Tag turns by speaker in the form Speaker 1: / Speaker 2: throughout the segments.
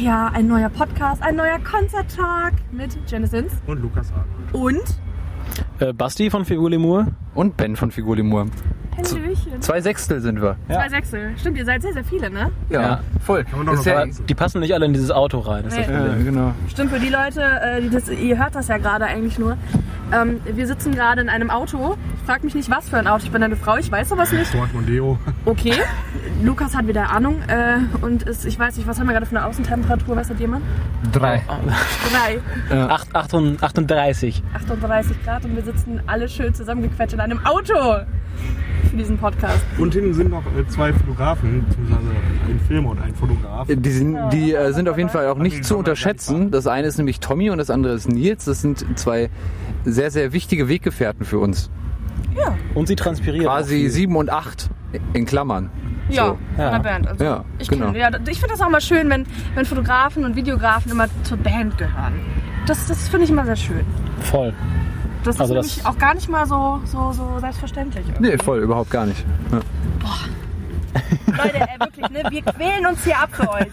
Speaker 1: ja, ein neuer Podcast, ein neuer Konzert-Talk mit Janisons
Speaker 2: Und Lukas Arnold.
Speaker 1: und
Speaker 3: Äh, Basti von Figulimur.
Speaker 4: Und Ben von Figulimur.
Speaker 1: Hallöchen.
Speaker 4: Zwei Sechstel sind wir.
Speaker 1: Zwei Sechsel. Stimmt, ihr seid sehr, sehr viele, ne?
Speaker 4: Ja,
Speaker 3: Ja.
Speaker 4: voll. ja.
Speaker 3: Die passen nicht alle in dieses Auto rein. Das ist das
Speaker 1: Nee.
Speaker 4: ja, genau.
Speaker 1: Stimmt, für die Leute, äh, die das, ihr hört das ja gerade eigentlich nur. Ähm, wir sitzen gerade in einem Auto. Frag mich nicht, was für ein Auto. Ich bin eine Frau, ich weiß sowas nicht.
Speaker 2: Ford Mondeo.
Speaker 1: Okay. Lukas hat wieder Ahnung. Äh, und ist, ich weiß nicht, was haben wir gerade für eine Außentemperatur? Weiß das jemand?
Speaker 4: Drei.
Speaker 1: Drei.
Speaker 3: Acht- 38.
Speaker 1: 38 Grad und wir sitzen alle schön zusammengequetscht in einem Auto für diesen Podcast.
Speaker 2: Und hinten sind noch äh, zwei Fotografen, beziehungsweise ein Filmer und ein Fotograf.
Speaker 4: Die, sind, die äh, sind auf jeden Fall auch nicht zu unterschätzen. Das eine ist nämlich Tommy und das andere ist Nils. Das sind zwei sehr, sehr wichtige Weggefährten für uns.
Speaker 1: Ja.
Speaker 3: Und sie transpirieren.
Speaker 4: Quasi sieben und acht in Klammern.
Speaker 1: Ja,
Speaker 4: So.
Speaker 1: von
Speaker 3: Ja.
Speaker 1: der Band. Also
Speaker 4: Ja,
Speaker 1: ich
Speaker 4: genau.
Speaker 1: kenn- ja, ich finde das auch mal schön, wenn, wenn Fotografen und Videografen immer zur Band gehören. Das, das finde ich immer sehr schön.
Speaker 3: Voll.
Speaker 1: Das
Speaker 3: Also
Speaker 1: ist
Speaker 3: das-
Speaker 1: nämlich auch gar nicht mal so, so, so selbstverständlich.
Speaker 4: Nee, voll, überhaupt gar nicht. Ja.
Speaker 1: Leute, ey, wirklich, ne? wir quälen uns hier ab für euch.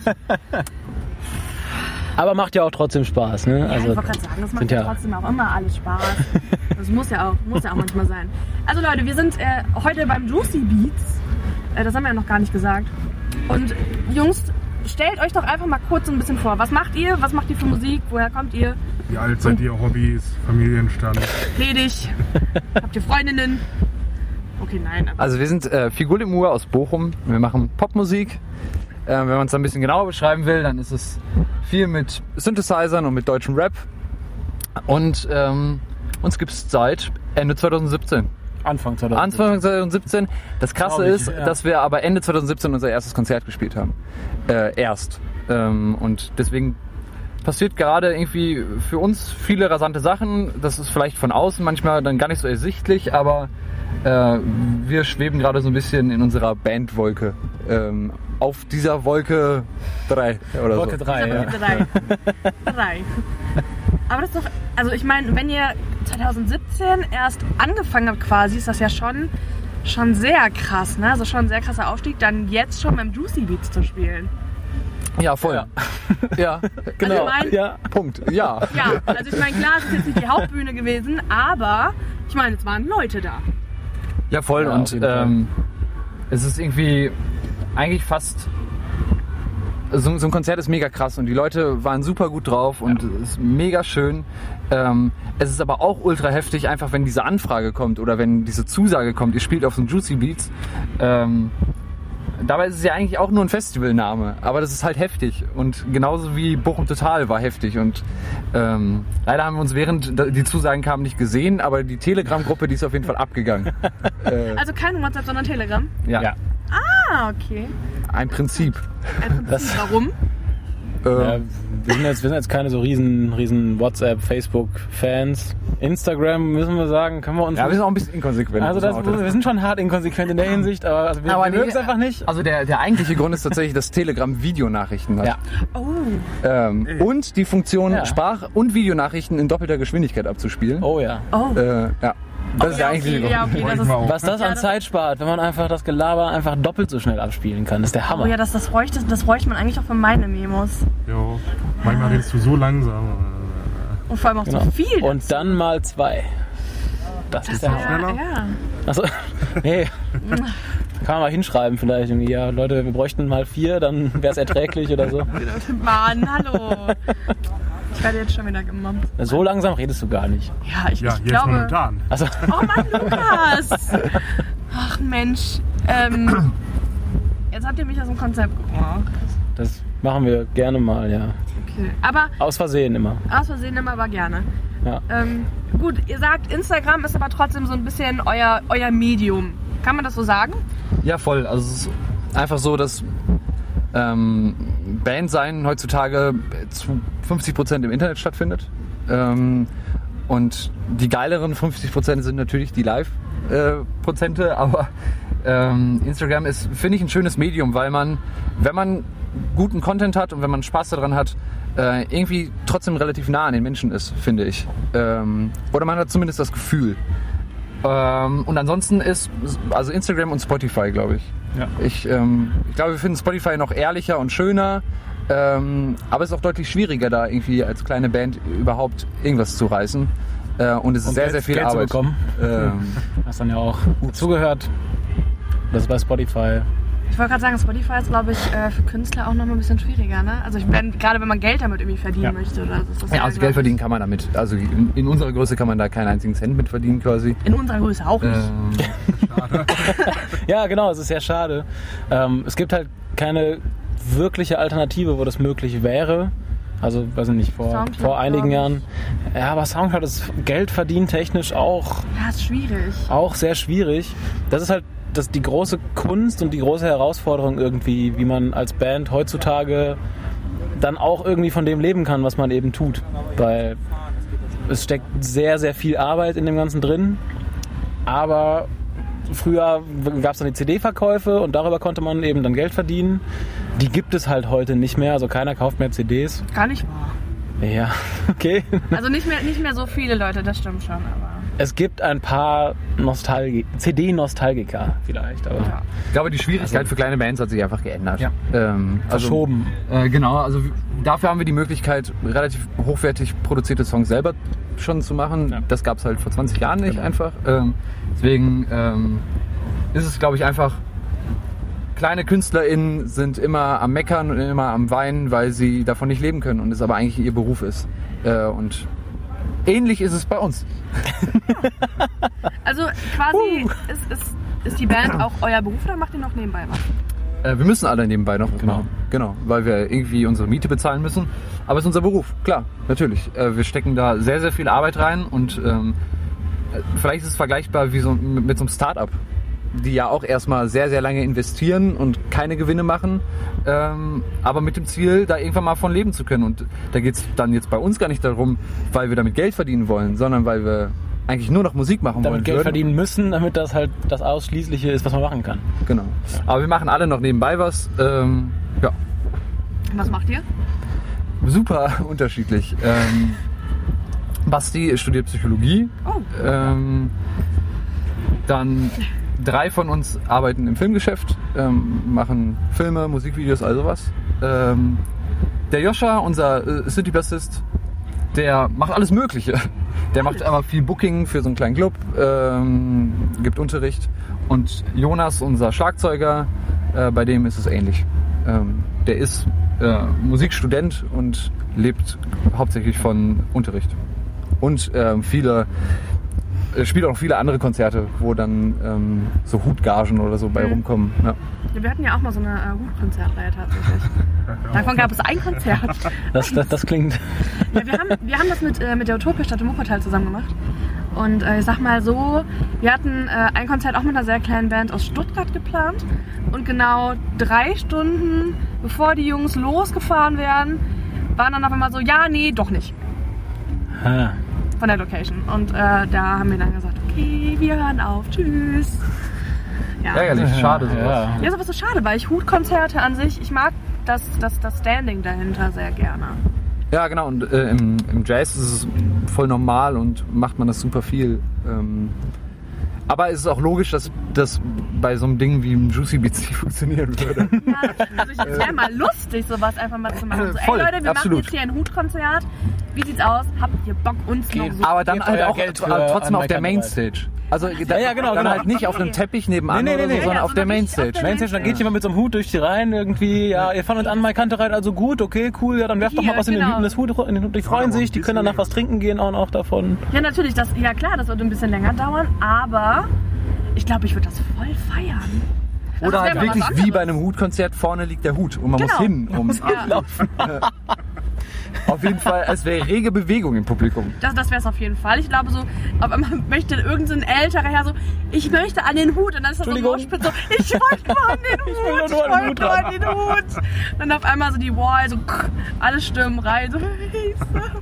Speaker 3: Aber macht ja auch trotzdem Spaß, ne?
Speaker 1: Ja,
Speaker 3: Also,
Speaker 1: ich wollte gerade sagen, das macht ja trotzdem auch immer alles Spaß. Das muss ja auch, muss ja auch manchmal sein. Also Leute, wir sind äh, heute beim Juicy Beats. Äh, das haben wir ja noch gar nicht gesagt. Und Jungs, stellt euch doch einfach mal kurz so ein bisschen vor. Was macht ihr? Was macht ihr für Musik? Woher kommt ihr?
Speaker 2: Wie alt seid ihr? Hobbys, Familienstand.
Speaker 1: Ledig? Habt ihr Freundinnen? Okay, nein. Aber
Speaker 4: Also wir sind äh, Figulimur aus Bochum. Wir machen Popmusik. Äh, wenn man es ein bisschen genauer beschreiben will, dann ist es viel mit Synthesizern und mit deutschem Rap. Und ähm, uns gibt es seit Ende 2017.
Speaker 3: Anfang 2000.
Speaker 4: Anfang 2017. Das Krasse
Speaker 3: ich,
Speaker 4: ist,
Speaker 3: ja.
Speaker 4: dass wir aber Ende 2017 unser erstes Konzert gespielt haben. Äh, erst. Ähm, und deswegen passiert gerade irgendwie für uns viele rasante Sachen. Das ist vielleicht von außen manchmal dann gar nicht so ersichtlich, aber äh, wir schweben gerade so ein bisschen in unserer Bandwolke. Ähm, auf dieser Wolke 3 oder
Speaker 3: Wolke
Speaker 4: so.
Speaker 3: 3, ja.
Speaker 1: drei. drei. Aber das ist doch, also ich meine, wenn ihr 2017 erst angefangen habt quasi, ist das ja schon, schon sehr krass, ne? Also schon ein sehr krasser Aufstieg, dann jetzt schon beim Juicy Beats zu spielen.
Speaker 4: Ja, voll. Ja, ja
Speaker 1: Also ich mein,
Speaker 3: Ja.
Speaker 4: Punkt. Ja.
Speaker 1: ja, also ich meine, klar, es ist jetzt nicht die Hauptbühne gewesen, aber ich meine, es waren Leute da.
Speaker 4: Ja, voll.
Speaker 3: Ja,
Speaker 4: und ähm, es ist irgendwie eigentlich fast. So, so ein Konzert ist mega krass und die Leute waren super gut drauf und es ist mega schön. Ähm, es ist aber auch ultra heftig, einfach wenn diese Anfrage kommt oder wenn diese Zusage kommt, ihr spielt auf so einem Juicy Beats. Ähm, dabei ist es ja eigentlich auch nur ein Festivalname, aber das ist halt heftig und genauso wie Bochum Total war heftig und ähm, leider haben wir uns während die Zusagen kamen nicht gesehen, aber die Telegram-Gruppe, die ist auf jeden Fall abgegangen. äh,
Speaker 1: Also kein WhatsApp, sondern Telegram.
Speaker 4: ja,
Speaker 3: Ja.
Speaker 1: Ah, okay.
Speaker 4: ein Prinzip.
Speaker 1: Ein Prinzip. Warum?
Speaker 4: Äh,
Speaker 3: Ja, wir, sind jetzt, wir sind jetzt keine so riesen, riesen WhatsApp, Facebook-Fans. Instagram müssen wir sagen, können wir uns.
Speaker 4: ja, wir sind auch ein bisschen inkonsequent.
Speaker 3: also das, wir sind schon hart inkonsequent in der Hinsicht, aber also wir,
Speaker 4: Aber
Speaker 3: wir
Speaker 4: nee,
Speaker 3: mögen es einfach nicht.
Speaker 4: Also der, der eigentliche Grund ist tatsächlich, dass Telegram Videonachrichten hat.
Speaker 3: Ja.
Speaker 1: Oh,
Speaker 4: Ähm, und die Funktion
Speaker 3: Ja.
Speaker 4: Sprach- und Videonachrichten in doppelter Geschwindigkeit abzuspielen.
Speaker 3: Oh ja.
Speaker 1: oh.
Speaker 4: Äh, ja, das ist
Speaker 1: ja,
Speaker 4: eigentliche
Speaker 1: okay, ja, okay, das ist.
Speaker 3: Was das an
Speaker 1: das-
Speaker 3: Zeit spart, wenn man einfach das Gelaber einfach doppelt so schnell abspielen kann, ist der Hammer.
Speaker 1: oh ja, das, das, bräuchte, das bräuchte man eigentlich auch für meine Memos.
Speaker 2: Jo. Manchmal redest du so langsam.
Speaker 1: Und vor allem auch
Speaker 3: Genau.
Speaker 1: so viel.
Speaker 3: Und dann mal zwei. Das ist der Hammer.
Speaker 2: schneller?
Speaker 1: Ja,
Speaker 3: Achso, nee. Kann man mal hinschreiben vielleicht irgendwie. Ja, Leute, wir bräuchten mal vier, dann wäre es erträglich oder so.
Speaker 1: ja. Mann, hallo. Ich werde jetzt schon wieder gemobbt.
Speaker 3: So langsam redest du gar nicht.
Speaker 1: Ja, ich,
Speaker 2: Ja,
Speaker 1: ich
Speaker 2: jetzt
Speaker 1: glaube.
Speaker 2: momentan.
Speaker 3: Also,
Speaker 1: Oh Mann, Lukas! Ach Mensch. Ähm, jetzt habt ihr mich aus dem Konzept gebracht.
Speaker 3: das machen wir gerne mal, ja.
Speaker 1: Okay. Aber
Speaker 3: Aus Versehen immer.
Speaker 1: aus Versehen immer aber gerne.
Speaker 3: Ja.
Speaker 1: Ähm, gut, ihr sagt, Instagram ist aber trotzdem so ein bisschen euer, euer Medium. Kann man das so sagen?
Speaker 4: Ja, voll. Also es ist einfach so, dass ähm, Band sein heutzutage zu 50 Prozent im Internet stattfindet. Ähm, und die geileren 50 Prozent sind natürlich die Live-Prozente, aber ähm, Instagram ist, finde ich, ein schönes Medium, weil man, wenn man guten Content hat und wenn man Spaß daran hat, äh, irgendwie trotzdem relativ nah an den Menschen ist, finde ich. Ähm, oder man hat zumindest das Gefühl. Ähm, und ansonsten ist also Instagram und Spotify, glaube ich.
Speaker 3: Ja.
Speaker 4: Ich, ähm, ich glaube, wir finden Spotify noch ehrlicher und schöner. Ähm, aber es ist auch deutlich schwieriger, da irgendwie als kleine Band überhaupt irgendwas zu reißen. Äh, und es ist
Speaker 3: Und
Speaker 4: sehr,
Speaker 3: Geld-
Speaker 4: sehr viel
Speaker 3: Geld zu
Speaker 4: Arbeit.
Speaker 3: bekommen.
Speaker 4: Ähm,
Speaker 3: Hast dann ja auch zugehört. Das ist bei Spotify.
Speaker 1: Ich wollte gerade sagen, Spotify ist, glaube ich, äh, für Künstler auch noch mal ein bisschen schwieriger, ne? Also ich, wenn, gerade wenn man Geld damit irgendwie verdienen
Speaker 3: Ja.
Speaker 1: möchte oder so. Ist das
Speaker 4: ja, also Geld verdienen kann man damit. Also in, in unserer Größe kann man da keinen einzigen Cent mit verdienen quasi.
Speaker 1: In unserer Größe auch nicht.
Speaker 4: Ähm,
Speaker 3: Ja, genau, es ist sehr schade. Ähm, es gibt halt keine wirkliche Alternative, wo das möglich wäre. Also, weiß ich nicht, vor,
Speaker 1: Soundcloud,
Speaker 3: vor einigen Jahren. Ja, aber Soundcloud ist Geld verdienen technisch auch,
Speaker 1: Ja, ist schwierig.
Speaker 3: auch sehr schwierig. Das ist halt das, die große Kunst und die große Herausforderung irgendwie, wie man als Band heutzutage dann auch irgendwie von dem leben kann, was man eben tut. Weil es steckt sehr, sehr viel Arbeit in dem Ganzen drin. Aber früher gab es dann die CD-Verkäufe und darüber konnte man eben dann Geld verdienen. Die gibt es halt heute nicht mehr. Also keiner kauft mehr CDs.
Speaker 1: Gar nicht wahr.
Speaker 3: Ja, okay.
Speaker 1: Also nicht mehr, nicht mehr so viele Leute, das stimmt schon, aber.
Speaker 3: Es gibt ein paar Nostalgi CD-Nostalgiker vielleicht, aber
Speaker 1: Ja.
Speaker 4: ich glaube, die Schwierigkeit für kleine Bands hat sich einfach geändert.
Speaker 3: Ja.
Speaker 4: Ähm, also,
Speaker 3: verschoben.
Speaker 4: Äh, genau, also dafür haben wir die Möglichkeit, relativ hochwertig produzierte Songs selber schon zu machen.
Speaker 3: Ja.
Speaker 4: Das gab es halt vor 20 Jahren nicht
Speaker 3: Genau.
Speaker 4: einfach. Ähm, deswegen ähm, ist es, glaube ich, einfach. Kleine KünstlerInnen sind immer am Meckern und immer am Weinen, weil sie davon nicht leben können und es aber eigentlich ihr Beruf ist. Äh, und ähnlich ist es bei uns.
Speaker 1: Also quasi ist, ist, ist die Band auch euer Beruf oder macht ihr noch nebenbei was?
Speaker 4: Äh, wir müssen alle nebenbei noch
Speaker 3: Genau.
Speaker 4: machen. Genau, weil wir irgendwie unsere Miete bezahlen müssen. Aber es ist unser Beruf, klar, natürlich. Äh, wir stecken da sehr, sehr viel Arbeit rein und ähm, äh, vielleicht ist es vergleichbar wie so, mit, mit so einem Start-up, die ja auch erstmal sehr, sehr lange investieren und keine Gewinne machen, ähm, aber mit dem Ziel, da irgendwann mal von leben zu können. Und da geht es dann jetzt bei uns gar nicht darum, weil wir damit Geld verdienen wollen, sondern weil wir eigentlich nur noch Musik machen wollen.
Speaker 3: Damit Geld
Speaker 4: würden.
Speaker 3: verdienen müssen, damit das halt das Ausschließliche ist, was man machen kann.
Speaker 4: Genau. Aber wir machen alle noch nebenbei was. Ähm, ja.
Speaker 1: Was macht ihr?
Speaker 4: super unterschiedlich. Ähm, Basti studiert Psychologie.
Speaker 1: Oh.
Speaker 4: Ähm, dann drei von uns arbeiten im Filmgeschäft, ähm, machen Filme, Musikvideos, all sowas. Ähm, der Joscha, unser äh, City-Bassist, der macht alles Mögliche. Der macht aber viel Booking für so einen kleinen Club, ähm, gibt Unterricht. Und Jonas, unser Schlagzeuger, äh, bei dem ist es ähnlich. Ähm, der ist äh, Musikstudent und lebt hauptsächlich von Unterricht. Und ähm, viele, spielt auch noch viele andere Konzerte, wo dann ähm, so Hutgagen oder so bei
Speaker 1: Mhm.
Speaker 4: rumkommen. Ja.
Speaker 1: Ja, wir hatten ja auch mal so eine äh, Hutkonzertreihe tatsächlich. Davon gab es ein Konzert.
Speaker 3: Das, das, das klingt.
Speaker 1: Ja, wir, haben, wir haben das mit, äh, mit der Utopia Stadt im Wuppertal zusammen gemacht. Und äh, ich sag mal so, wir hatten äh, ein Konzert auch mit einer sehr kleinen Band aus Stuttgart geplant. Und genau drei Stunden bevor die Jungs losgefahren wären, waren dann auf einmal so, ja, nee, doch nicht.
Speaker 3: Ah,
Speaker 1: Von der Location. Und äh, da haben wir dann gesagt, okay, wir hören auf, tschüss. Ja,
Speaker 4: Ärgerlich, schade sowas.
Speaker 3: Ja.
Speaker 1: ja ist aber so schade, weil ich Hutkonzerte an sich, ich mag das, das, das Standing dahinter sehr gerne.
Speaker 4: Ja, genau. Und äh, im, im Jazz ist es voll normal und macht man das super viel. Ähm, aber es ist auch logisch, dass das bei so einem Ding wie einem Juicy Beats nicht funktionieren würde.
Speaker 1: Ja, also ich- es wäre mal lustig, sowas einfach mal zu machen. So,
Speaker 4: Voll,
Speaker 1: ey Leute, wir
Speaker 4: absolut.
Speaker 1: machen jetzt hier ein Hutkonzert. Wie sieht's aus? Habt ihr Bock, uns
Speaker 3: Okay,
Speaker 1: noch so...
Speaker 4: Aber dann halt auch
Speaker 3: für
Speaker 4: trotzdem auf der Mainstage. Also da,
Speaker 3: ja, genau,
Speaker 4: dann
Speaker 3: genau.
Speaker 4: halt nicht auf einem Teppich nebenan
Speaker 3: Nee, nee,
Speaker 4: oder
Speaker 3: nee,
Speaker 4: so,
Speaker 3: nee.
Speaker 4: sondern
Speaker 1: Ja,
Speaker 4: auf der
Speaker 1: richtig auf
Speaker 4: Mainstage.
Speaker 1: der
Speaker 3: Mainstage, dann geht jemand mit so einem Hut durch die Reihen irgendwie, ja, ihr fandet an, meine Kante rein, also gut, okay, cool, ja, dann werft doch mal was in den
Speaker 1: genau.
Speaker 3: Hut, in das Hut, in den Hut, die freuen sich, die können danach was trinken gehen auch noch davon.
Speaker 1: Ja, natürlich, das, ja klar, das wird ein bisschen länger dauern, aber ich glaube, ich würde das voll feiern. Das
Speaker 4: Oder halt wirklich wie bei einem Hutkonzert, vorne liegt der Hut und man muss
Speaker 1: Genau.
Speaker 4: hin. Um,
Speaker 1: Ja,
Speaker 4: auf jeden Fall, es wäre rege Bewegung im Publikum.
Speaker 1: das, das wäre es auf jeden Fall. Ich glaube so, auf einmal möchte irgendein älterer Herr so, ich möchte an den Hut. Und dann ist da so ein. Moshpit so, ich wollte nur an den Hut,
Speaker 3: will
Speaker 1: ich
Speaker 3: nur an den
Speaker 1: wollte
Speaker 3: Hut
Speaker 1: nur an den Hut. Dann auf einmal so die Wall, so alle Stimmen rein, so,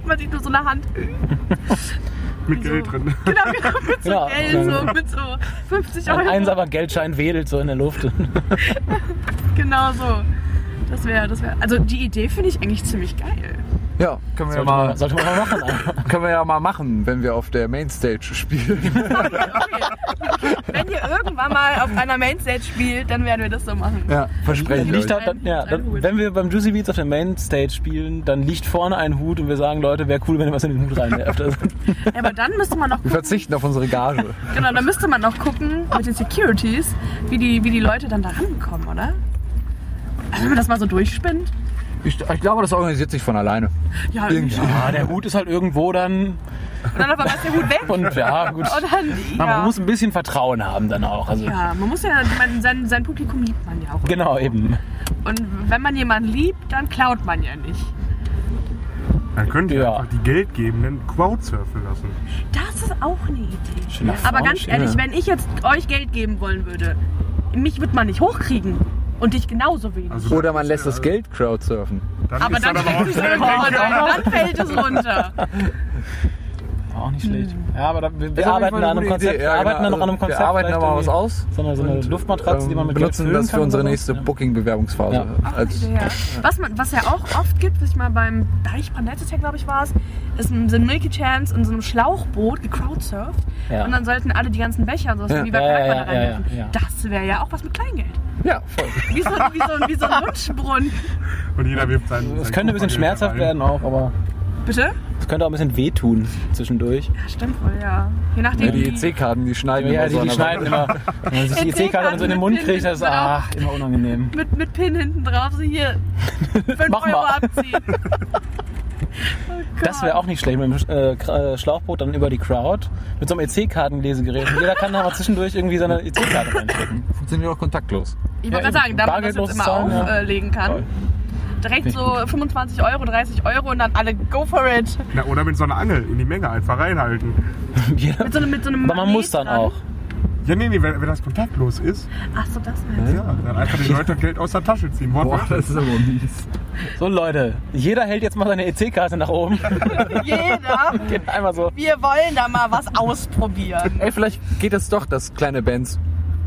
Speaker 1: man sieht nur so eine Hand.
Speaker 2: Mit
Speaker 1: So.
Speaker 2: Geld drin.
Speaker 1: Genau, genau, mit so
Speaker 3: Genau.
Speaker 1: Geld, so, mit so 50
Speaker 3: Ein
Speaker 1: Euro.
Speaker 3: einsamer Geldschein wedelt so in der Luft.
Speaker 1: Genau so. Das wäre, das wäre, also die Idee finde ich eigentlich ziemlich geil.
Speaker 4: Ja, können wir, ja
Speaker 3: Sollte man,
Speaker 4: mal,
Speaker 3: sollte man mal machen.
Speaker 4: können wir ja mal machen, wenn wir auf der Mainstage spielen.
Speaker 1: Wenn ihr irgendwann mal auf einer Mainstage spielt, dann werden wir das so machen.
Speaker 4: ja, verspreche
Speaker 3: Dann
Speaker 4: ich
Speaker 3: liegt
Speaker 4: euch.
Speaker 3: da, dann, ja, dann, wenn wir beim Juicy Beats auf der Mainstage spielen, dann liegt vorne ein Hut und wir sagen, Leute, wäre cool, wenn ihr was in den Hut reinwerft. Also,
Speaker 1: Ja, aber dann müsste man noch
Speaker 4: Wir
Speaker 1: gucken,
Speaker 4: verzichten auf unsere Gage.
Speaker 1: genau, dann müsste man noch gucken mit den Securities, wie die, wie die Leute dann da rankommen, oder? Also wenn man das mal so durchspinnt.
Speaker 4: Ich, ich glaube, das organisiert sich von alleine.
Speaker 1: Ja,
Speaker 4: Irgendwie.
Speaker 3: ja, der Hut ist halt irgendwo dann
Speaker 1: Und dann auf einmal ist der Hut weg.
Speaker 3: und ja, gut.
Speaker 1: Und dann,
Speaker 3: Man
Speaker 1: ja.
Speaker 3: muss ein bisschen Vertrauen haben dann auch. Also,
Speaker 1: ja, man muss ja, man, sein, sein Publikum liebt man ja auch.
Speaker 3: Genau, eben.
Speaker 1: Und wenn man jemanden liebt, dann klaut man ja nicht.
Speaker 2: Dann könnt ihr
Speaker 3: Ja.
Speaker 2: einfach die Geldgebenden Crowdsurfen lassen.
Speaker 1: Das ist auch eine Idee.
Speaker 3: Schöner
Speaker 1: Aber ganz ehrlich,
Speaker 3: ja.
Speaker 1: wenn ich jetzt euch Geld geben wollen würde, mich wird man nicht hochkriegen. Und dich genauso wenig.
Speaker 2: Also
Speaker 4: Oder man lässt das Geld crowdsurfen.
Speaker 2: Dann
Speaker 1: aber
Speaker 2: ist
Speaker 1: dann,
Speaker 2: aber auch
Speaker 1: fällt es dann fällt es runter.
Speaker 3: War auch nicht schlecht. Ja, aber da, wir, wir arbeiten da
Speaker 4: eine
Speaker 3: an einem Konzept.
Speaker 4: Ja, genau.
Speaker 3: noch an einem Konzept.
Speaker 4: Wir arbeiten da mal was aus.
Speaker 3: So eine, so eine Luftmatratze, die man
Speaker 4: ähm,
Speaker 3: mit
Speaker 4: benutzen
Speaker 3: Geld füllen
Speaker 4: das für unsere nächste
Speaker 3: was.
Speaker 4: Booking-Bewerbungsphase.
Speaker 3: Ja.
Speaker 1: Was, man, was ja auch oft gibt, was ich mal beim Deich Panettetech, glaube ich, war es, ist ein, sind Milky Chance in so einem Schlauchboot gecrowdsurft.
Speaker 3: Ja.
Speaker 1: Und dann sollten alle die ganzen Becher und so,
Speaker 4: Ja.
Speaker 1: bei
Speaker 3: ja,
Speaker 1: Bergmann
Speaker 3: ja,
Speaker 1: reinwerfen.
Speaker 3: ja, ja.
Speaker 1: Das wäre ja auch was mit Kleingeld.
Speaker 4: ja, voll.
Speaker 1: Wie so, wie so, wie so ein Wunschbrunnen.
Speaker 2: Und jeder wirft seinen.
Speaker 3: Es könnte ein bisschen schmerzhaft werden auch, aber
Speaker 1: Bitte?
Speaker 3: es könnte auch ein bisschen wehtun zwischendurch.
Speaker 1: Ja, stimmt wohl, ja. Je nachdem.
Speaker 4: Ja, die EC-Karten, die schneiden
Speaker 3: Ja,
Speaker 4: immer
Speaker 3: die,
Speaker 4: so
Speaker 3: die
Speaker 4: der
Speaker 3: schneiden immer. Wenn man sich die EC-Karte dann so in den Mund kriegt, das ist ach, immer unangenehm.
Speaker 1: mit, mit Pin hinten drauf, so hier 5
Speaker 3: Mach
Speaker 1: Euro
Speaker 3: mal.
Speaker 1: abziehen. Oh
Speaker 3: Das wäre auch nicht schlecht mit dem äh, äh, Schlauchboot dann über die Crowd mit so einem EC-Kartenlesegerät. Jeder kann da mal zwischendurch irgendwie seine EC-Karte reinstecken.
Speaker 4: Funktioniert auch kontaktlos.
Speaker 1: Ich wollte
Speaker 3: Ja,
Speaker 1: gerade sagen, da man das jetzt immer
Speaker 3: ja.
Speaker 1: auflegen kann.
Speaker 3: Toll.
Speaker 1: Direkt so 25 Euro, 30 Euro und dann alle go for it.
Speaker 2: Na, oder mit so einer Angel in die Menge einfach reinhalten.
Speaker 3: Jeder,
Speaker 1: Mit so einem, mit so einem
Speaker 3: aber man
Speaker 1: Magnet
Speaker 3: muss dann
Speaker 1: dran.
Speaker 3: auch.
Speaker 2: Ja, nee, nee, wenn, wenn das kontaktlos ist,
Speaker 1: Ach so, das meinst du.
Speaker 2: ja, dann einfach die Leute Geld aus der Tasche ziehen. Wortwörtlich.
Speaker 4: aber mies.
Speaker 3: So Leute, jeder hält jetzt mal seine EC-Karte nach oben.
Speaker 1: Jeder.
Speaker 3: Geht einmal so.
Speaker 1: Wir wollen da mal was ausprobieren.
Speaker 4: Ey, vielleicht geht es doch, dass kleine Bands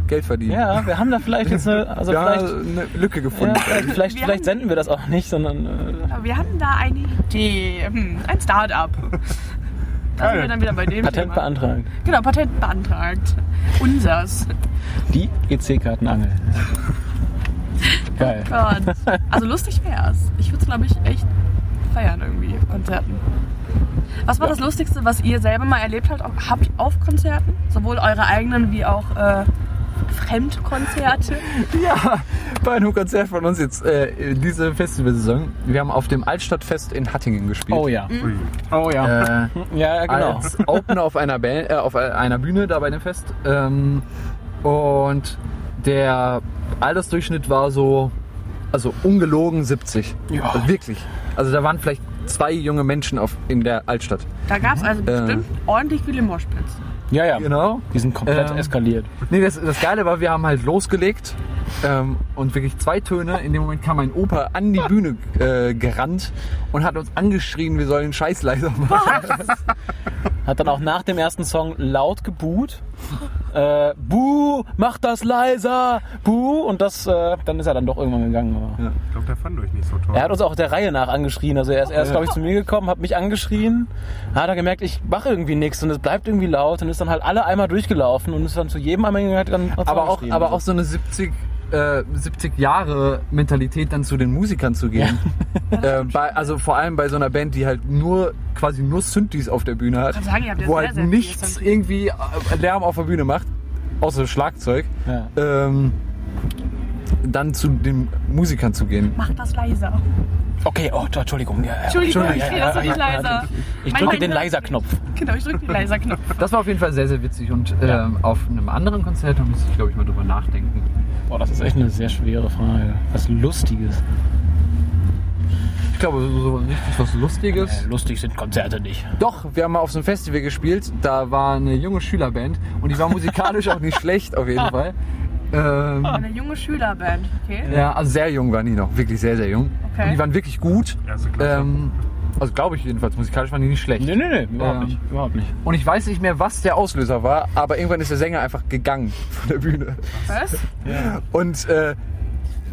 Speaker 4: Geld verdienen.
Speaker 3: Ja, wir haben da vielleicht jetzt eine, also
Speaker 4: haben
Speaker 3: vielleicht,
Speaker 4: eine Lücke
Speaker 3: ja,
Speaker 4: gefunden.
Speaker 3: vielleicht, vielleicht,
Speaker 1: Wir
Speaker 3: vielleicht
Speaker 1: haben-
Speaker 3: senden wir das auch nicht, sondern äh,
Speaker 1: wir hatten da eine Idee. Hm, ein Start-up. Da sind wir dann wieder bei dem
Speaker 3: Patent
Speaker 1: Thema.
Speaker 3: beantragt.
Speaker 1: Genau, Patent beantragt. Unsers.
Speaker 3: Die EC-Kartenangel. Geil.
Speaker 1: Gott. Also lustig wär's. Ich würde es, glaube ich, echt feiern irgendwie auf Konzerten. Was war das Lustigste, was ihr selber mal erlebt habt, habt auf Konzerten? Sowohl eure eigenen wie auch äh, Fremdkonzerte?
Speaker 4: Ja, bei einem Konzert von uns jetzt äh, in diese Festivalsaison. Wir haben auf dem Altstadtfest in Hattingen gespielt.
Speaker 3: Oh ja.
Speaker 2: Ui.
Speaker 3: Oh ja.
Speaker 4: Äh,
Speaker 3: Ja, ja, genau.
Speaker 4: als Opener auf einer, Band, äh, auf einer Bühne da bei dem Fest. Ähm, und der Altersdurchschnitt war so, also ungelogen 70.
Speaker 3: Ja.
Speaker 4: Also wirklich. Also da waren vielleicht zwei junge Menschen auf, in der Altstadt.
Speaker 1: Da gab es also
Speaker 4: Äh.
Speaker 1: bestimmt ordentlich viele Moshpits.
Speaker 3: Ja, ja.
Speaker 4: Genau.
Speaker 3: Die sind komplett
Speaker 4: Ähm,
Speaker 3: eskaliert.
Speaker 4: Nee, das, das Geile war, wir haben halt losgelegt ähm, und wirklich zwei Töne. In dem Moment kam mein Opa an die Bühne äh, gerannt und hat uns angeschrien, wir sollen den Scheiß leiser machen.
Speaker 3: Hat dann auch nach dem ersten Song laut gebuht. Äh, Buh, mach das leiser, Buh. Und das, äh, dann ist er dann doch irgendwann gegangen. Aber.
Speaker 4: Ja.
Speaker 2: Ich glaube, der fand euch nicht so toll.
Speaker 3: Er hat uns auch der Reihe nach angeschrien. Also er ist erst, glaube ich, zu mir gekommen, hat mich angeschrien. Hat er gemerkt, ich mache irgendwie nichts und es bleibt irgendwie laut und ist dann halt alle einmal durchgelaufen und ist dann zu jedem einmal gegangen,
Speaker 4: aber auch, aber auch so eine 70, äh, 70 Jahre Mentalität dann zu den Musikern zu gehen. äh, bei, also vor allem bei so einer Band, die halt nur quasi nur Synthes auf der Bühne hat,
Speaker 1: sagen, ja
Speaker 4: wo halt
Speaker 1: sehr
Speaker 4: nichts irgendwie äh, Lärm auf der Bühne macht, außer Schlagzeug.
Speaker 3: Ja.
Speaker 4: Ähm, dann zu den Musikern zu gehen.
Speaker 1: Mach das leiser.
Speaker 3: Okay, oh, Entschuldigung. Ja, ja.
Speaker 1: Entschuldigung, ich das nicht leiser.
Speaker 3: Ich drücke
Speaker 1: Mann
Speaker 3: den Leiser-Knopf.
Speaker 1: Genau, ich drücke den Leiser-Knopf.
Speaker 4: Das war auf jeden Fall sehr, sehr witzig und
Speaker 3: Ja.
Speaker 4: ähm, auf einem anderen Konzert da muss ich, glaube ich, mal drüber nachdenken.
Speaker 3: Boah, das ist echt eine sehr schwere Frage. Was Lustiges.
Speaker 4: Ich glaube, so, so richtig was Lustiges.
Speaker 3: Äh, lustig sind Konzerte nicht.
Speaker 4: Doch, wir haben mal auf so einem Festival gespielt. Da war eine junge Schülerband und die war musikalisch auch nicht schlecht auf jeden Fall. Ähm,
Speaker 1: Eine junge Schülerband, okay?
Speaker 4: ja, also sehr jung waren die noch, wirklich sehr, sehr jung.
Speaker 1: Okay.
Speaker 4: Und die waren wirklich gut.
Speaker 2: Erste Klasse.
Speaker 4: Ähm, also glaube ich jedenfalls, musikalisch waren die nicht schlecht.
Speaker 3: Nee, nee, nee, überhaupt
Speaker 4: Ähm,
Speaker 3: nicht. Überhaupt nicht.
Speaker 4: Und ich weiß nicht mehr, was der Auslöser war, aber irgendwann ist der Sänger einfach gegangen von der Bühne.
Speaker 1: Was?
Speaker 4: Und äh,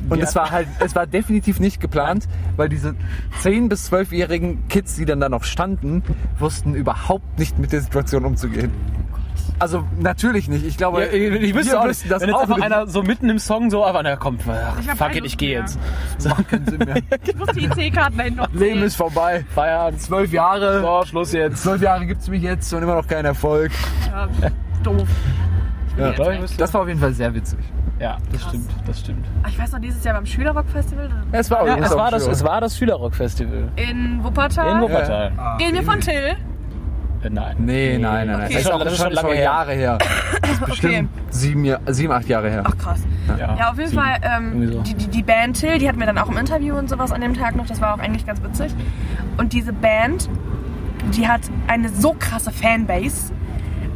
Speaker 4: Und
Speaker 3: Ja.
Speaker 4: es war halt, es war definitiv nicht geplant, weil diese 10- bis 12-jährigen Kids, die dann da noch standen, wussten überhaupt nicht mit der Situation umzugehen. Also natürlich nicht. Ich glaube,
Speaker 3: Ja, ich wüsste
Speaker 4: wir
Speaker 3: auch
Speaker 4: wüssten
Speaker 3: nicht,
Speaker 4: das
Speaker 3: wenn jetzt
Speaker 4: auch
Speaker 3: einfach
Speaker 4: nicht.
Speaker 3: einer so mitten im Song so, aber na komm, ach,
Speaker 1: Ich
Speaker 3: fuck it, ich gehe jetzt.
Speaker 4: macht keinen Sinn mehr.
Speaker 1: Ich muss die EC-Karten dahin noch
Speaker 4: Leben ist vorbei.
Speaker 3: Feierabend.
Speaker 4: Zwölf Jahre.
Speaker 3: So, Schluss jetzt.
Speaker 4: Zwölf Jahre gibt's mich jetzt und immer noch kein Erfolg.
Speaker 1: Ja, doof.
Speaker 3: Ja,
Speaker 4: Das war auf jeden Fall sehr witzig.
Speaker 3: ja, das stimmt, das stimmt.
Speaker 1: Ah, Ich weiß noch, dieses Jahr beim Schülerrock-Festival
Speaker 4: Es war,
Speaker 3: Ja, es war das,
Speaker 4: schön.
Speaker 3: es war das Schülerrock-Festival
Speaker 1: in Wuppertal.
Speaker 3: in Wuppertal.
Speaker 1: Gehen wir von Till.
Speaker 3: Äh, Nein.
Speaker 4: Nee, nein, nein, nein.
Speaker 1: Okay.
Speaker 4: Das ist auch
Speaker 3: Das ist
Speaker 4: schon,
Speaker 3: schon lange her.
Speaker 4: Jahre her.
Speaker 1: Okay.
Speaker 4: Bestimmt sieben, Jahr- sieben, acht Jahre her.
Speaker 1: Ach krass.
Speaker 3: Ja,
Speaker 1: Ja, auf jeden
Speaker 3: sieben.
Speaker 1: Fall, ähm,
Speaker 3: so.
Speaker 1: die, die, die Band Till, die hatten wir dann auch im Interview und sowas an dem Tag noch. Das war auch eigentlich ganz witzig. Und diese Band, die hat eine so krasse Fanbase.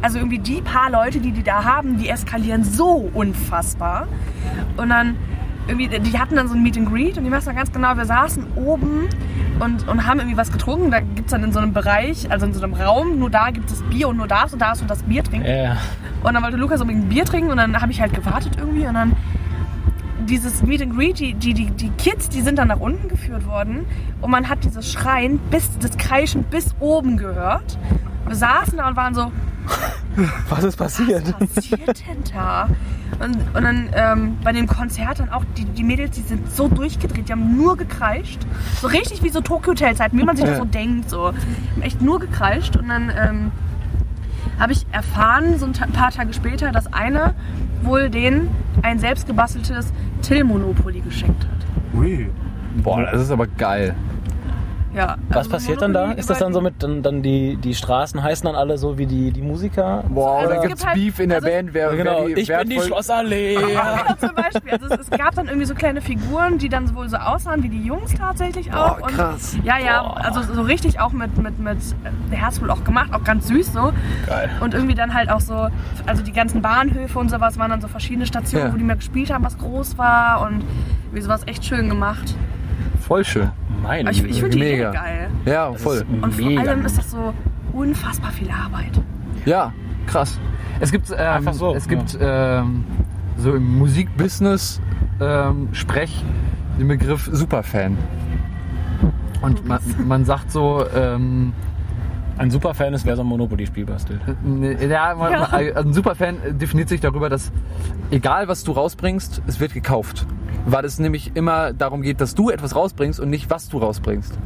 Speaker 1: Also irgendwie die paar Leute, die die da haben, die eskalieren so unfassbar. Und dann irgendwie, die hatten dann so ein Meet and Greet und ich weiß noch ganz genau, wir saßen oben und, und haben irgendwie was getrunken. Da gibt es dann in so einem Bereich, also in so einem Raum, nur da gibt es Bier und nur darfst du darfst du das Bier trinken.
Speaker 3: Ja,
Speaker 1: Und dann wollte Lukas unbedingt ein Bier trinken und dann habe ich halt gewartet irgendwie und dann dieses Meet and Greet, die, die, die, die Kids, die sind dann nach unten geführt worden und man hat dieses Schreien, bis, das Kreischen bis oben gehört. Wir saßen da und waren so,
Speaker 3: was ist passiert?
Speaker 1: was passiert denn da? Und, und dann ähm, bei dem Konzert dann auch, die, die Mädels, die sind so durchgedreht, die haben nur gekreischt. So richtig wie so Tokyo Hotel Zeiten, wie man sich das so denkt. So. Die haben echt nur gekreischt und dann ähm, habe ich erfahren, so ein ta- paar Tage später, dass einer wohl denen ein selbstgebasteltes Till-Monopoly geschenkt hat.
Speaker 2: Ui.
Speaker 4: Boah, das ist aber geil.
Speaker 1: Ja,
Speaker 3: Was
Speaker 1: also
Speaker 3: passiert dann da? Ist das dann so mit, dann, dann die, die Straßen heißen dann alle so wie die, die Musiker?
Speaker 4: Boah,
Speaker 1: Also es
Speaker 4: dann
Speaker 1: gibt
Speaker 4: gibt's
Speaker 1: halt-
Speaker 4: Beef in der
Speaker 1: also-
Speaker 4: Band, wer,
Speaker 3: genau,
Speaker 4: wer die
Speaker 3: ich bin die Schlossallee.
Speaker 1: Ja, zum Beispiel. Also es, es gab dann irgendwie so kleine Figuren, die dann wohl so aussahen wie die Jungs tatsächlich auch.
Speaker 4: Boah, krass.
Speaker 1: Und, ja, ja,
Speaker 3: Boah.
Speaker 1: also so richtig auch mit, mit, mit der Herz wohl auch gemacht, auch ganz süß so.
Speaker 3: Geil.
Speaker 1: Und irgendwie dann halt auch so, also die ganzen Bahnhöfe und sowas waren dann so verschiedene Stationen,
Speaker 4: Ja.
Speaker 1: wo die mal gespielt haben, was groß war und wie sowas echt schön gemacht.
Speaker 4: Voll schön.
Speaker 1: Aber ich, ich finde die Idee
Speaker 4: Mega.
Speaker 1: geil.
Speaker 4: Ja, voll.
Speaker 1: Und vor
Speaker 3: mega.
Speaker 1: allem ist das so unfassbar viel Arbeit.
Speaker 4: Ja, krass. Es gibt, ähm,
Speaker 3: Einfach so,
Speaker 4: es gibt ähm, so im Musikbusiness ähm, Sprech den Begriff Superfan. Und man, man sagt so, ähm,
Speaker 3: Ein Superfan ist, wer so ein Monopoly-Spiel bastelt.
Speaker 4: ne, ja, ein Superfan definiert sich darüber, dass egal was du rausbringst, es wird gekauft. Weil es nämlich immer darum geht, dass du etwas rausbringst und nicht was du rausbringst.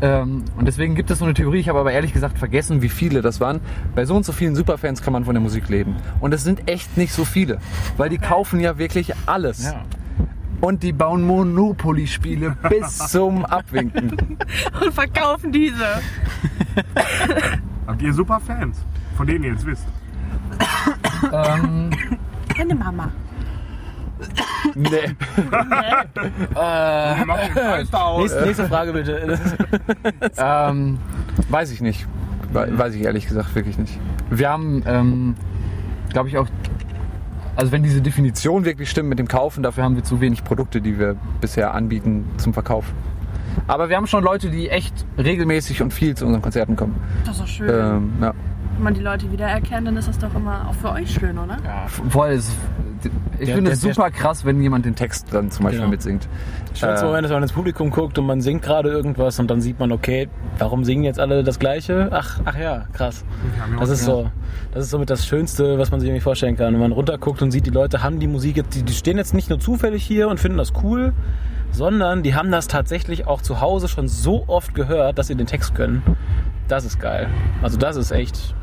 Speaker 4: Ähm, und deswegen gibt es so eine Theorie, ich habe aber ehrlich gesagt vergessen, wie viele das waren. Bei so und so vielen Superfans kann man von der Musik leben. Und es sind echt nicht so viele, weil die kaufen ja wirklich alles.
Speaker 3: Ja.
Speaker 4: Und die bauen Monopoly-Spiele bis zum Abwinken.
Speaker 1: Und verkaufen diese.
Speaker 2: Habt ihr super Fans, von denen ihr jetzt wisst?
Speaker 4: ähm,
Speaker 1: Meine Mama.
Speaker 4: nee.
Speaker 2: Den da aus.
Speaker 3: Nächste, nächste Frage bitte.
Speaker 4: Ähm, weiß ich nicht. We- Weiß ich ehrlich gesagt wirklich nicht. Wir haben, ähm, glaube ich auch, also wenn diese Definition wirklich stimmt mit dem Kaufen, dafür haben wir zu wenig Produkte, die wir bisher anbieten zum Verkauf. Aber wir haben schon Leute, die echt regelmäßig und viel zu unseren Konzerten kommen.
Speaker 1: Das ist doch schön.
Speaker 4: Ähm, ja.
Speaker 1: Wenn man die Leute wiedererkennt, dann ist das doch immer auch für euch schön, oder?
Speaker 3: Ja,
Speaker 4: Voll, es, ich
Speaker 3: Der-
Speaker 4: finde
Speaker 3: der-
Speaker 4: es super krass, wenn jemand den Text dann zum Beispiel
Speaker 3: Genau.
Speaker 4: mitsingt.
Speaker 3: Schönste
Speaker 4: Äh,
Speaker 3: Moment ist, wenn man ins Publikum guckt und man singt gerade irgendwas und dann sieht man, okay, warum singen jetzt alle das Gleiche? Ach, ach ja, krass. Das ist so, das ist somit das Schönste, was man sich irgendwie vorstellen kann. Wenn man runterguckt und sieht, die Leute haben die Musik jetzt, die, die stehen jetzt nicht nur zufällig hier und finden das cool, sondern die haben das tatsächlich auch zu Hause schon so oft gehört, dass sie den Text können. Das ist geil. Also das ist echt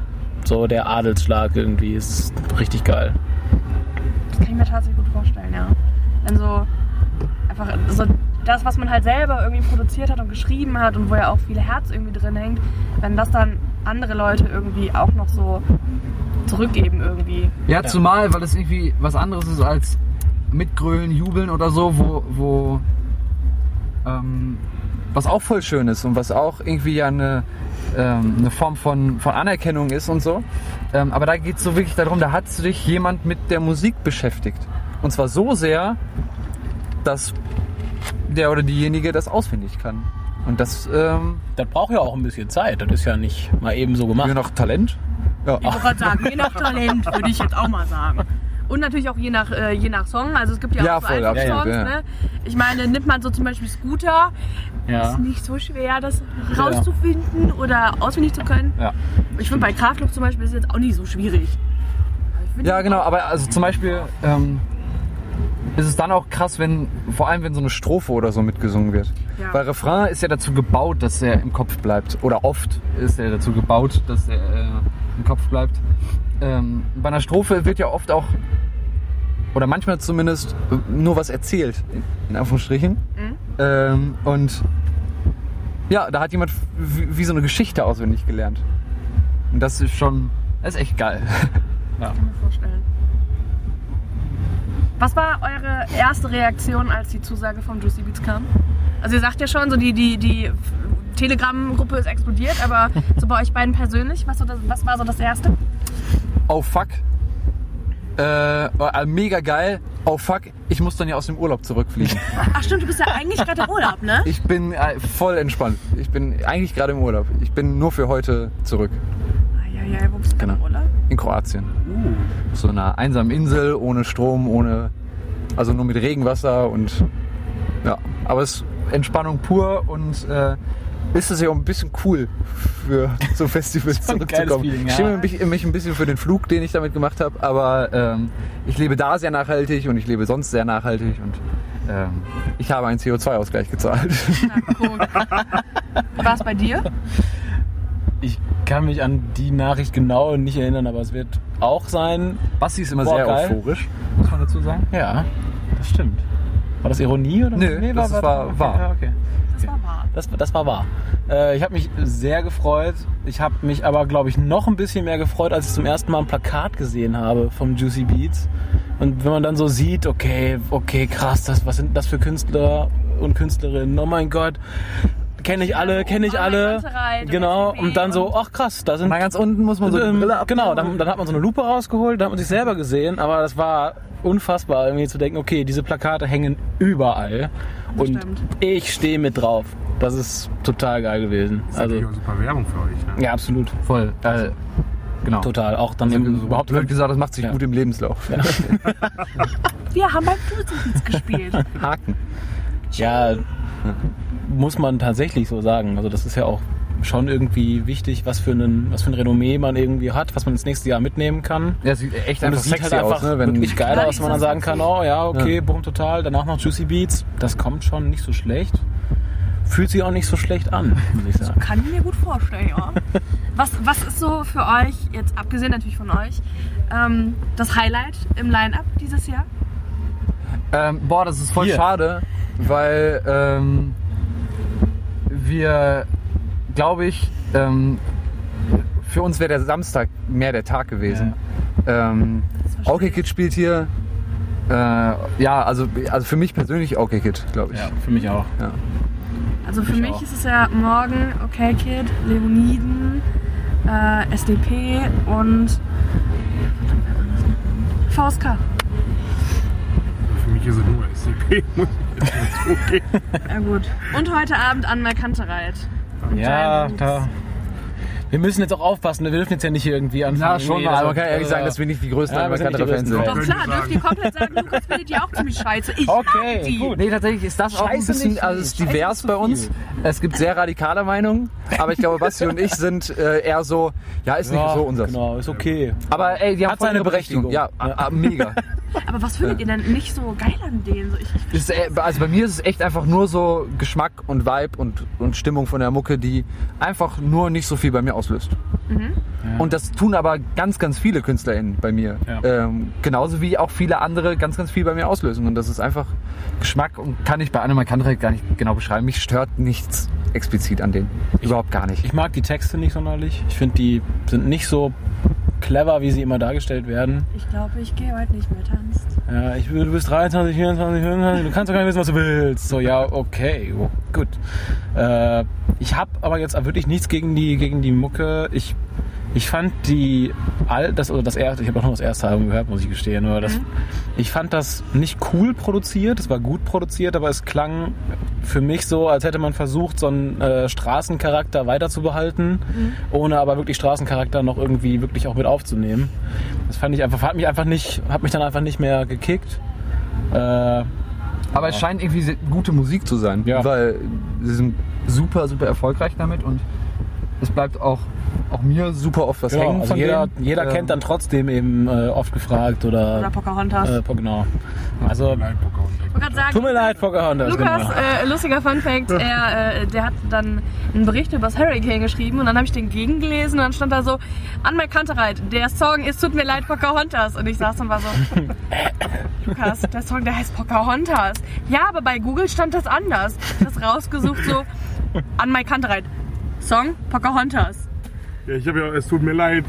Speaker 3: so der Adelsschlag irgendwie. Ist richtig geil.
Speaker 1: Das kann ich mir tatsächlich gut vorstellen, ja. Wenn so einfach so das, was man halt selber irgendwie produziert hat und geschrieben hat und wo ja auch viel Herz irgendwie drin hängt, wenn das dann andere Leute irgendwie auch noch so zurückgeben irgendwie.
Speaker 4: Ja, zumal, weil es irgendwie was anderes ist als mitgrölen, jubeln oder so, wo, wo ähm, was auch voll schön ist und was auch irgendwie ja eine, ähm, eine Form von, von Anerkennung ist und so. Ähm, aber da geht es so wirklich darum, da hat sich jemand mit der Musik beschäftigt. Und zwar so sehr, dass der oder diejenige das auswendig kann. Und das ähm,
Speaker 3: Das braucht ja auch ein bisschen Zeit. Das ist ja nicht mal eben so gemacht.
Speaker 4: wir noch Talent. Ja.
Speaker 1: Ich wollte gerade sagen, je nach Talent, würde ich jetzt auch mal sagen. Und natürlich auch je nach, äh, je nach Song. Also es gibt ja,
Speaker 4: Ja,
Speaker 1: auch so
Speaker 4: voll, absolut,
Speaker 1: Songs.
Speaker 4: ja.
Speaker 1: Ne? Ich meine, nimmt man so zum Beispiel Scooter,
Speaker 3: Ja.
Speaker 1: ist nicht so schwer, das rauszufinden oder auswendig zu können.
Speaker 4: Ja.
Speaker 1: Ich finde bei Kraftluft zum Beispiel ist es jetzt auch nicht so schwierig.
Speaker 4: Ja, genau, aber also zum Beispiel ähm, ist es dann auch krass, wenn, vor allem wenn so eine Strophe oder so mitgesungen wird.
Speaker 1: Ja.
Speaker 4: Weil Refrain ist ja dazu gebaut, dass er im Kopf bleibt. Oder oft ist er dazu gebaut, dass er äh, im Kopf bleibt. Ähm, bei einer Strophe wird ja oft auch, oder manchmal zumindest, nur was erzählt, in, in Anführungsstrichen. Ähm, und ja, da hat jemand wie, wie so eine Geschichte auswendig gelernt. Und das ist schon, das ist echt geil.
Speaker 1: kann mir vorstellen. Was war eure erste Reaktion, als die Zusage vom Juicy Beats kam? Also ihr sagt ja schon, so die, die, die Telegram-Gruppe ist explodiert, aber so bei euch beiden persönlich, was, so das, was war so das Erste?
Speaker 4: oh fuck, äh, war mega geil, oh fuck, ich muss dann ja aus dem Urlaub zurückfliegen.
Speaker 1: Ach stimmt, du bist ja eigentlich gerade im Urlaub, ne?
Speaker 4: Ich bin äh, voll entspannt. Ich bin eigentlich gerade im Urlaub. Ich bin nur für heute zurück
Speaker 1: Ja, ja, wo bist du denn im
Speaker 4: Genau.
Speaker 1: Urlaub?
Speaker 4: in Kroatien. Auf so einer einsamen Insel, ohne Strom, ohne, also nur mit Regenwasser und ja, aber es ist Entspannung pur und äh, ist es ja auch ein bisschen cool für so Festivals zurückzukommen.
Speaker 3: Feeling,
Speaker 4: Ich
Speaker 3: ja.
Speaker 4: schäme mich, mich ein bisschen für den Flug, den ich damit gemacht habe, aber ähm, ich lebe da sehr nachhaltig und ich lebe sonst sehr nachhaltig und ähm, ich habe einen CO2-Ausgleich gezahlt.
Speaker 1: Na, guck. War es bei dir?
Speaker 3: Ich kann mich an die Nachricht genau nicht erinnern, aber es wird auch sein.
Speaker 4: Basti ist immer
Speaker 3: Boah,
Speaker 4: sehr
Speaker 3: geil.
Speaker 4: euphorisch, muss man dazu sagen.
Speaker 3: Ja, das stimmt. War das Ironie oder?
Speaker 4: Nö, das war
Speaker 3: okay,
Speaker 4: wahr.
Speaker 3: Ja, okay.
Speaker 1: Das war wahr.
Speaker 3: Das, das war wahr. Äh, ich habe mich sehr gefreut. Ich habe mich aber, glaube ich, noch ein bisschen mehr gefreut, als ich zum ersten Mal ein Plakat gesehen habe vom Juicy Beats. Und wenn man dann so sieht, okay, okay, krass, das, was sind das für Künstler und Künstlerinnen? Oh mein Gott, kenne ich alle, kenne ich
Speaker 1: Oh
Speaker 3: alle.
Speaker 1: Und
Speaker 3: Genau. Und dann so, ach krass, da sind
Speaker 4: Mal ganz unten muss man so die
Speaker 3: ähm,
Speaker 4: Brille
Speaker 3: genau, dann, dann hat man so eine Lupe rausgeholt, da hat man sich selber gesehen, aber das war unfassbar, irgendwie zu denken, okay, diese Plakate hängen überall
Speaker 1: Das
Speaker 3: und
Speaker 1: stimmt.
Speaker 3: ich stehe mit drauf. Das ist total geil gewesen.
Speaker 2: Das ist
Speaker 3: Also
Speaker 2: auch super Werbung für euch. Ne?
Speaker 3: ja, absolut,
Speaker 4: Voll. Äh, genau.
Speaker 3: total. Auch dann eben
Speaker 4: Überhaupt
Speaker 3: überhaupt
Speaker 4: blöd gesagt, das macht sich
Speaker 3: Ja.
Speaker 4: gut im Lebenslauf.
Speaker 1: Wir haben beim Beats gespielt.
Speaker 4: Haken.
Speaker 3: ja, muss man tatsächlich so sagen. Also das ist ja auch schon irgendwie wichtig, was für, einen, was für ein Renommee man irgendwie hat, was man ins nächste Jahr mitnehmen kann.
Speaker 4: Ja, es sieht echt
Speaker 3: Und
Speaker 4: einfach
Speaker 3: es sieht
Speaker 4: sexy
Speaker 3: halt einfach
Speaker 4: aus, ne? Wenn,
Speaker 3: wirklich geil aus, wenn man dann sagen kann, oh ja, okay,
Speaker 4: Ja.
Speaker 3: boom, total. Danach noch Juicy Beats. Das kommt schon nicht so schlecht. Fühlt sich auch nicht so schlecht an, muss ich sagen.
Speaker 1: Kann ich mir gut vorstellen, ja. Was, was ist so für euch, jetzt abgesehen natürlich von euch, ähm, das Highlight im Line-Up dieses Jahr?
Speaker 4: Ähm, boah, das ist voll
Speaker 3: Hier.
Speaker 4: schade, weil ähm, wir, glaube ich, ähm, für uns wäre der Samstag mehr der Tag gewesen. Ähm,
Speaker 1: verstehe
Speaker 4: OK
Speaker 1: ich.
Speaker 4: Kid spielt hier. Äh, ja, also, also für mich persönlich OK Kid, glaube ich.
Speaker 3: Ja, für mich auch.
Speaker 4: Ja.
Speaker 1: Also für
Speaker 3: Ich
Speaker 1: mich
Speaker 3: auch.
Speaker 1: ist es ja morgen Okay Kid, Leoniden, äh, SDP und VSK.
Speaker 2: Für mich ist es nur SCP. muss ich jetzt zugeben.
Speaker 1: Ja gut. Und heute Abend an Kantereit.
Speaker 3: Ja, da. Wir müssen jetzt auch aufpassen, wir dürfen jetzt ja nicht hier irgendwie anfangen.
Speaker 4: Ja, schon
Speaker 3: dass
Speaker 4: aber man kann ehrlich sagen, dass wir nicht die größten
Speaker 3: Ja,
Speaker 4: Amerikaner-Fans
Speaker 3: größten
Speaker 4: sind.
Speaker 1: Doch klar, dürft ihr komplett sagen, Lukas findet die auch ziemlich scheiße. Ich
Speaker 3: Okay,
Speaker 1: die.
Speaker 3: gut.
Speaker 4: Nee, tatsächlich ist das auch ein
Speaker 3: Scheiße
Speaker 4: bisschen,
Speaker 3: nicht,
Speaker 4: also es ist
Speaker 3: Scheiße
Speaker 4: divers
Speaker 3: ist
Speaker 4: bei uns. Es gibt sehr radikale Meinungen, aber ich glaube, Basti und ich sind äh, eher so, ja, ist nicht
Speaker 3: Ja,
Speaker 4: so unseres.
Speaker 3: Genau, ist okay.
Speaker 4: Aber ey, die haben
Speaker 3: Hat seine
Speaker 4: Berechtigung.
Speaker 3: Berechtigung.
Speaker 4: Ja, ah, mega.
Speaker 1: Aber was findet ihr denn nicht so geil an denen? So, ich, ich
Speaker 4: ist, äh, also bei mir ist es echt einfach nur so Geschmack und Vibe und, und Stimmung von der Mucke, die einfach nur nicht so viel bei mir auslöst. Und das tun aber ganz, ganz viele KünstlerInnen bei mir.
Speaker 3: Ja.
Speaker 4: Ähm, genauso wie auch viele andere ganz, ganz viel bei mir auslösen. Und das ist einfach Geschmack und kann ich bei Annemal Kantrek gar nicht genau beschreiben. Mich stört nichts explizit an denen. Überhaupt gar nicht.
Speaker 3: Ich mag die Texte nicht sonderlich. Ich finde, die sind nicht so clever, wie sie immer dargestellt werden.
Speaker 1: ich glaube, ich gehe heute nicht mehr tanzt.
Speaker 3: Ja, ich, du bist 23, 24, 25, du kannst doch gar nicht wissen, was du willst. So, ja, okay, oh, gut. Äh, ich habe aber jetzt wirklich nichts gegen die, gegen die Mucke. Ich Ich fand die all das oder das erste, ich habe auch noch das erste Album gehört, muss ich gestehen, aber das, ich fand das nicht cool produziert, es war gut produziert, aber es klang für mich so, als hätte man versucht, so einen äh, Straßencharakter weiterzubehalten, ohne aber wirklich Straßencharakter noch irgendwie wirklich auch mit aufzunehmen. Das fand ich einfach, hat mich einfach nicht, hat mich dann einfach nicht mehr gekickt. Äh,
Speaker 4: Aber es scheint irgendwie gute Musik zu sein,
Speaker 3: Ja.
Speaker 4: weil sie sind super, super erfolgreich damit und es bleibt auch, auch mir super oft was
Speaker 3: ja,
Speaker 4: hängen
Speaker 3: also
Speaker 4: von
Speaker 3: jeder,
Speaker 4: denen.
Speaker 3: jeder
Speaker 4: Ähm,
Speaker 3: kennt dann trotzdem eben äh, oft gefragt oder,
Speaker 1: Oder Pocahontas.
Speaker 3: äh, genau. Also tut mir leid, Pocahontas.
Speaker 1: Lukas,
Speaker 3: genau.
Speaker 1: äh, lustiger Fun Fact, er, äh, der hat dann einen Bericht über das Hurricane geschrieben und dann habe ich den gegengelesen und dann stand da so, an mein Kantereit, der Song ist Tut mir leid, Pocahontas. Und ich saß und war so, Lukas, der Song, der heißt Pocahontas. Ja, aber bei Google stand das anders. Ich habe das rausgesucht so, an mein Kantereit, Song Pocahontas.
Speaker 2: Ja, ich habe ja, es tut mir leid.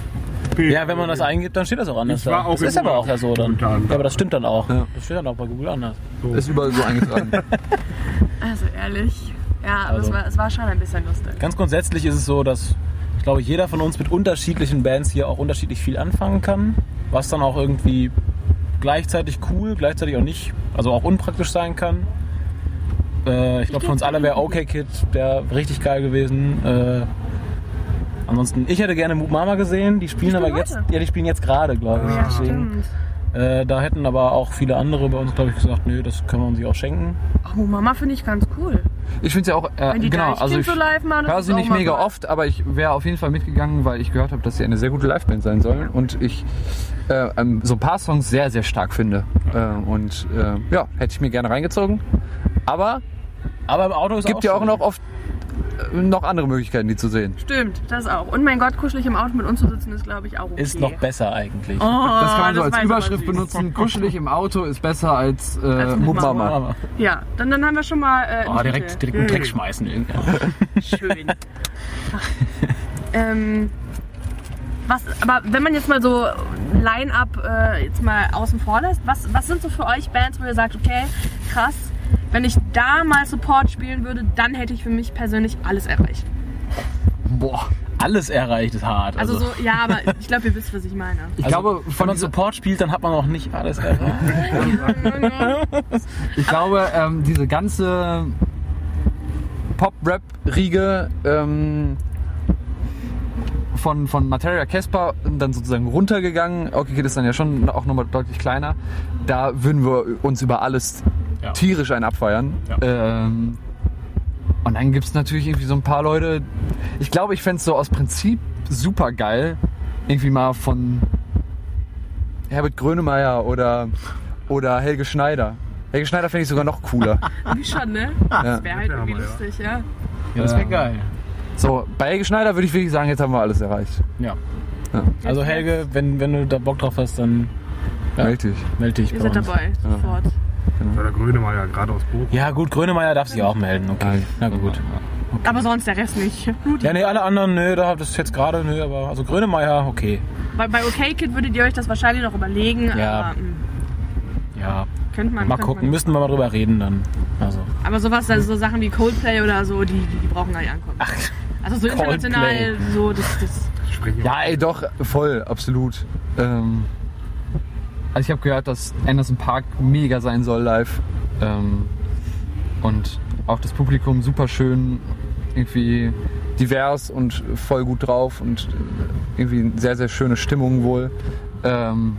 Speaker 2: Peter.
Speaker 3: Ja, wenn man das eingibt, dann steht das auch anders. Da.
Speaker 2: auch
Speaker 3: das
Speaker 2: in
Speaker 3: ist aber
Speaker 2: Google
Speaker 3: auch ja so dann. Ja, aber das stimmt dann auch.
Speaker 4: Ja.
Speaker 3: Das steht dann auch bei Google anders.
Speaker 4: Ist überall so eingetragen.
Speaker 1: Also ehrlich. Ja, aber
Speaker 3: Also-
Speaker 1: es, war, es war schon ein bisschen lustig.
Speaker 3: Ganz grundsätzlich ist es so, dass ich glaube, jeder von uns mit unterschiedlichen Bands hier auch unterschiedlich viel anfangen kann, was dann auch irgendwie gleichzeitig cool, gleichzeitig auch nicht, also auch unpraktisch sein kann. Äh, ich glaube, für uns alle wäre OK Kid der richtig geil gewesen. Äh, ansonsten, ich hätte gerne Moop Mama gesehen. Die spielen aber
Speaker 1: spielen
Speaker 3: jetzt,
Speaker 1: heute.
Speaker 3: ja, die spielen jetzt gerade, glaube ich.
Speaker 1: Ja, stimmt.
Speaker 3: Äh, da hätten aber auch viele andere bei uns, glaube ich, gesagt, nö, das können wir uns auch schenken.
Speaker 1: Oh, Mama finde ich ganz cool.
Speaker 4: Ich finde es ja auch, äh,
Speaker 1: Wenn die
Speaker 4: genau, also ich
Speaker 1: so live machen,
Speaker 4: höre sie
Speaker 1: auch
Speaker 4: nicht mega
Speaker 1: cool.
Speaker 4: oft, aber ich wäre auf jeden Fall mitgegangen, weil ich gehört habe, dass sie eine sehr gute Liveband sein sollen und ich äh, ähm, so ein paar Songs sehr, sehr stark finde. Äh, und äh, ja, hätte ich mir gerne reingezogen. Aber
Speaker 3: Aber im Auto ist
Speaker 4: gibt ja auch noch oft noch andere Möglichkeiten, die zu sehen.
Speaker 1: Stimmt, das auch. Und mein Gott, kuschelig im Auto mit uns zu sitzen, ist glaube ich auch okay.
Speaker 3: Ist noch besser eigentlich.
Speaker 1: Oh,
Speaker 4: Das kann man so als Überschrift benutzen. Kuschelig im Auto ist besser als, äh,
Speaker 1: Als.
Speaker 4: Mama.
Speaker 1: Ja, dann, dann haben wir schon mal. Äh,
Speaker 3: Oh, direkt, direkt einen Dreck schmeißen. irgendwie.
Speaker 1: Schön. ähm, was, aber wenn man jetzt mal so Line-Up äh, jetzt mal außen vor lässt, was, was sind so für euch Bands, wo ihr sagt, okay, krass, wenn ich da mal Support spielen würde, dann hätte ich für mich persönlich alles erreicht.
Speaker 4: Boah.
Speaker 3: Alles erreicht ist hart.
Speaker 1: Also so, ja, aber ich glaube, ihr wisst, was ich meine.
Speaker 4: Ich
Speaker 3: Also,
Speaker 4: glaube,
Speaker 3: wenn
Speaker 4: von
Speaker 3: man Support spielt, dann hat man noch nicht alles erreicht.
Speaker 4: ich glaube ähm, diese ganze Pop-Rap-Riege ähm, von, von Materia Casper dann sozusagen runtergegangen. Okay, Kid ist dann ja schon auch nochmal deutlich kleiner. Da würden wir uns über alles
Speaker 3: Ja.
Speaker 4: tierisch ein abfeiern.
Speaker 3: Ja.
Speaker 4: Ähm, und dann gibt es natürlich irgendwie so ein paar Leute. Ich glaube, ich fände es so aus Prinzip super geil, irgendwie mal von Herbert Grönemeyer oder, oder Helge Schneider. Helge Schneider fände ich sogar noch cooler.
Speaker 1: Wie schon, ne?
Speaker 4: Ja.
Speaker 1: Das wäre halt irgendwie lustig, ja.
Speaker 3: Ja, das wäre geil.
Speaker 4: So, bei Helge Schneider würde ich wirklich sagen, jetzt haben wir alles erreicht.
Speaker 3: Ja.
Speaker 4: Ja.
Speaker 3: Also Helge, wenn, wenn du da Bock drauf hast, dann ja,
Speaker 4: Meld dich.
Speaker 3: melde dich
Speaker 1: Ihr seid
Speaker 3: uns.
Speaker 1: dabei, sofort.
Speaker 2: Ja, der Grönemeyer, gerade aus Bochum.
Speaker 3: Ja gut, Grönemeyer darf sich auch melden. Okay, na gut.
Speaker 1: Aber sonst der Rest nicht. Gut.
Speaker 3: Ja, nee, alle anderen, nö, da das ist jetzt gerade, nö, aber also Grönemeyer, okay.
Speaker 1: Bei, bei OK Kid würdet ihr euch das wahrscheinlich noch überlegen,
Speaker 3: Ja.
Speaker 1: aber mh,
Speaker 3: Ja,
Speaker 1: könnte man.
Speaker 3: mal
Speaker 1: könnte
Speaker 3: gucken,
Speaker 1: Man.
Speaker 3: müssten wir mal drüber reden dann. Also.
Speaker 1: Aber sowas, also so Sachen wie Coldplay oder so, die, die, die brauchen gar nicht ankommen.
Speaker 3: Ach,
Speaker 1: also so
Speaker 3: Coldplay.
Speaker 1: international, so das, das.
Speaker 4: Ja, ey, doch, voll, absolut. Ähm, also ich habe gehört, dass Anderson Park mega sein soll live. Ähm, und auch das Publikum super schön, irgendwie divers und voll gut drauf und irgendwie eine sehr, sehr schöne Stimmung wohl. Ähm,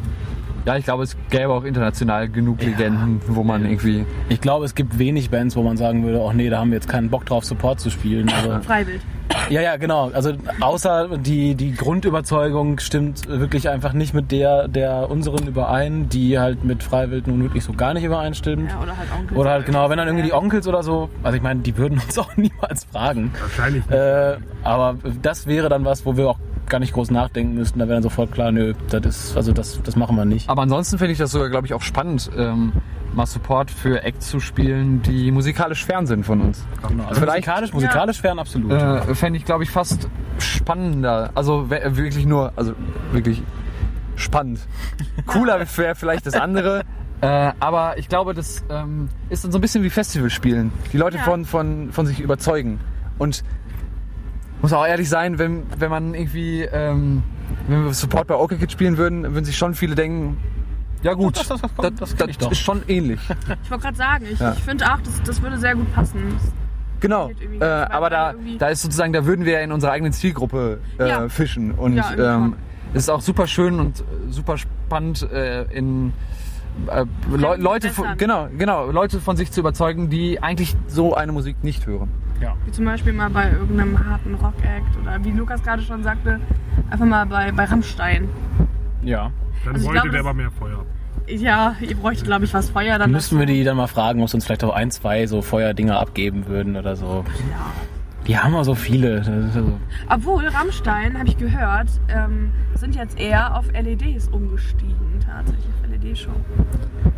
Speaker 4: ja, ich glaube, es gäbe auch international genug
Speaker 3: Ja.
Speaker 4: Legenden, wo man irgendwie.
Speaker 3: ich glaube, es gibt wenig Bands, wo man sagen würde, ach nee, da haben wir jetzt keinen Bock drauf, Support zu spielen. Also,
Speaker 1: Freiwild.
Speaker 3: ja, ja, genau. Also außer die, die Grundüberzeugung stimmt wirklich einfach nicht mit der der unseren überein, die halt mit Freiwild nun wirklich so gar nicht übereinstimmt.
Speaker 1: Ja, oder halt Onkel.
Speaker 3: Oder halt genau, wenn dann irgendwie die Onkels oder so, also ich meine, die würden uns auch niemals fragen.
Speaker 2: Wahrscheinlich nicht.
Speaker 3: Äh, aber das wäre dann was, wo wir auch gar nicht groß nachdenken müssten. Da wäre dann sofort klar, nö, das ist, also das, das machen wir nicht.
Speaker 4: Aber ansonsten finde ich das sogar, glaube ich, auch spannend, ähm, mal Support für Acts zu spielen, die musikalisch fern sind von uns.
Speaker 3: Genau. Also
Speaker 4: Vielleicht-
Speaker 3: musikalisch, musikalisch fern absolut.
Speaker 4: Äh, Fände ich, glaube ich, fast spannender. Also wär- wirklich nur, also wirklich spannend. Cooler wäre vielleicht das andere. Äh, aber ich glaube, das ähm, ist dann so ein bisschen wie Festivalspielen. Die Leute
Speaker 1: Ja.
Speaker 4: von, von, von sich überzeugen. Und muss auch ehrlich sein, wenn, wenn man irgendwie, ähm, wenn wir Support bei OK Kids spielen würden, würden sich schon viele denken, ja gut,
Speaker 3: Das- das- das kommt- das
Speaker 4: das,
Speaker 3: doch.
Speaker 4: ist schon ähnlich.
Speaker 1: Ich wollte gerade sagen, ich,
Speaker 4: Ja.
Speaker 1: ich finde auch, das, das würde sehr gut passen.
Speaker 4: Genau. Äh, aber da, da ist sozusagen, da würden wir ja in unserer eigenen Zielgruppe äh,
Speaker 1: Ja.
Speaker 4: fischen. Und
Speaker 1: Ja, irgendwie
Speaker 4: ähm, es ist auch super schön und super spannend äh, in äh, Le Leute von, genau, genau, Leute von sich zu überzeugen, die eigentlich so eine Musik nicht hören.
Speaker 1: Wie zum Beispiel mal bei irgendeinem harten Rock-Act oder wie Lukas gerade schon sagte, einfach mal bei, bei Rammstein.
Speaker 3: Ja.
Speaker 2: Dann
Speaker 1: Also glaube,
Speaker 2: der aber mehr Feuer.
Speaker 1: Ja, ihr bräuchtet, glaube ich, was Feuer. Dann
Speaker 3: Müssten wir die dann mal fragen, ob sie uns vielleicht auch ein, zwei so Feuerdinger abgeben würden oder so.
Speaker 1: Ja.
Speaker 3: Die haben wir so viele. Also-
Speaker 1: Obwohl, Rammstein, habe ich gehört, ähm, sind jetzt eher auf LEDs umgestiegen, tatsächlich, auf LED-Show.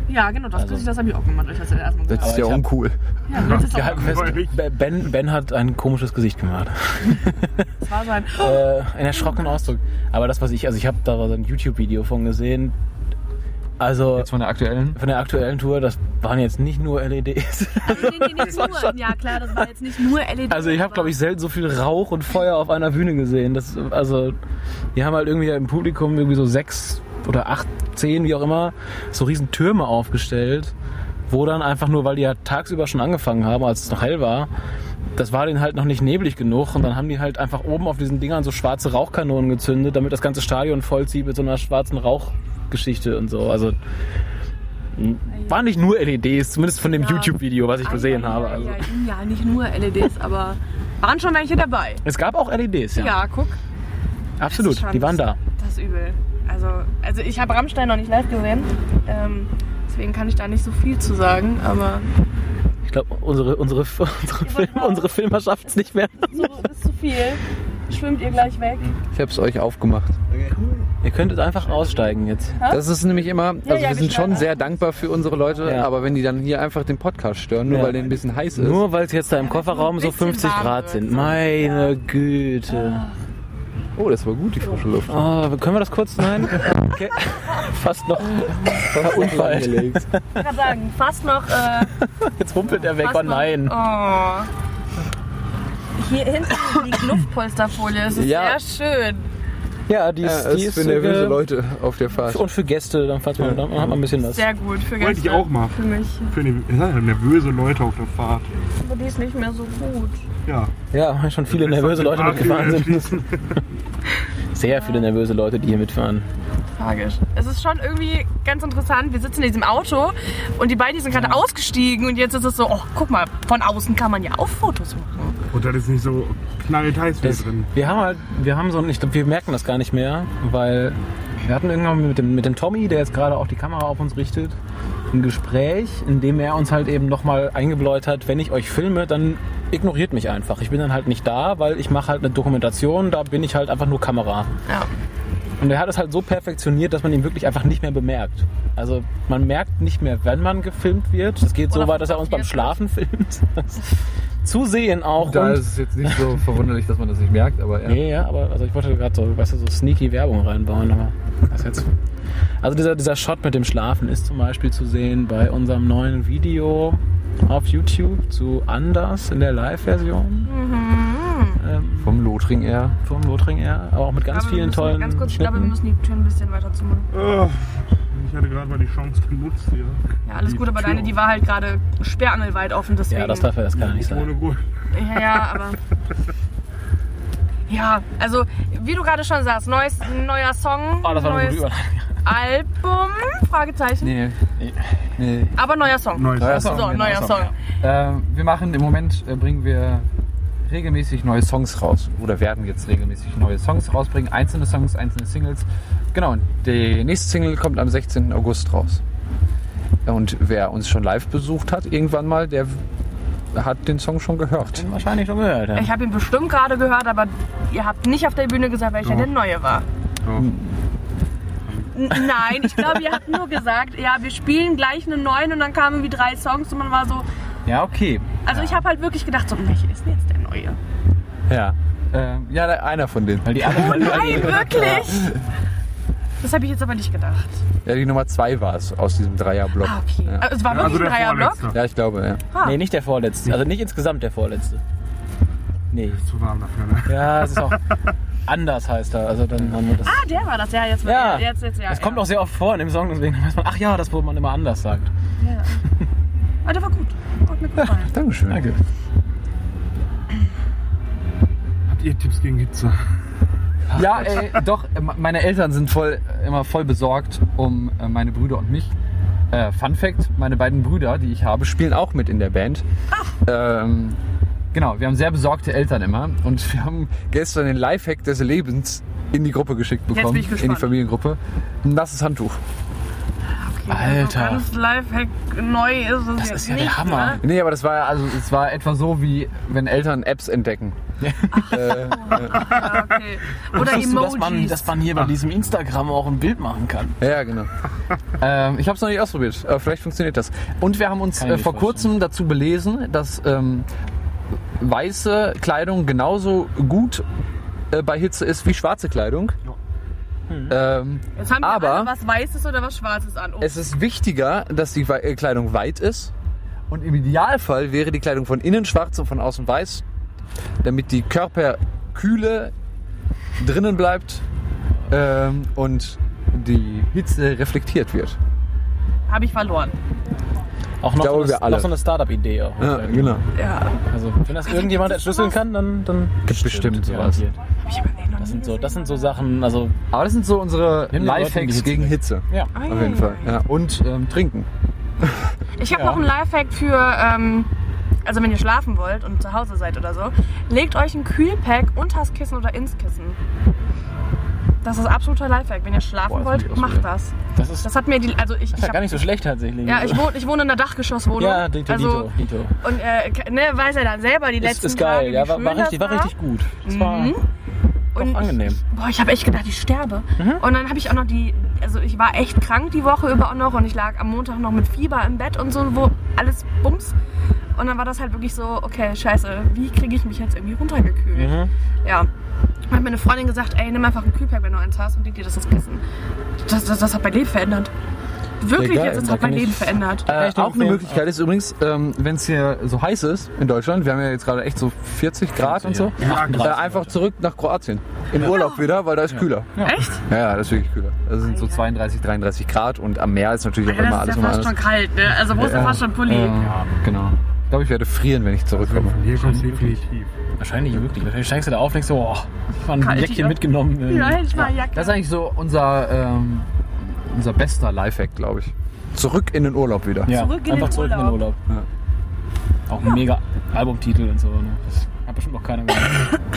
Speaker 1: Ja, genau, das,
Speaker 3: Also-
Speaker 1: das habe ich auch gemacht, ich das erstmal
Speaker 4: Das ist ja uncool.
Speaker 1: Ja, das ist auch
Speaker 2: Neulich.
Speaker 3: Ben, ben hat ein komisches Gesicht gemacht.
Speaker 1: das war sein.
Speaker 3: äh, ein erschrockenen Ausdruck. Aber das, was ich, also ich habe da so ein YouTube-Video von gesehen. Also
Speaker 4: Jetzt von der aktuellen.
Speaker 3: von der aktuellen Tour, das waren jetzt nicht nur LEDs.
Speaker 1: Also, nee, nee, nicht nur. Ja, klar, das war jetzt nicht nur LED.
Speaker 3: Also ich habe, glaube ich, selten so viel Rauch und Feuer auf einer Bühne gesehen. Das, also die haben halt irgendwie im Publikum irgendwie so sechs oder acht, zehn, wie auch immer, so riesen Türme aufgestellt, wo dann einfach nur, weil die ja tagsüber schon angefangen haben, als es noch hell war, das war denen halt noch nicht neblig genug und dann haben die halt einfach oben auf diesen Dingern so schwarze Rauchkanonen gezündet, damit das ganze Stadion vollzieht mit so einer schwarzen Rauchgeschichte und so. Also m, war nicht nur LEDs, zumindest von dem
Speaker 1: Ja.
Speaker 3: YouTube-Video, was ich
Speaker 1: Ah,
Speaker 3: gesehen
Speaker 1: ja,
Speaker 3: habe.
Speaker 1: Ja,
Speaker 3: Also.
Speaker 1: ja, ja, nicht nur LEDs, aber waren schon welche dabei.
Speaker 3: Es gab auch LEDs, ja.
Speaker 1: Ja, guck.
Speaker 3: Absolut, die waren da.
Speaker 1: Das ist übel. Also, also ich habe Rammstein noch nicht live gesehen. Ähm, deswegen kann ich da nicht so viel zu sagen, aber
Speaker 3: Ich glaube, unsere, unsere, unsere, Film, unsere Filmer schafft es nicht mehr.
Speaker 1: so ist zu viel. Schwimmt ihr gleich weg?
Speaker 4: Ich habe es euch aufgemacht.
Speaker 3: Ihr könntet einfach aussteigen jetzt.
Speaker 4: Das ist nämlich immer, also
Speaker 1: ja,
Speaker 4: wir
Speaker 1: wir
Speaker 4: sind schon sehr dankbar für unsere Leute,
Speaker 3: Ja.
Speaker 4: aber wenn die dann hier einfach den Podcast stören, nur
Speaker 3: Ja.
Speaker 4: weil der ein bisschen heiß ist.
Speaker 3: Nur weil es jetzt da im Kofferraum so
Speaker 1: bisschen
Speaker 3: 50
Speaker 1: warm
Speaker 3: Grad sind. Meine Güte.
Speaker 4: Oh, das war gut, die frische Luft.
Speaker 3: Oh, können wir das kurz? Nein? Okay. Fast noch verunfallt.
Speaker 1: Ich kann sagen, fast noch. Äh,
Speaker 3: Jetzt rumpelt er weg. Oh nein.
Speaker 1: Noch, oh. Hier hinten liegt Luftpolsterfolie. Es ist
Speaker 4: Ja.
Speaker 1: sehr schön.
Speaker 3: Ja, die
Speaker 4: Ja,
Speaker 3: ist,
Speaker 4: das
Speaker 3: die
Speaker 4: ist für nervöse
Speaker 3: äh,
Speaker 4: Leute auf der Fahrt.
Speaker 3: Und für Gäste, dann, falls man, dann hat man ein bisschen was.
Speaker 1: Sehr gut für
Speaker 2: Wollte
Speaker 1: Gäste.
Speaker 2: ich auch mal.
Speaker 1: Für mich.
Speaker 2: Für ne- ja, nervöse Leute auf der Fahrt.
Speaker 1: Aber die ist nicht mehr so gut.
Speaker 2: Ja.
Speaker 3: Ja, schon viele nervöse Leute mitgefahren sind. Sehr viele nervöse Leute, die hier mitfahren.
Speaker 1: Tragisch. Es ist schon irgendwie ganz interessant. Wir sitzen in diesem Auto und die beiden sind gerade ausgestiegen und jetzt ist es so, oh, guck mal, von außen kann man ja auch Fotos machen.
Speaker 2: Und das ist nicht so knallheiß wie
Speaker 3: Das,
Speaker 2: drin.
Speaker 3: wir haben halt, wir haben so, ein- ich glaube, wir merken das gar nicht mehr, weil wir hatten irgendwann mit dem, mit dem Tommy, der jetzt gerade auch die Kamera auf uns richtet, ein Gespräch, in dem er uns halt eben nochmal eingebläut hat, wenn ich euch filme, dann ignoriert mich einfach. Ich bin dann halt nicht da, weil ich mache halt eine Dokumentation, da bin ich halt einfach nur Kamera.
Speaker 1: Ja.
Speaker 3: Und er hat es halt so perfektioniert, dass man ihn wirklich einfach nicht mehr bemerkt. Also man merkt nicht mehr, wenn man gefilmt wird. Es geht so
Speaker 1: Oder
Speaker 3: weit, dass er uns beim Schlafen filmt. Zusehen auch.
Speaker 4: Da
Speaker 3: und
Speaker 4: ist es jetzt nicht so verwunderlich, dass man das nicht merkt, aber ja.
Speaker 3: Nee, ja, aber also ich wollte gerade so, weißt du, so sneaky Werbung reinbauen, aber was jetzt? Also dieser, dieser Shot mit dem Schlafen ist zum Beispiel zu sehen bei unserem neuen Video auf YouTube zu Anders in der Live-Version ähm,
Speaker 4: Vom Lothring eher.
Speaker 3: vom Lothring R, aber auch mit ganz vielen
Speaker 1: müssen,
Speaker 3: tollen
Speaker 1: Ganz kurz, ich glaube, wir müssen die Tür ein bisschen weiter zumachen.
Speaker 2: Ich hatte gerade mal die Chance genutzt hier.
Speaker 1: Ja, alles
Speaker 2: Die
Speaker 1: gut, aber
Speaker 2: Tür
Speaker 1: deine, die war halt gerade sperrangelweit offen, deswegen.
Speaker 3: Ja, das darf ja, das kann ja nicht
Speaker 2: Ohne
Speaker 3: sein.
Speaker 2: Grund.
Speaker 1: Ja, ja, aber. Ja, also wie du gerade schon sagst, neues, neuer Song,
Speaker 3: Oh, das war eine
Speaker 1: neues. Album, Fragezeichen.
Speaker 4: Nee. nee.
Speaker 1: Aber neuer Song.
Speaker 2: Neues
Speaker 4: Neuer
Speaker 1: So,
Speaker 4: Song, genau,
Speaker 1: neuer Song.
Speaker 4: Äh, wir machen im Moment, äh, bringen wir regelmäßig neue Songs raus. Oder werden jetzt regelmäßig neue Songs rausbringen. Einzelne Songs, einzelne Singles. Genau, und die nächste Single kommt am 16. August raus. Und wer uns schon live besucht hat, irgendwann mal, der hat den Song schon gehört.
Speaker 3: Wahrscheinlich schon gehört, ja.
Speaker 1: Ich habe ihn bestimmt gerade gehört, aber ihr habt nicht auf der Bühne gesagt, welcher
Speaker 2: Doch.
Speaker 1: der neue war.
Speaker 2: Ja.
Speaker 1: N nein, ich glaube, ihr habt nur gesagt, ja, wir spielen gleich einen neuen und dann kamen irgendwie drei Songs und man war so.
Speaker 3: Ja, okay.
Speaker 1: Also ich habe halt wirklich gedacht, so, welcher ist denn jetzt der neue?
Speaker 3: Ja.
Speaker 4: Ähm, ja, der- einer von denen.
Speaker 3: Weil die anderen, die
Speaker 1: Nein, wirklich? Das habe ich jetzt aber nicht gedacht.
Speaker 4: Ja, die Nummer zwei war es aus diesem Dreierblock.
Speaker 1: Ah, okay.
Speaker 4: Ja.
Speaker 1: Äh, Es war
Speaker 2: Ja, also
Speaker 1: wirklich
Speaker 2: der
Speaker 1: ein Dreierblock.
Speaker 2: vorletzte.
Speaker 4: ja, ich glaube, ja.
Speaker 1: Ah.
Speaker 3: Nee, nicht der vorletzte. Also nicht insgesamt der vorletzte. Nee.
Speaker 2: Zu warm dafür, ne?
Speaker 3: Ja, es ist auch anders heißt er. Also dann haben wir das.
Speaker 1: Ah, der war das. Ja, jetzt,
Speaker 3: Ja,
Speaker 1: jetzt, jetzt, ja.
Speaker 3: es kommt auch sehr oft vor in dem Song, deswegen weiß man, ach ja, das, wo man immer anders sagt.
Speaker 1: Ja. Aber der war gut. Mir gefallen.
Speaker 4: Dankeschön.
Speaker 3: Danke.
Speaker 2: Habt ihr Tipps gegen Hitze?
Speaker 4: Ja, ey, doch, äh, meine Eltern sind voll, immer voll besorgt um äh, meine Brüder und mich. Äh, Fun Fact, meine beiden Brüder, die ich habe, spielen auch mit in der Band. Ähm, genau, wir haben sehr besorgte Eltern immer und wir haben gestern den Lifehack des Lebens in die Gruppe geschickt
Speaker 1: bin
Speaker 4: bekommen,
Speaker 1: ich
Speaker 4: in die. Familiengruppe. Ein nasses Handtuch.
Speaker 3: Alter.
Speaker 1: Ganz Lifehack neu ist es
Speaker 3: Das
Speaker 1: jetzt
Speaker 3: ist ja
Speaker 1: nicht,
Speaker 3: der Hammer.
Speaker 1: Ne?
Speaker 4: Nee, aber das war also es war etwa so wie wenn Eltern Apps entdecken.
Speaker 1: Ja, okay. Oder
Speaker 3: Wusstest du, dass man,
Speaker 1: Emojis.
Speaker 3: dass man hier bei diesem Instagram auch ein Bild machen kann?
Speaker 4: Ja, genau. ähm, ich habe es noch nicht ausprobiert, aber vielleicht funktioniert das. Und wir haben uns äh, vor kurzem dazu belesen, dass ähm, weiße Kleidung genauso gut äh, bei Hitze ist wie schwarze Kleidung. Ähm,
Speaker 1: Jetzt haben wir
Speaker 4: aber-
Speaker 1: alle was Weißes oder was Schwarzes an. Oh.
Speaker 4: es ist wichtiger, dass die äh, Kleidung weit ist. Und im Idealfall wäre die Kleidung von innen schwarz und von außen weiß, damit die Körperkühle drinnen bleibt ähm, und die Hitze reflektiert wird.
Speaker 1: Habe ich verloren.
Speaker 3: Auch noch,
Speaker 4: glaube,
Speaker 3: so,
Speaker 4: wir
Speaker 3: eine,
Speaker 4: alle.
Speaker 3: noch so eine Startup-Idee auch.
Speaker 4: genau.
Speaker 1: Ja.
Speaker 3: Also, wenn das irgendjemand entschlüsseln kann, dann, dann
Speaker 4: Gibt bestimmt sowas.
Speaker 1: echt noch
Speaker 3: Das sind, so, das sind so Sachen, also,
Speaker 4: Aber das sind so unsere Lifehacks
Speaker 3: Hitze
Speaker 4: gegen. Hitze.
Speaker 3: ja.
Speaker 4: Auf jeden Fall. Ja. Und ähm, trinken.
Speaker 1: Ich habe
Speaker 3: Ja.
Speaker 1: noch einen Lifehack für, ähm, also wenn ihr schlafen wollt und zu Hause seid oder so, legt euch ein Kühlpack unters Kissen oder ins Kissen. Das ist absoluter Lifehack. Wenn ihr schlafen
Speaker 4: Boah,
Speaker 1: wollt, macht das.
Speaker 3: Das ist,
Speaker 1: Das hat mir die, also ich,
Speaker 3: das ist ja gar nicht so schlecht tatsächlich.
Speaker 1: ja, ich wohne, ich wohne in einer Dachgeschosswohnung.
Speaker 3: Ja, Dito,
Speaker 1: also,
Speaker 3: Dito, Dito.
Speaker 1: Und äh, ne, weiß er dann selber die
Speaker 3: Ist,
Speaker 1: letzten
Speaker 3: ist geil,
Speaker 1: Tage,
Speaker 3: ja, war, war, richtig, war richtig gut. Das war
Speaker 1: Mhm. Und
Speaker 3: doch angenehm.
Speaker 1: Boah, ich habe echt gedacht, ich sterbe.
Speaker 3: Mhm.
Speaker 1: Und dann habe ich auch noch die, also ich war echt krank die Woche über auch noch und ich lag am Montag noch mit Fieber im Bett und so, wo alles bums. Und dann war das halt wirklich so, okay, scheiße, wie kriege ich mich jetzt irgendwie runtergekühlt?
Speaker 3: Mhm.
Speaker 1: Ja. Dann hat mir eine Freundin gesagt, ey, nimm einfach ein Kühlpack, wenn du eins hast und leg dir das ins Kissen. Das, das, das hat mein Leben verändert. Wirklich,
Speaker 4: Ja,
Speaker 1: jetzt, das
Speaker 3: Da
Speaker 1: hat mein Leben verändert.
Speaker 4: Äh, auch eine. Möglichkeit ist übrigens, ähm, wenn es hier so heiß ist in Deutschland, wir haben ja jetzt gerade echt so 40 Grad und so,
Speaker 3: Ja,
Speaker 4: äh,
Speaker 3: 38
Speaker 4: einfach zurück nach Kroatien. In Urlaub wieder, weil da ist kühler.
Speaker 1: Echt?
Speaker 4: Ja, ja, das ist wirklich kühler. Das sind so
Speaker 1: Alter.
Speaker 4: 32, 33 Grad und am Meer ist natürlich auch
Speaker 1: Ja,
Speaker 4: immer
Speaker 1: das
Speaker 4: alles
Speaker 1: ist ja fast schon kalt, ne? Also wo ist ja fast schon Pulli?
Speaker 4: Ja, genau. Ich glaube, ich werde frieren, wenn ich zurückkomme.
Speaker 2: Von hier kommt definitiv.
Speaker 3: Wahrscheinlich wirklich. Wahrscheinlich steigst du da auf und denkst so, oh, ich war ein
Speaker 1: Kalt,
Speaker 3: Jäckchen
Speaker 1: ja.
Speaker 3: mitgenommen.
Speaker 1: Ja, ich mal Jacke.
Speaker 4: Das ist eigentlich so unser, ähm, unser bester Lifehack, glaube ich. Zurück in den Urlaub wieder.
Speaker 3: ja,
Speaker 1: Zurück in
Speaker 3: einfach
Speaker 1: den
Speaker 3: zurück in den
Speaker 1: Urlaub.
Speaker 3: Urlaub. Auch ein mega Albumtitel und so. Ne? Das hat bestimmt noch keiner gehört.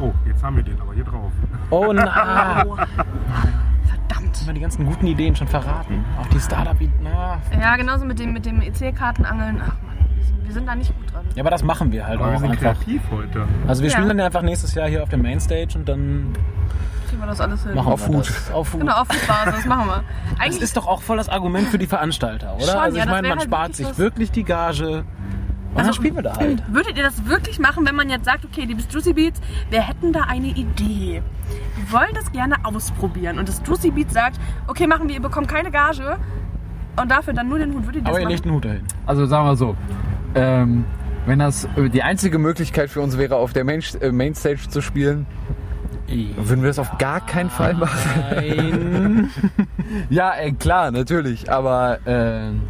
Speaker 2: Oh, jetzt haben wir den aber hier drauf.
Speaker 3: Oh nein!
Speaker 1: Au. Verdammt.
Speaker 3: Haben wir die ganzen guten Ideen schon verraten. Auch die Startup, na.
Speaker 1: Ja, genauso mit dem, mit dem EC-Kartenangeln. Ach man, wir sind, wir sind da nicht gut dran.
Speaker 3: Ja, aber das machen wir halt
Speaker 2: Aber wir
Speaker 3: auch
Speaker 2: sind
Speaker 3: einfach.
Speaker 2: kreativ heute.
Speaker 3: Also wir
Speaker 1: Ja.
Speaker 3: spielen dann einfach nächstes Jahr hier auf der Mainstage und dann
Speaker 1: Kriegen wir das alles hin.
Speaker 3: machen
Speaker 4: Auf
Speaker 3: wir
Speaker 4: Hut.
Speaker 3: das. Auf Hut.
Speaker 1: Genau, auf die Basis, das machen wir.
Speaker 3: Das
Speaker 1: Eigentlich
Speaker 3: ist doch auch voll das Argument für die Veranstalter, oder?
Speaker 1: Schon,
Speaker 3: also
Speaker 1: ja,
Speaker 3: ich
Speaker 1: das
Speaker 3: meine, man
Speaker 1: halt
Speaker 3: spart
Speaker 1: wirklich
Speaker 3: sich wirklich die Gage. Und
Speaker 1: Also-
Speaker 3: dann spielen wir da halt.
Speaker 1: Würdet ihr das wirklich machen, wenn man jetzt sagt, okay, liebes Juicy Beats, wir hätten da eine Idee. Wir wollen das gerne ausprobieren. Und das Juicy Beats sagt, okay, machen wir, ihr bekommt keine Gage und dafür dann nur den Hut. Würdet ihr das
Speaker 3: Aber ihr legt einen Hut dahin.
Speaker 4: Also sagen wir so, ähm, wenn das die einzige Möglichkeit für uns wäre, auf der Main, äh, Mainstage zu spielen, würden wir das auf gar keinen Fall machen.
Speaker 3: Nein.
Speaker 4: Ja, ey, klar, natürlich, aber ähm,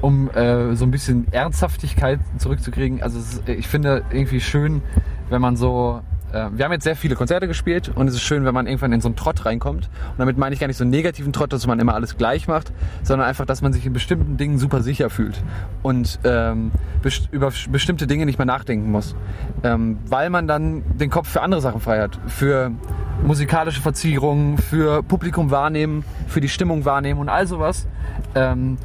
Speaker 4: um äh, so ein bisschen Ernsthaftigkeit zurückzukriegen, also ist, ich finde irgendwie schön, wenn man so äh, wir haben jetzt sehr viele Konzerte gespielt und es ist schön, wenn man irgendwann in so einen Trott reinkommt. Und damit meine ich gar nicht so einen negativen Trott, dass man immer alles gleich macht, sondern einfach, dass man sich in bestimmten Dingen super sicher fühlt und ähm, best über bestimmte Dinge nicht mehr nachdenken muss. Ähm, weil man dann den Kopf für andere Sachen frei hat. Für musikalische Verzierungen, für Publikum wahrnehmen, für die Stimmung wahrnehmen und all sowas. Ähm,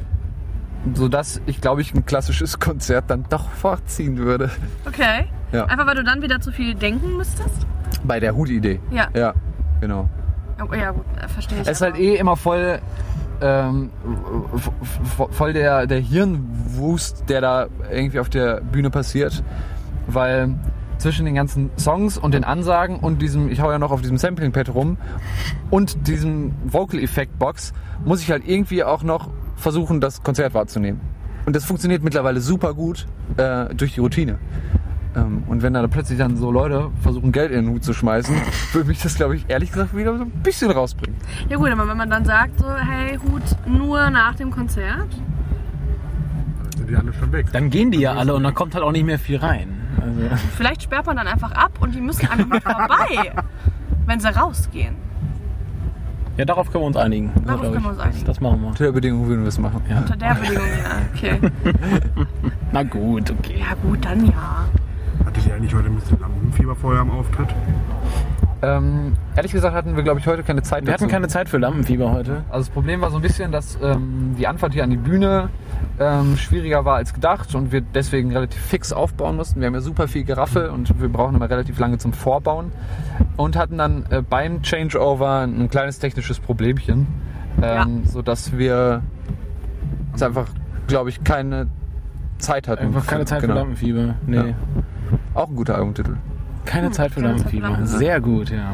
Speaker 4: sodass ich, glaube ich, ein klassisches Konzert dann doch vorziehen würde.
Speaker 1: Okay.
Speaker 4: Ja.
Speaker 1: Einfach weil du dann wieder zu viel denken müsstest?
Speaker 4: Bei der Hut-Idee.
Speaker 1: Ja.
Speaker 4: Ja, genau.
Speaker 1: Oh, ja, gut, äh, verstehe ich.
Speaker 4: Es ist halt eh immer voll, ähm, voll der, der Hirnwust, der da irgendwie auf der Bühne passiert. Weil zwischen den ganzen Songs und den Ansagen und diesem, ich hau ja noch auf diesem Sampling-Pad rum und diesem Vocal-Effekt-Box muss ich halt irgendwie auch noch versuchen, das Konzert wahrzunehmen. und das funktioniert mittlerweile super gut äh, durch die Routine. Ähm, und wenn da plötzlich dann so Leute versuchen, Geld in den Hut zu schmeißen, würde mich das, glaube ich, ehrlich gesagt wieder so ein bisschen rausbringen.
Speaker 1: Ja gut, aber wenn man dann sagt so, hey, Hut nur nach dem Konzert.
Speaker 2: Dann sind die alle schon weg.
Speaker 3: Dann gehen die ja alle und dann kommt halt auch nicht mehr viel rein. Also,
Speaker 1: Vielleicht sperrt man dann einfach ab und die müssen einfach mal vorbei, wenn sie rausgehen.
Speaker 3: Ja, darauf können wir uns einigen.
Speaker 1: Darauf können wir
Speaker 3: ich.
Speaker 1: uns einigen.
Speaker 3: Das, machen wir.
Speaker 4: Unter der Bedingung würden wir es machen.
Speaker 3: Ja.
Speaker 1: Unter der Bedingung, ja. Okay.
Speaker 3: Na gut, okay.
Speaker 1: Ja gut, dann ja.
Speaker 2: Hattet ihr eigentlich heute ein bisschen Lampenfieber vorher am Auftritt?
Speaker 4: Ähm, ehrlich gesagt hatten wir, glaube ich, heute keine Zeit
Speaker 3: Wir hatten
Speaker 4: dazu.
Speaker 3: keine Zeit für Lampenfieber heute.
Speaker 4: Also das Problem war so ein bisschen, dass ähm, die Anfahrt hier an die Bühne ähm, schwieriger war als gedacht und wir deswegen relativ fix aufbauen mussten. Wir haben ja super viel Geraffel und wir brauchen immer relativ lange zum Vorbauen und hatten dann äh, beim Changeover ein kleines technisches Problemchen, ähm, sodass wir jetzt einfach, glaube ich, keine Zeit hatten.
Speaker 3: Einfach keine Zeit
Speaker 4: Genau.
Speaker 3: für Lampenfieber. Nee.
Speaker 4: Ja. Auch ein guter Albumtitel.
Speaker 3: Keine
Speaker 1: Hm,
Speaker 3: Zeit für
Speaker 1: keine Zeit für
Speaker 3: Lampenfieber.
Speaker 1: Lampenfieber.
Speaker 3: Sehr gut, ja.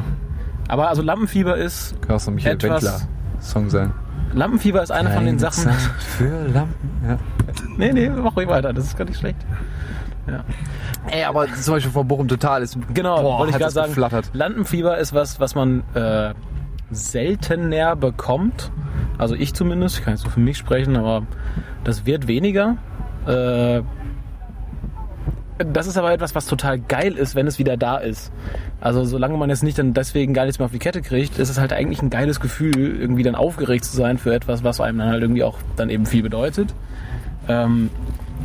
Speaker 3: Aber also Lampenfieber ist
Speaker 4: Kann auch so ein Michael
Speaker 3: Etwas-
Speaker 4: Wendler Song sein.
Speaker 3: Lampenfieber ist eine von den
Speaker 4: Keine
Speaker 3: Sachen.
Speaker 4: Zeit für Lampen. Ja.
Speaker 3: Nee, nee, mach ruhig weiter, das ist gar nicht schlecht. Ja.
Speaker 4: Ey, aber zum Beispiel vor Bochum Total ist.
Speaker 3: Genau,
Speaker 4: Boah,
Speaker 3: wollte ich gerade sagen.
Speaker 4: geflattert.
Speaker 3: Lampenfieber ist was, was man äh, seltener bekommt. Also ich zumindest, ich kann jetzt so für mich sprechen, aber das wird weniger. Äh, das ist aber etwas, was total geil ist, wenn es wieder da ist. Also solange man jetzt nicht dann deswegen gar nichts mehr auf die Kette kriegt, ist es halt eigentlich ein geiles Gefühl, irgendwie dann aufgeregt zu sein für etwas, was einem dann halt irgendwie auch dann eben viel bedeutet. Ähm,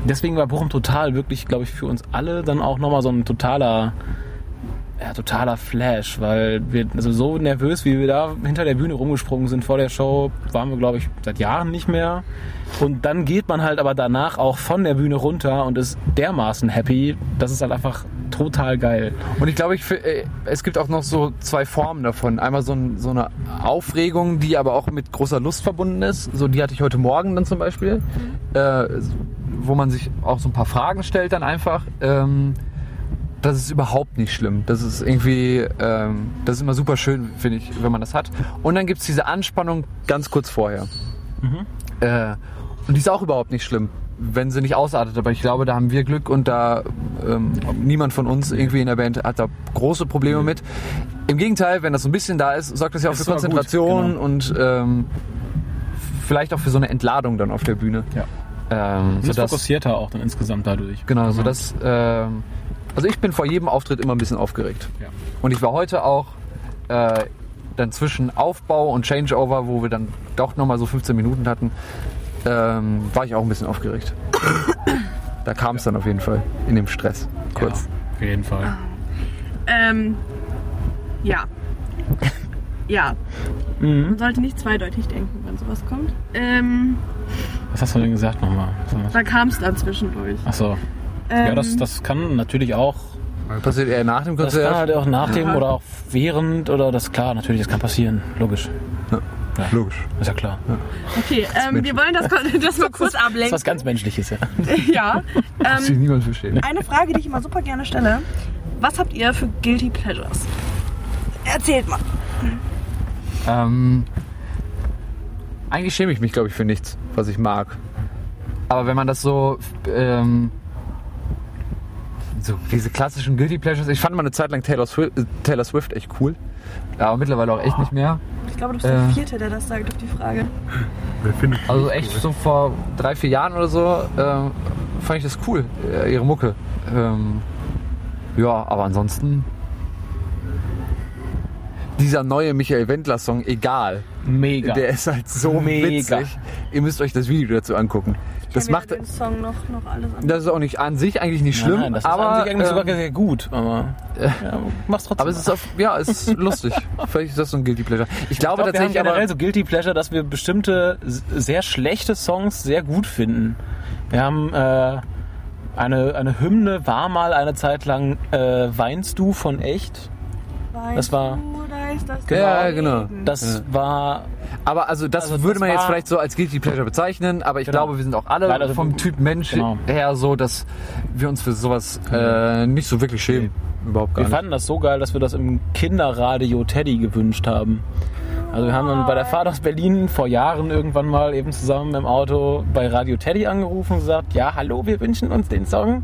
Speaker 3: deswegen war Bochum Total wirklich, glaube ich, für uns alle dann auch nochmal so ein totaler, ja, totaler Flash, weil wir also so nervös, wie wir da hinter der Bühne rumgesprungen sind vor der Show, waren wir, glaube ich, seit Jahren nicht mehr. Und dann geht man halt aber danach auch von der Bühne runter und ist dermaßen happy. Das ist halt einfach total geil.
Speaker 4: Und ich glaube, ich, äh, es gibt auch noch so zwei Formen davon. Einmal so, ein, so eine Aufregung, die aber auch mit großer Lust verbunden ist. So die hatte ich heute Morgen dann zum Beispiel, äh, wo man sich auch so ein paar Fragen stellt dann einfach. Ähm, das ist überhaupt nicht schlimm. Das ist irgendwie, ähm, das ist immer super schön, finde ich, wenn man das hat. Und dann gibt es diese Anspannung ganz kurz vorher. Äh, und die ist auch überhaupt nicht schlimm, wenn sie nicht ausartet. Aber ich glaube, da haben wir Glück und da ähm, niemand von uns irgendwie in der Band hat da große Probleme mit. Im Gegenteil, wenn das so ein bisschen da ist, sorgt das ja auch für
Speaker 3: gut,
Speaker 4: Konzentration
Speaker 3: genau.
Speaker 4: und ähm, vielleicht auch für so eine Entladung dann auf der Bühne.
Speaker 3: Ja.
Speaker 4: Ähm, sodass,
Speaker 3: fokussierter auch dann insgesamt dadurch.
Speaker 4: genau, so dass, ähm, also ich bin vor jedem Auftritt immer ein bisschen aufgeregt.
Speaker 3: Ja.
Speaker 4: Und ich war heute auch äh, dann zwischen Aufbau und Changeover, wo wir dann doch nochmal so 15 Minuten hatten, ähm, war ich auch ein bisschen aufgeregt. Da kam es dann auf jeden Fall in dem Stress. Kurz.
Speaker 3: Ja, auf jeden Fall.
Speaker 1: Ähm, ja. Ja.
Speaker 3: Mhm.
Speaker 1: Man sollte nicht zweideutig denken, wenn sowas kommt. Ähm,
Speaker 3: Was hast du denn gesagt nochmal?
Speaker 1: da kam es dann zwischendurch.
Speaker 3: Achso.
Speaker 1: Ähm,
Speaker 3: Ja, das, das kann natürlich auch
Speaker 4: Passiert eher nach dem
Speaker 3: Das
Speaker 4: Konzert.
Speaker 3: kann halt auch nach dem
Speaker 1: Ja.
Speaker 3: oder auch während oder das klar, natürlich, das kann passieren. Logisch.
Speaker 4: Logisch.
Speaker 3: Ist ja klar.
Speaker 1: Okay, ähm, wir wollen das, das mal kurz
Speaker 3: Das ist
Speaker 1: ablenken.
Speaker 3: was ganz Menschliches, ja.
Speaker 1: Ja.
Speaker 4: Muss sich
Speaker 1: Ähm,
Speaker 4: niemand verstehen.
Speaker 1: eine Frage, die ich immer super gerne stelle. Was habt ihr für Guilty Pleasures? Erzählt mal.
Speaker 4: Ähm, eigentlich schäme ich mich, glaube ich, für nichts, was ich mag. Aber wenn man das so, ähm, so diese klassischen Guilty Pleasures, ich fand mal eine Zeit lang Taylor Swift, äh, Taylor Swift echt cool. Aber mittlerweile auch echt nicht mehr.
Speaker 1: Ich glaube, du bist
Speaker 4: Äh.
Speaker 1: der Vierte, der das sagt auf die Frage.
Speaker 2: Wer findet
Speaker 4: Also echt so vor drei, vier Jahren oder so ähm, fand ich das cool, äh, ihre Mucke. Ähm, ja, aber ansonsten dieser neue Michael Wendler Song, egal.
Speaker 3: Mega.
Speaker 4: Der ist halt so
Speaker 3: Mega.
Speaker 4: witzig. Ihr müsst euch das Video dazu angucken. Das macht,
Speaker 1: den Song noch, noch alles andere.
Speaker 4: das ist auch nicht an sich eigentlich nicht schlimm,
Speaker 3: Nein, das
Speaker 4: aber,
Speaker 3: ist an sich eigentlich sogar
Speaker 4: ähm,
Speaker 3: sehr gut, aber ja, mach's trotzdem.
Speaker 4: aber es ist auf, ja, es ist lustig. Vielleicht ist das so ein Guilty Pleasure. Ich glaube
Speaker 3: ich glaub, wir haben
Speaker 4: tatsächlich
Speaker 3: generell
Speaker 4: aber,
Speaker 3: so Guilty Pleasure, dass wir bestimmte sehr schlechte Songs sehr gut finden. Wir haben äh, eine, eine Hymne, war mal eine Zeit lang äh, Weinst du von echt.
Speaker 1: Weißt
Speaker 3: das war-
Speaker 1: du, da ist das
Speaker 4: Ja, genau.
Speaker 3: Das war
Speaker 4: aber also das
Speaker 3: Also
Speaker 4: würde
Speaker 3: das
Speaker 4: man jetzt vielleicht so als Guilty Pleasure bezeichnen, aber ich
Speaker 3: Genau.
Speaker 4: glaube, wir sind auch alle
Speaker 3: Nein, also-
Speaker 4: vom Typ Mensch
Speaker 3: Genau.
Speaker 4: her so, dass wir uns für sowas äh, nicht so wirklich schämen. Überhaupt gar
Speaker 3: Wir
Speaker 4: nicht.
Speaker 3: fanden das so geil, dass wir das im Kinderradio Teddy gewünscht haben. Also wir haben dann bei der Fahrt aus Berlin vor Jahren irgendwann mal eben zusammen im Auto bei Radio Teddy angerufen und gesagt, ja, hallo, wir wünschen uns den Song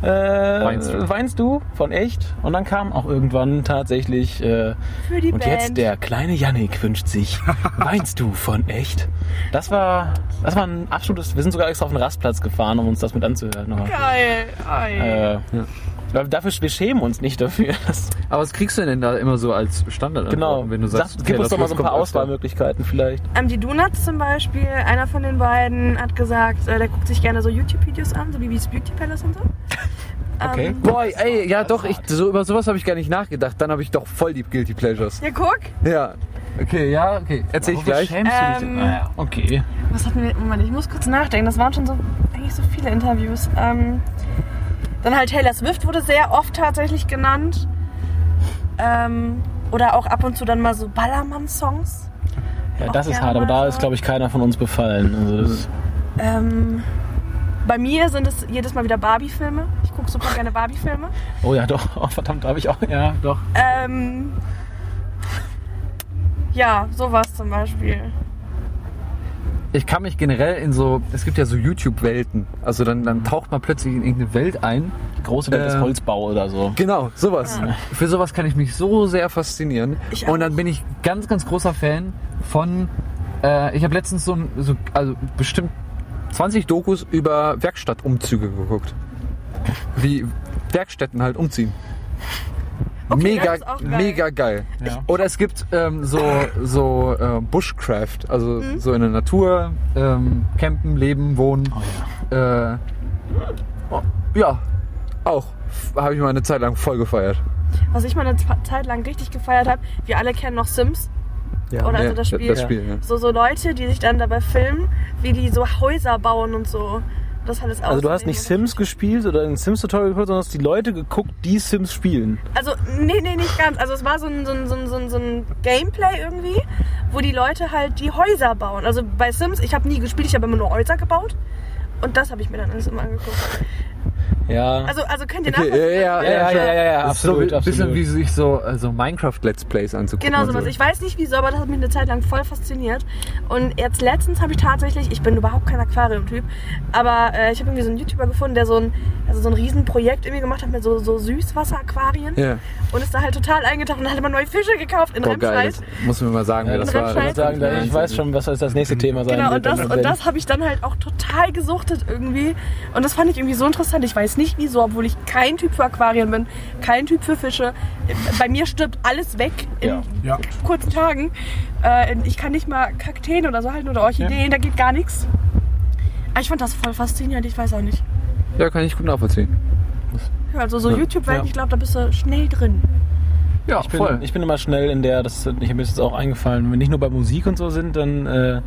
Speaker 3: äh,
Speaker 4: Weinst du?
Speaker 3: Weinst du von echt? Und dann kam auch irgendwann tatsächlich äh,
Speaker 1: Für die
Speaker 3: und
Speaker 1: Band.
Speaker 3: jetzt der kleine Yannick wünscht sich Weinst du von echt? Das war das war ein absolutes, wir sind sogar extra auf den Rastplatz gefahren, um uns das mit anzuhören.
Speaker 1: Geil. Ei.
Speaker 3: äh, weil Dafür, wir schämen uns nicht dafür.
Speaker 4: Aber was kriegst du denn da immer so als Standard?
Speaker 3: genau.
Speaker 4: Wenn du sagst,
Speaker 3: Sag, gib uns doch mal so ein paar Auswahlmöglichkeiten vielleicht.
Speaker 1: Ähm, die Donuts zum Beispiel, einer von den beiden hat gesagt, äh, der guckt sich gerne so YouTube-Videos an, so wie V's Beauty Palace und so.
Speaker 3: Okay.
Speaker 1: Ähm.
Speaker 4: Boah, ey, ja doch, ich, so, über sowas habe ich gar nicht nachgedacht. Dann habe ich doch voll die Guilty Pleasures.
Speaker 1: ja, guck.
Speaker 4: Ja. Okay, ja, okay. Erzähl ich gleich.
Speaker 3: schämst
Speaker 1: du dich denn?
Speaker 3: Ähm, naja, okay.
Speaker 1: Was hatten wir? Moment, ich muss kurz nachdenken. Das waren schon so eigentlich so viele Interviews. Ähm, dann halt Taylor Swift wurde sehr oft tatsächlich genannt. Ähm, oder auch ab und zu dann mal so Ballermann-Songs.
Speaker 3: Ja, das ist hart, aber da ist, glaube ich, keiner von uns befallen. Also
Speaker 1: Ähm, bei mir sind es jedes Mal wieder Barbie-Filme. Ich gucke super gerne Barbie-Filme.
Speaker 3: oh ja, doch. Oh, verdammt, habe ich auch. Ja, doch.
Speaker 1: Ähm, ja, sowas zum Beispiel.
Speaker 4: Ich kann mich generell in so, es gibt ja so YouTube-Welten. Also dann, dann taucht man plötzlich in irgendeine Welt ein.
Speaker 3: Die große Welt des
Speaker 4: Äh,
Speaker 3: Holzbau oder so.
Speaker 4: Genau, sowas. Für sowas kann ich mich so sehr faszinieren.
Speaker 1: Ich
Speaker 4: Und dann bin ich ganz, ganz großer Fan von. Äh, ich habe letztens so, ein- so also bestimmt 20 Dokus über Werkstattumzüge geguckt. Wie Werkstätten halt umziehen.
Speaker 1: Okay,
Speaker 4: mega,
Speaker 1: geil.
Speaker 4: mega geil.
Speaker 3: Ja.
Speaker 4: Oder es gibt ähm, so, so äh, Bushcraft, also
Speaker 1: Mhm.
Speaker 4: so in der Natur, ähm, campen, leben, wohnen.
Speaker 3: Oh
Speaker 4: Äh, oh, ja, auch. Habe ich mal eine Zeit lang voll gefeiert.
Speaker 1: Was ich mal eine Zeit lang richtig gefeiert habe, wir alle kennen noch Sims.
Speaker 3: Ja.
Speaker 1: Oder
Speaker 4: Ja,
Speaker 1: also das Spiel.
Speaker 4: Das Spiel ja.
Speaker 1: So, so Leute, die sich dann dabei filmen, wie die so Häuser bauen und so. Das alles
Speaker 3: Also du hast nicht Sims gespielt oder ein Sims-Tutorial geguckt, sondern hast die Leute geguckt, die Sims spielen.
Speaker 1: Also, nee, nee, nicht ganz. Also es war so ein, so ein, so ein, so ein, so ein Gameplay irgendwie, wo die Leute halt die Häuser bauen. Also bei Sims, ich habe nie gespielt, ich habe immer nur Häuser gebaut. Und das habe ich mir dann alles immer angeguckt.
Speaker 3: Ja.
Speaker 1: Also, also könnt ihr
Speaker 4: Okay,
Speaker 1: nachvollziehen?
Speaker 4: ja, ja,
Speaker 3: Ja, ja, ja, ja, ja,
Speaker 4: Das ist so
Speaker 3: absolut,
Speaker 4: ein bisschen
Speaker 3: absolut.
Speaker 4: wie sich so also Minecraft-Let's Plays anzugucken.
Speaker 1: Genau sowas.
Speaker 4: so.
Speaker 1: Ich weiß nicht wieso, aber das hat mich eine Zeit lang voll fasziniert. Und jetzt letztens habe ich tatsächlich, ich bin überhaupt kein Aquarium-Typ, aber äh, ich habe irgendwie so einen YouTuber gefunden, der so ein, also so ein Riesenprojekt irgendwie gemacht hat mit so, so Süßwasser-Aquarien.
Speaker 4: Ja.
Speaker 1: Und ist da halt total eingetaucht und hat immer neue Fische gekauft in
Speaker 4: Boah, geil.
Speaker 1: Remscheid.
Speaker 4: Das muss mir mal sagen,
Speaker 3: Ja,
Speaker 4: wer
Speaker 3: das
Speaker 4: das
Speaker 1: war-.
Speaker 3: Ich sagen, ich weiß schon, was das nächste Thema sein
Speaker 1: Genau,
Speaker 3: wird.
Speaker 1: und das,
Speaker 3: dann
Speaker 1: und
Speaker 3: wenn-
Speaker 1: das habe ich dann halt auch total gesuchtet irgendwie. Und das fand ich irgendwie so interessant. Ich weiß nicht wieso, obwohl ich kein Typ für Aquarien bin, kein Typ für Fische. Bei mir stirbt alles weg in
Speaker 3: Ja.
Speaker 2: Ja.
Speaker 1: kurzen Tagen. Äh, ich kann nicht mal Kakteen oder so halten oder Orchideen, da geht gar nichts. Aber ich fand das voll faszinierend, ich weiß auch nicht.
Speaker 4: Ja, kann ich gut nachvollziehen.
Speaker 1: Ja, Also so
Speaker 3: Ja.
Speaker 1: YouTube-Welt,
Speaker 3: Ja.
Speaker 1: ich glaube, da bist du schnell drin.
Speaker 4: Ja,
Speaker 3: Ich bin, ich bin immer schnell in der, das ich habe mir jetzt auch eingefallen, wenn wir nicht nur bei Musik und so sind, dann äh,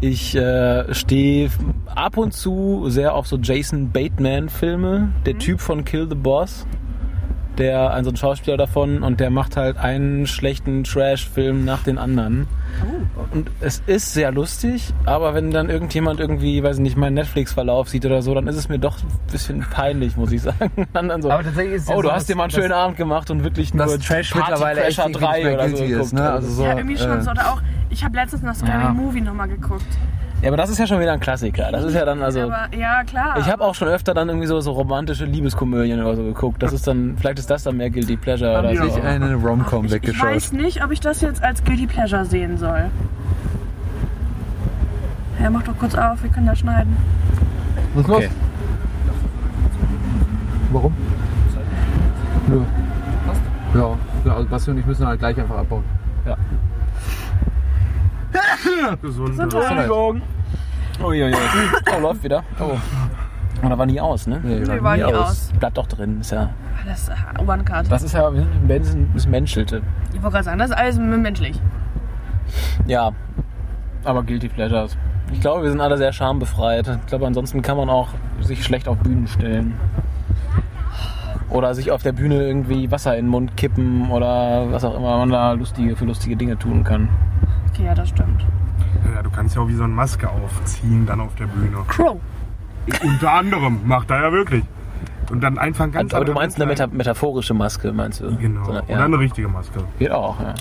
Speaker 3: ich äh, stehe ab und zu sehr auf so Jason Bateman Filme, der Typ von Kill the Boss, der ein so ein Schauspieler davon und der macht halt einen schlechten Trash-Film nach den anderen. Und es ist sehr lustig, aber wenn dann irgendjemand irgendwie, weiß ich nicht, meinen Netflix-Verlauf sieht oder so, dann ist es mir doch ein bisschen peinlich, muss ich sagen. Dann, so,
Speaker 4: Aber tatsächlich ist es ja
Speaker 3: oh, du
Speaker 4: so,
Speaker 3: hast dir mal einen schönen Abend gemacht und wirklich nur
Speaker 4: Trash
Speaker 3: Party
Speaker 4: mittlerweile echt
Speaker 3: Crasher
Speaker 4: irgendwie nicht mehr
Speaker 3: oder so
Speaker 4: ist,
Speaker 3: geguckt.
Speaker 4: ne? Also so,
Speaker 1: ja, irgendwie schon
Speaker 4: äh,
Speaker 1: so. Oder auch, ich habe letztens noch Scary
Speaker 3: Ja.
Speaker 1: Movie nochmal geguckt.
Speaker 3: Ja, aber das ist ja schon wieder ein Klassiker. Das ist ja dann also.
Speaker 1: Aber ja, klar.
Speaker 3: Ich habe auch schon öfter dann irgendwie so, so romantische Liebeskomödien oder so geguckt. Das ist dann, vielleicht ist das dann mehr Guilty Pleasure oder
Speaker 4: Haben
Speaker 3: so.
Speaker 4: sich eine Rom-Com
Speaker 1: ich, ich
Speaker 4: weggeschaut.
Speaker 1: weiß nicht, ob ich das jetzt als Guilty Pleasure sehen soll. Ja, mach doch kurz auf, wir können da schneiden.
Speaker 4: Was ist
Speaker 3: Okay.
Speaker 4: los? Warum? Nö. Ja, ja also Basti und ich müssen halt gleich einfach abbauen.
Speaker 3: Ja.
Speaker 2: Gesund.
Speaker 3: Entschuldigung. Uiuiui. Oh, läuft wieder. Oh. Oder war nie aus, ne?
Speaker 4: Nee,
Speaker 1: Nee, war nie aus.
Speaker 3: Bleibt doch drin. Ist ja,
Speaker 1: Das ist äh, One-Card.
Speaker 3: das ist ja, wir sind ein bisschen- ein bisschen menschelte.
Speaker 1: Ich wollte gerade sagen, das ist alles menschlich.
Speaker 3: Ja, aber Guilty Pleasures. Ich glaube, wir sind alle sehr schambefreit. Ich glaube, ansonsten kann man auch sich schlecht auf Bühnen stellen. Oder sich auf der Bühne irgendwie Wasser in den Mund kippen oder was auch immer man da lustige, für lustige Dinge tun kann.
Speaker 1: Okay, ja, das stimmt.
Speaker 2: Ja, du kannst ja auch wie so eine Maske aufziehen dann auf der Bühne.
Speaker 1: Crow.
Speaker 2: Unter anderem macht er ja wirklich. Und dann einfach ganz
Speaker 3: Aber du meinst eine meta metaphorische Maske, meinst du?
Speaker 2: Genau.
Speaker 3: So eine- ja.
Speaker 2: eine richtige Maske.
Speaker 3: Geht auch, ja.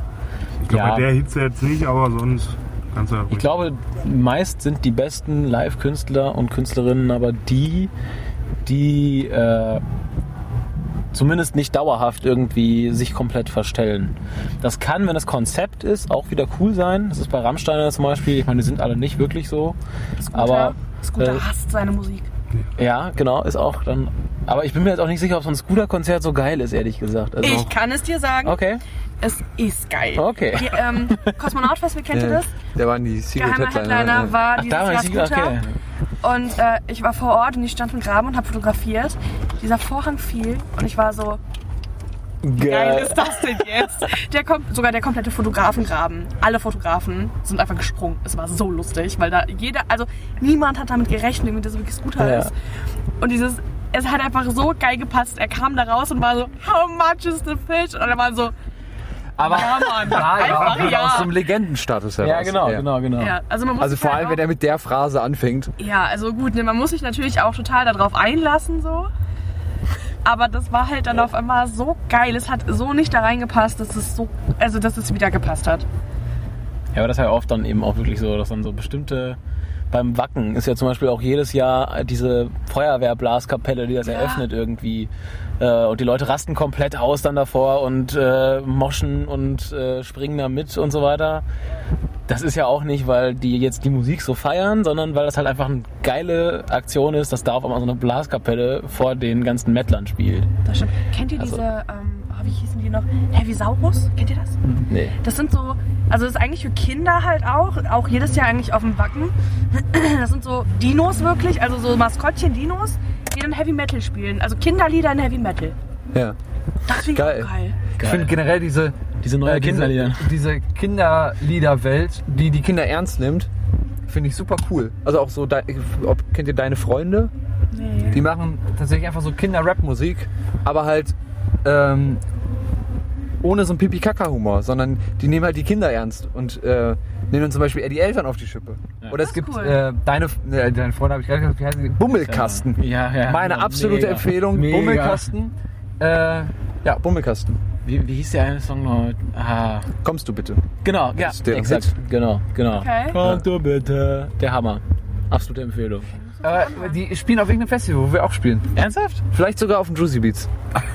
Speaker 2: Ich glaube,
Speaker 3: Ja.
Speaker 2: bei der Hitze jetzt nicht, aber sonst kannst du ja
Speaker 3: Ich glaube, meist sind die besten Live-Künstler und Künstlerinnen aber die, die äh, zumindest nicht dauerhaft irgendwie sich komplett verstellen. Das kann, wenn das Konzept ist, auch wieder cool sein. Das ist bei Rammstein zum Beispiel. Ich meine, die sind alle nicht wirklich so. Aber
Speaker 1: Scooter
Speaker 3: äh,
Speaker 1: hasst seine Musik.
Speaker 3: ja, genau, ist auch dann. Aber ich bin mir jetzt auch nicht sicher, ob so ein Scooter-Konzert so geil ist, ehrlich gesagt. Also,
Speaker 1: Ich kann es dir sagen,
Speaker 3: okay,
Speaker 1: es ist geil.
Speaker 3: okay.
Speaker 1: Die, ähm, Kosmonaut Festival, kennt ihr
Speaker 4: Ja,
Speaker 1: das?
Speaker 4: Der war in die Secret
Speaker 1: Geheimer
Speaker 4: Headliner.
Speaker 1: Headliner
Speaker 4: ja.
Speaker 1: war
Speaker 3: Ach,
Speaker 1: dieses
Speaker 3: da war
Speaker 1: Jahr
Speaker 3: ich
Speaker 1: Scooter.
Speaker 3: okay.
Speaker 1: Und äh, ich war vor Ort und ich stand im Graben und habe fotografiert. Dieser Vorhang fiel und ich war so, geil
Speaker 3: Geil.
Speaker 1: ist das denn jetzt? Der kom sogar der komplette Fotografengraben. Alle Fotografen sind einfach gesprungen. Es war so lustig, weil da jeder, also niemand hat damit gerechnet, dass es wirklich Scooter
Speaker 3: Ja.
Speaker 1: ist. Und dieses, es hat einfach so geil gepasst. Er kam da raus und war so, how much is the fish? Und er war so,
Speaker 4: Aber
Speaker 1: ja Mann,
Speaker 4: ja,
Speaker 1: einfach
Speaker 4: ja,
Speaker 1: ja.
Speaker 4: aus dem Legendenstatus heraus.
Speaker 3: Ja, genau, genau, genau.
Speaker 1: Ja, also man muss
Speaker 4: Also vor
Speaker 1: halt
Speaker 4: allem,
Speaker 1: auch-
Speaker 4: wenn er mit der Phrase anfängt.
Speaker 1: Ja, also gut, ne, man muss sich natürlich auch total darauf einlassen so. Aber das war halt dann auf einmal so geil. Es hat so nicht da reingepasst, dass es so, also dass es wieder gepasst hat.
Speaker 3: Ja, aber das ist ja oft dann eben auch wirklich so, dass dann so bestimmte. Beim Wacken ist ja zum Beispiel auch jedes Jahr diese Feuerwehrblaskapelle, die das
Speaker 1: Ja.
Speaker 3: eröffnet irgendwie. Äh, und die Leute rasten komplett aus dann davor und äh, moschen und äh, springen da mit und so weiter. Das ist ja auch nicht, weil die jetzt die Musik so feiern, sondern weil das halt einfach eine geile Aktion ist, dass da auf einmal so eine Blaskapelle vor den ganzen Mettlern spielt.
Speaker 1: Das stimmt. Kennt ihr
Speaker 3: Also-
Speaker 1: diese, ähm, oh, wie hießen die noch? Heavy Saurus? Kennt ihr das?
Speaker 3: Nee.
Speaker 1: Das sind so, also das ist eigentlich für Kinder halt auch, auch jedes Jahr eigentlich auf dem Wacken. Das sind so Dinos wirklich, also so Maskottchen-Dinos, die dann Heavy Metal spielen. Also Kinderlieder in Heavy Metal.
Speaker 4: Ja.
Speaker 1: Das finde ich
Speaker 4: Geil.
Speaker 1: auch geil.
Speaker 4: Ich finde generell diese,
Speaker 3: Diese neue
Speaker 4: äh,
Speaker 3: Kinderlieder.
Speaker 4: diese Kinderliederwelt, die die Kinder ernst nimmt, finde ich super cool. Also auch so, ob, kennt ihr deine Freunde?
Speaker 1: Nee.
Speaker 4: Die machen tatsächlich einfach so Kinder-Rap-Musik, aber halt ähm, ohne so einen Pipi-Kaka-Humor, sondern die nehmen halt die Kinder ernst und äh, nehmen dann zum Beispiel eher die Eltern auf die Schippe. Oder
Speaker 1: Das
Speaker 4: es gibt
Speaker 1: cool.
Speaker 4: äh, deine, äh, deine Freunde, habe ich gerade gesagt, wie heißen die? Bummelkasten.
Speaker 3: Ja, ja.
Speaker 4: Meine
Speaker 3: Ja,
Speaker 4: absolute
Speaker 3: mega.
Speaker 4: Empfehlung,
Speaker 3: Mega.
Speaker 4: Bummelkasten. Äh, ja, Bummelkasten.
Speaker 3: Wie, wie hieß der eine Song noch? Ah,
Speaker 4: Kommst du bitte?
Speaker 3: genau, ja,
Speaker 4: ist deren
Speaker 3: exakt.
Speaker 4: Hit.
Speaker 3: Genau, genau.
Speaker 1: Okay.
Speaker 3: Komm du bitte. Der Hammer. Absolute Empfehlung.
Speaker 4: Äh, die spielen auf irgendeinem Festival, wo wir auch spielen.
Speaker 3: Ernsthaft?
Speaker 4: Vielleicht sogar auf dem Juicy Beats.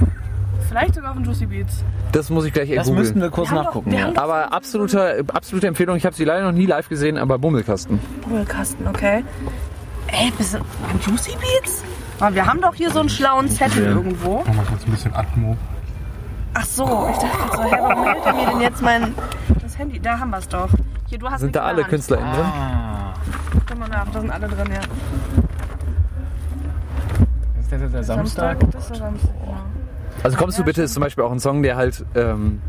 Speaker 1: Vielleicht sogar auf den Juicy Beats.
Speaker 4: Das muss ich gleich
Speaker 3: Das
Speaker 4: googeln.
Speaker 3: müssten wir kurz
Speaker 1: Wir haben doch-
Speaker 3: nachgucken.
Speaker 1: wir
Speaker 3: ja.
Speaker 1: haben doch-
Speaker 4: Aber absolute, absolute Empfehlung. Ich habe sie leider noch nie live gesehen, aber Bummelkasten.
Speaker 1: Bummelkasten, okay. Ey, wir sind beim Juicy Beats? Aber wir haben doch hier so einen schlauen Zettel irgendwo.
Speaker 2: Machen wir jetzt ein bisschen Atmo.
Speaker 1: Ach so, ich dachte gerade so, hä, warum hält er mir denn jetzt mein das Handy? Da haben wir es doch. Hier, du hast
Speaker 4: Sind da alle. KünstlerInnen drin?
Speaker 3: Ah,
Speaker 1: Guck mal nach, da sind alle drin, ja.
Speaker 3: ist das jetzt der Samstag?
Speaker 1: Das ist der Samstag, genau.
Speaker 4: Also kommst du
Speaker 1: Ja,
Speaker 4: bitte ist zum Beispiel auch ein Song, der halt ähm,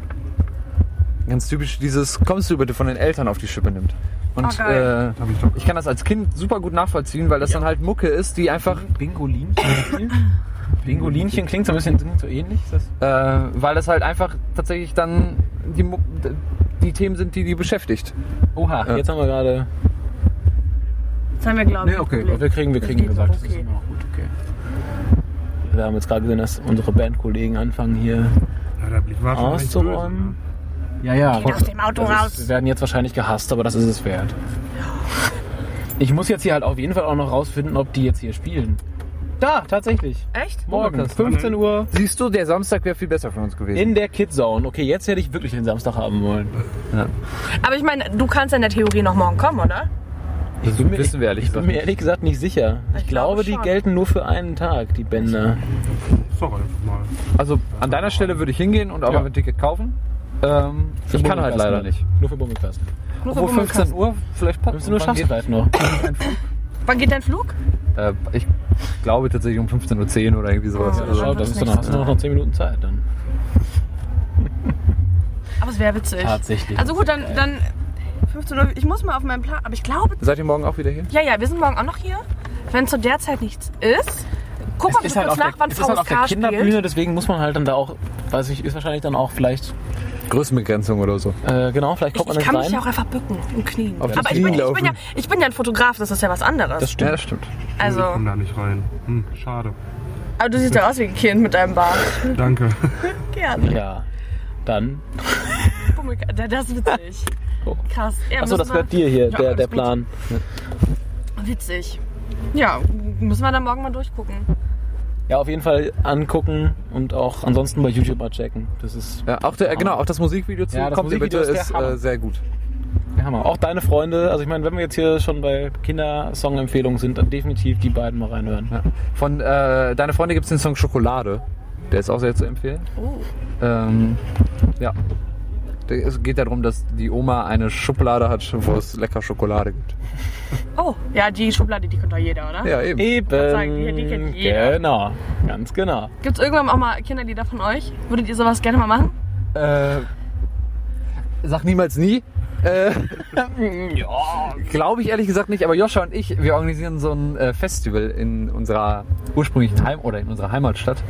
Speaker 4: ganz typisch dieses Kommst du bitte von den Eltern auf die Schippe nimmt. Und
Speaker 1: Ah, geil.
Speaker 4: äh,
Speaker 2: ich
Speaker 4: kann das als Kind super gut nachvollziehen, weil das dann halt Mucke ist, die einfach,
Speaker 3: Bingolinchen? Bingolinchen klingt so ein bisschen so ähnlich. Ist das?
Speaker 4: äh, weil das halt einfach tatsächlich dann die, die Themen sind, die die beschäftigt.
Speaker 3: Oha,
Speaker 4: Ja.
Speaker 3: jetzt haben wir gerade.
Speaker 1: Das haben wir, glaube ich.
Speaker 4: Nee, okay.
Speaker 3: Wir kriegen, wir kriegen gesagt,
Speaker 1: noch,
Speaker 3: das ist
Speaker 1: okay.
Speaker 3: immer noch gut, okay. Wir haben jetzt gerade gesehen, dass unsere Bandkollegen anfangen hier
Speaker 2: Ja, böse,
Speaker 3: auszuräumen. Ja, ja.
Speaker 1: Geh aus dem Auto raus.
Speaker 3: Wir werden jetzt wahrscheinlich gehasst, aber das ist es wert. Ich muss jetzt hier halt auf jeden Fall auch noch rausfinden, ob die jetzt hier spielen. Da, tatsächlich.
Speaker 1: Echt?
Speaker 3: Morgen,
Speaker 4: Podcast,
Speaker 3: 15 Uhr
Speaker 4: Siehst du, der Samstag wäre viel besser für uns gewesen.
Speaker 3: in der Kidzone. Okay, jetzt hätte ich wirklich den Samstag haben wollen.
Speaker 1: Aber ich meine, du kannst in der Theorie noch morgen kommen, oder?
Speaker 3: Ich bin mir,
Speaker 4: wissen wir ehrlich
Speaker 3: ich bin
Speaker 4: gesagt
Speaker 3: mir ehrlich gesagt nicht sicher. Ich,
Speaker 1: Ich
Speaker 3: glaube,
Speaker 1: glaube
Speaker 3: die
Speaker 1: schon.
Speaker 3: gelten nur für einen Tag, die Bänder.
Speaker 2: Doch einfach mal.
Speaker 4: Also an deiner Stelle würde ich hingehen und auch
Speaker 3: Ja.
Speaker 4: mal ein Ticket kaufen. Ähm, ich kann halt leider nicht.
Speaker 3: Nur für Bummelkasten.
Speaker 1: Nur für
Speaker 4: Obwohl 15
Speaker 1: Bummelkasten.
Speaker 4: Uhr vielleicht passt.
Speaker 3: 15 Uhr
Speaker 4: Wann
Speaker 3: schaffst noch.
Speaker 1: Wann geht dein Flug?
Speaker 4: Äh, ich glaube tatsächlich um 15.10 Uhr oder irgendwie sowas.
Speaker 1: Oh,
Speaker 4: Also,
Speaker 3: das ist dann, hast du noch 10 Minuten Zeit dann.
Speaker 1: Aber es wäre witzig.
Speaker 3: Tatsächlich.
Speaker 1: Also gut, dann, dann 15 Uhr. Ich muss mal auf meinen Plan. Aber ich glaube,
Speaker 4: seid ihr morgen auch wieder hier?
Speaker 1: ja, ja, wir sind morgen auch noch hier. Wenn zu der Zeit nichts ist, guck mal bitte
Speaker 3: halt,
Speaker 1: kurz
Speaker 3: der,
Speaker 1: nach, wann
Speaker 3: es ist halt auf der
Speaker 1: VSK
Speaker 3: Kinderbühne,
Speaker 1: spielt.
Speaker 3: deswegen muss man halt dann da auch, weiß ich, ist wahrscheinlich dann auch vielleicht,
Speaker 4: Größenbegrenzung oder so.
Speaker 3: äh, genau, vielleicht
Speaker 1: Ich,
Speaker 3: kommt man
Speaker 1: ich kann
Speaker 3: rein.
Speaker 1: mich ja auch einfach bücken im Knien.
Speaker 4: Auf
Speaker 1: Aber ich bin, ich, bin ja, ich bin ja ein Fotograf, das ist ja was anderes.
Speaker 3: Das stimmt.
Speaker 4: Ja, das stimmt.
Speaker 1: also,
Speaker 2: Ich komm da nicht rein. Hm, schade.
Speaker 1: aber du siehst ja aus wie ein Kind mit deinem Bart.
Speaker 2: Danke.
Speaker 1: Gerne.
Speaker 3: Ja, dann
Speaker 1: Das ist witzig.
Speaker 3: Oh.
Speaker 1: Krass. Ja,
Speaker 3: Achso, das gehört dir hier,
Speaker 1: Ja,
Speaker 3: der, der
Speaker 1: gut.
Speaker 3: Plan.
Speaker 1: Witzig. Ja, müssen wir dann morgen mal durchgucken.
Speaker 3: Ja, auf jeden Fall angucken und auch ansonsten bei YouTube mal checken. Das ist
Speaker 4: Ja, auch der, genau, auch das Musikvideo zu
Speaker 3: Ja, das
Speaker 4: Kommt
Speaker 3: Musikvideo
Speaker 4: bitte
Speaker 3: ist
Speaker 4: ist äh, sehr gut.
Speaker 3: der Hammer. Auch deine Freunde, also ich meine, wenn wir jetzt hier schon bei Kindersong-Empfehlungen sind, dann definitiv die beiden mal reinhören.
Speaker 4: Ja. Von äh, Deine Freunde gibt es den Song Schokolade. Der ist auch sehr zu empfehlen.
Speaker 1: Oh.
Speaker 4: Ähm, ja. Es geht darum, dass die Oma eine Schublade hat, wo es lecker Schokolade gibt.
Speaker 1: Oh, ja, die Schublade, die kennt doch jeder, oder?
Speaker 4: Ja, eben.
Speaker 1: sagen, die- die kennt
Speaker 3: Eben,
Speaker 1: jeder.
Speaker 3: genau, ganz genau.
Speaker 1: Gibt es irgendwann auch mal Kinderlieder von euch? Würdet ihr sowas gerne mal machen?
Speaker 4: Äh, sag niemals nie. Äh, ja, glaube ich ehrlich gesagt nicht. Aber Joscha und ich, wir organisieren so ein äh, Festival in unserer ursprünglichen Heim oder in unserer Heimatstadt.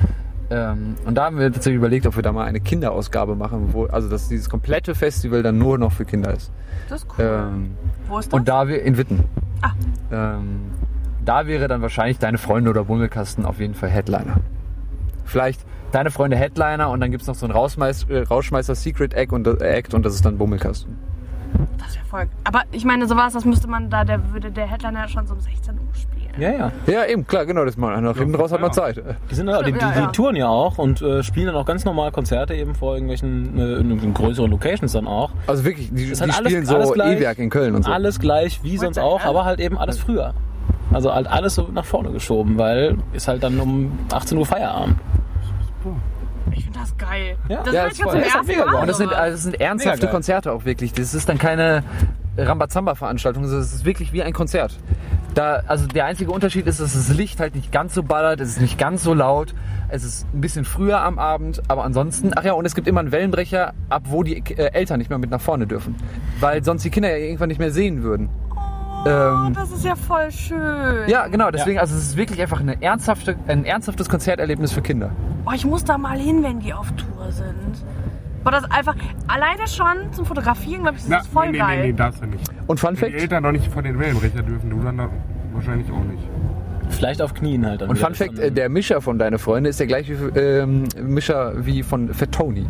Speaker 4: Ähm, und da haben wir tatsächlich überlegt, ob wir da mal eine Kinderausgabe machen, wo also dass dieses komplette Festival dann nur noch für Kinder ist.
Speaker 1: Das ist cool.
Speaker 4: Ähm,
Speaker 1: Wo ist das?
Speaker 4: und da wir in Witten.
Speaker 1: Ah.
Speaker 4: Ähm, da wäre dann wahrscheinlich deine Freunde oder Bummelkasten auf jeden Fall Headliner. Vielleicht deine Freunde Headliner und dann gibt es noch so ein Rausschmeiß, äh, Rausschmeißer Secret Act und, äh, Act und das ist dann Bummelkasten.
Speaker 1: Das wäre voll. Aber ich meine, sowas, das müsste man da, der würde der Headliner schon so um 16 Uhr spielen.
Speaker 3: Ja, ja.
Speaker 4: Ja, eben, klar, genau, das mal. Nach hinten raus hat man Zeit.
Speaker 3: Die, sind, ja, die, die,
Speaker 1: Ja, ja.
Speaker 3: die touren ja auch und äh, spielen dann auch ganz normal Konzerte eben vor irgendwelchen äh, in, in größeren Locations dann auch.
Speaker 4: Also wirklich, die,
Speaker 3: Ist
Speaker 4: die
Speaker 3: halt alles-
Speaker 4: spielen so
Speaker 3: alles gleich.
Speaker 4: E-Werk in Köln und so.
Speaker 3: Alles gleich wie sonst
Speaker 1: the
Speaker 3: auch,
Speaker 1: hell?
Speaker 3: aber halt eben alles früher. Also halt alles so nach vorne geschoben, weil ist halt dann um 18 Uhr Feierabend.
Speaker 1: Ich finde das geil.
Speaker 3: Ja.
Speaker 1: das
Speaker 3: Ja,
Speaker 1: jetzt
Speaker 3: voll.
Speaker 1: zum
Speaker 3: Ist
Speaker 1: ersten
Speaker 3: mega.
Speaker 4: Und das sind, also das sind ernsthafte. Konzerte auch wirklich. Das ist dann keine Rambazamba-Veranstaltung, sondern es ist wirklich wie ein Konzert. Da, also der einzige Unterschied ist, dass das Licht halt nicht ganz so ballert, es ist nicht ganz so laut, es ist ein bisschen früher am Abend, aber ansonsten, ach ja, und es gibt immer einen Wellenbrecher, ab wo die äh, Eltern nicht mehr mit nach vorne dürfen. Weil sonst die Kinder ja irgendwann nicht mehr sehen würden.
Speaker 1: Oh,
Speaker 4: Ähm,
Speaker 1: das ist ja voll schön.
Speaker 4: ja, genau, deswegen, also es ist wirklich einfach eine ernsthafte, ein ernsthaftes Konzerterlebnis für Kinder.
Speaker 1: Oh, ich muss da mal hin, wenn die auf Tour sind. Boah, das ist einfach, alleine schon zum Fotografieren, glaube ich, das
Speaker 2: Na,
Speaker 1: ist voll
Speaker 2: nee, nee,
Speaker 1: geil.
Speaker 2: nee, nee, darfst du nicht.
Speaker 4: Und Fun
Speaker 2: Wenn
Speaker 4: Fact,
Speaker 2: die Eltern noch nicht von den Wellenbrecher dürfen, du dann da wahrscheinlich auch nicht.
Speaker 3: Vielleicht auf Knien halt dann.
Speaker 4: Und. Fun Fact, äh, der Mischer von Deine Freunde ist der gleiche ähm, Mischer wie von Fat Tony.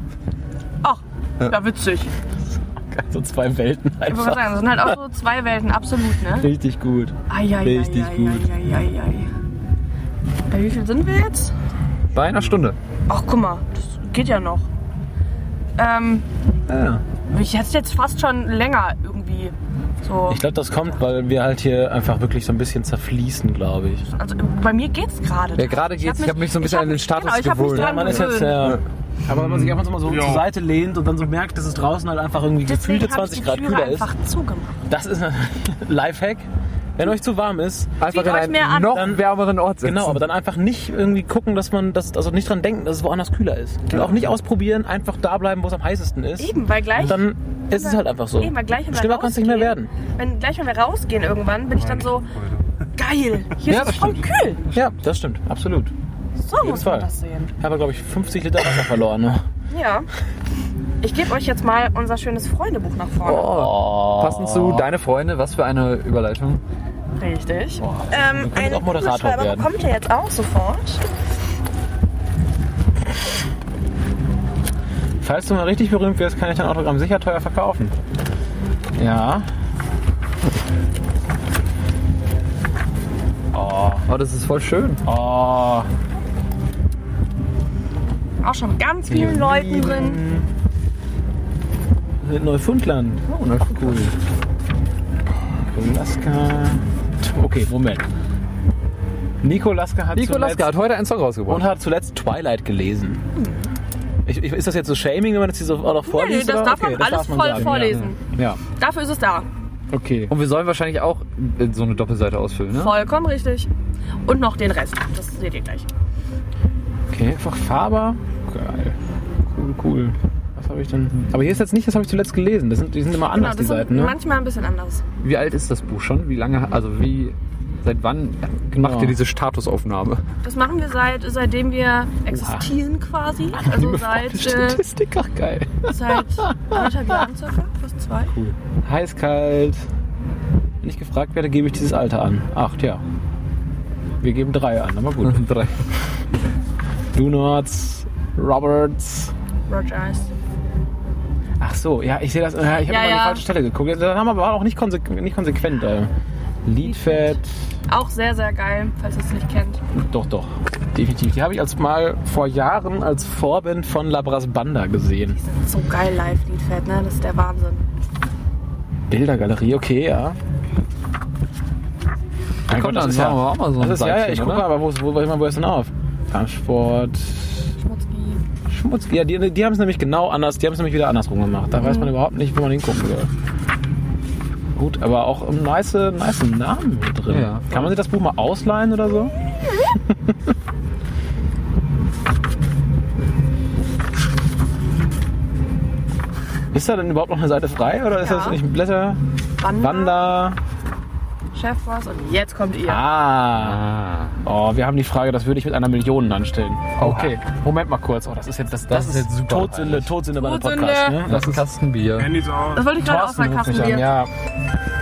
Speaker 1: Ach, ja, witzig.
Speaker 3: so zwei Welten
Speaker 1: Ich
Speaker 3: einfach.
Speaker 1: sagen, das sind halt auch so zwei Welten, absolut, ne?
Speaker 3: Richtig gut.
Speaker 1: Ai, ai,
Speaker 3: Richtig
Speaker 1: ai,
Speaker 3: gut.
Speaker 1: Bei wie viel sind wir jetzt?
Speaker 4: Bei einer Stunde.
Speaker 1: Ach, guck mal, das geht ja noch. Ähm,
Speaker 3: Ja.
Speaker 1: ich hätte jetzt fast schon länger irgendwie so.
Speaker 3: Ich glaube, das kommt, weil wir halt hier einfach wirklich so ein bisschen zerfließen, glaube ich.
Speaker 1: Also bei mir geht's gerade.
Speaker 4: Ja, gerade geht's. Ich hab mich so ein bisschen an den
Speaker 1: mich-
Speaker 4: Status
Speaker 1: genau, ich hab mich
Speaker 4: gewöhnt.
Speaker 1: dran
Speaker 3: Man ist jetzt ja. Aber wenn man sich einfach so mal so
Speaker 2: Ja.
Speaker 3: zur Seite lehnt und dann so merkt, dass es draußen halt einfach irgendwie
Speaker 1: Deswegen
Speaker 3: gefühlte
Speaker 1: hab ich
Speaker 3: 20
Speaker 1: die
Speaker 3: Grad kühler ist.
Speaker 1: einfach zugemacht.
Speaker 3: Das ist ein Lifehack. Wenn euch zu warm ist,
Speaker 4: Einfach
Speaker 1: Zieht
Speaker 4: in einen
Speaker 1: an.
Speaker 4: noch
Speaker 3: Dann-
Speaker 4: wärmeren Ort setzen.
Speaker 3: genau, aber dann einfach nicht irgendwie gucken, dass man das, also nicht dran denken, dass es woanders kühler ist. Und auch nicht ausprobieren, einfach da bleiben, wo es am heißesten ist.
Speaker 1: Eben, weil gleich.
Speaker 3: Und dann ist es halt einfach so.
Speaker 1: Eben, weil gleich wenn
Speaker 3: Schlimmer kann es nicht mehr werden.
Speaker 1: Wenn gleich wenn wir rausgehen irgendwann, bin ich dann so geil. Hier
Speaker 3: Ja,
Speaker 1: ist
Speaker 3: das
Speaker 1: es voll
Speaker 3: stimmt.
Speaker 1: kühl.
Speaker 3: Ja, das stimmt, absolut.
Speaker 1: So muss
Speaker 3: Fall.
Speaker 1: man das sehen.
Speaker 3: Ich habe, glaube ich, 50 Liter Wasser verloren. Ne?
Speaker 1: Ja. Ich gebe euch jetzt mal unser schönes Freundebuch nach vorne.
Speaker 3: Oh.
Speaker 4: Passend zu Deine Freunde, was für eine Überleitung.
Speaker 1: Richtig.
Speaker 3: Oh.
Speaker 1: Ähm, ein
Speaker 3: auch Moderator werden.
Speaker 1: bekommt ihr jetzt auch sofort.
Speaker 3: Falls du mal richtig berühmt wirst, kann ich dein Autogramm sicher teuer verkaufen. Ja. Oh,
Speaker 4: Oh, das ist voll schön.
Speaker 3: oh.
Speaker 1: Auch schon ganz vielen Leuten drin.
Speaker 3: In Neufundland.
Speaker 4: Oh, na, cool.
Speaker 3: Laska. Okay, Moment. Nico Laska hat
Speaker 4: Nico Laska hat heute einen Song
Speaker 3: und
Speaker 4: rausgebracht.
Speaker 3: hat zuletzt Twilight gelesen. Ich, ich, ist das jetzt so Shaming, wenn man das hier so auch noch
Speaker 1: Nee,
Speaker 3: vorliest?
Speaker 1: nee, das darf man
Speaker 3: Okay,
Speaker 1: alles
Speaker 3: man
Speaker 1: voll
Speaker 3: sagen,
Speaker 1: vorlesen.
Speaker 3: Ja,
Speaker 1: Dafür ist es da.
Speaker 3: ja. okay.
Speaker 4: Und wir sollen wahrscheinlich auch äh, so eine Doppelseite ausfüllen, ne?
Speaker 1: Vollkommen richtig. Und noch den Rest. Das seht ihr gleich.
Speaker 3: Okay, einfach Faber. Cool. Was habe ich denn? Aber hier ist jetzt nicht, das habe ich zuletzt gelesen. Das sind, die sind immer anders, die
Speaker 1: Genau, das
Speaker 3: Seiten,
Speaker 1: sind
Speaker 3: ne?
Speaker 1: manchmal ein bisschen anders.
Speaker 4: Wie alt ist das Buch schon? Wie lange, also wie, seit wann macht ihr diese Statusaufnahme?
Speaker 1: Das machen wir seit, seitdem wir existieren quasi. Also seit, äh,
Speaker 3: Statistik, ach geil.
Speaker 1: seit anderthalb Jahren circa, fast zwei.
Speaker 3: Cool. Heiß, kalt. Wenn ich gefragt werde, gebe ich dieses Alter an. Acht, ja. Wir geben drei an, aber gut.
Speaker 4: Drei.
Speaker 3: Donuts, Roberts.
Speaker 1: Rogers.
Speaker 3: Ach so, ja, ich sehe das. Ja, ich habe
Speaker 1: Ja,
Speaker 3: mal an die
Speaker 1: ja.
Speaker 3: falsche Stelle geguckt. Das haben wir aber auch nicht, konsequ nicht konsequent. Äh. Liedfett.
Speaker 1: Auch sehr, sehr geil, falls ihr es nicht kennt.
Speaker 3: Doch, doch. Definitiv. Die habe ich als mal vor Jahren als Vorband von Labras Banda gesehen.
Speaker 1: So geil live, Liedfett, ne? Das ist der Wahnsinn.
Speaker 3: Bildergalerie, okay, ja. Mein
Speaker 4: Komm,
Speaker 3: Gott, das ist ja,
Speaker 4: wir auch mal so ein
Speaker 3: das ist, ja, ja, ich gucke mal, aber wo, ist- wo, wo, wo ist denn auf?
Speaker 1: Schmutzki.
Speaker 3: Schmutz. Ja, die, die haben es nämlich genau anders, die haben es nämlich wieder andersrum gemacht. Da weiß man überhaupt nicht, wo man hingucken soll. Gut, aber auch ein nice, nice Namen drin.
Speaker 4: Ja.
Speaker 3: Kann man sich das Buch mal ausleihen oder so? Ist da denn überhaupt noch eine Seite frei oder ist
Speaker 1: Ja.
Speaker 3: das nicht Blätter?
Speaker 1: Wanda,
Speaker 3: Wanda.
Speaker 1: Chefboss und jetzt kommt ihr.
Speaker 3: Ah. Oh, wir haben die Frage, das würde ich mit einer Million anstellen. Okay, Moment mal kurz. Oh, das ist jetzt das, das,
Speaker 4: ist jetzt super
Speaker 3: Todsünde. Todsünde bei einem. Podcast. Ne?
Speaker 4: Das ist ein Kasten Bier.
Speaker 2: Handys aus.
Speaker 1: Das wollte ich gerade auch sagen,
Speaker 3: ruft mich
Speaker 1: Kasten
Speaker 3: an.
Speaker 1: Bier.
Speaker 3: Ja.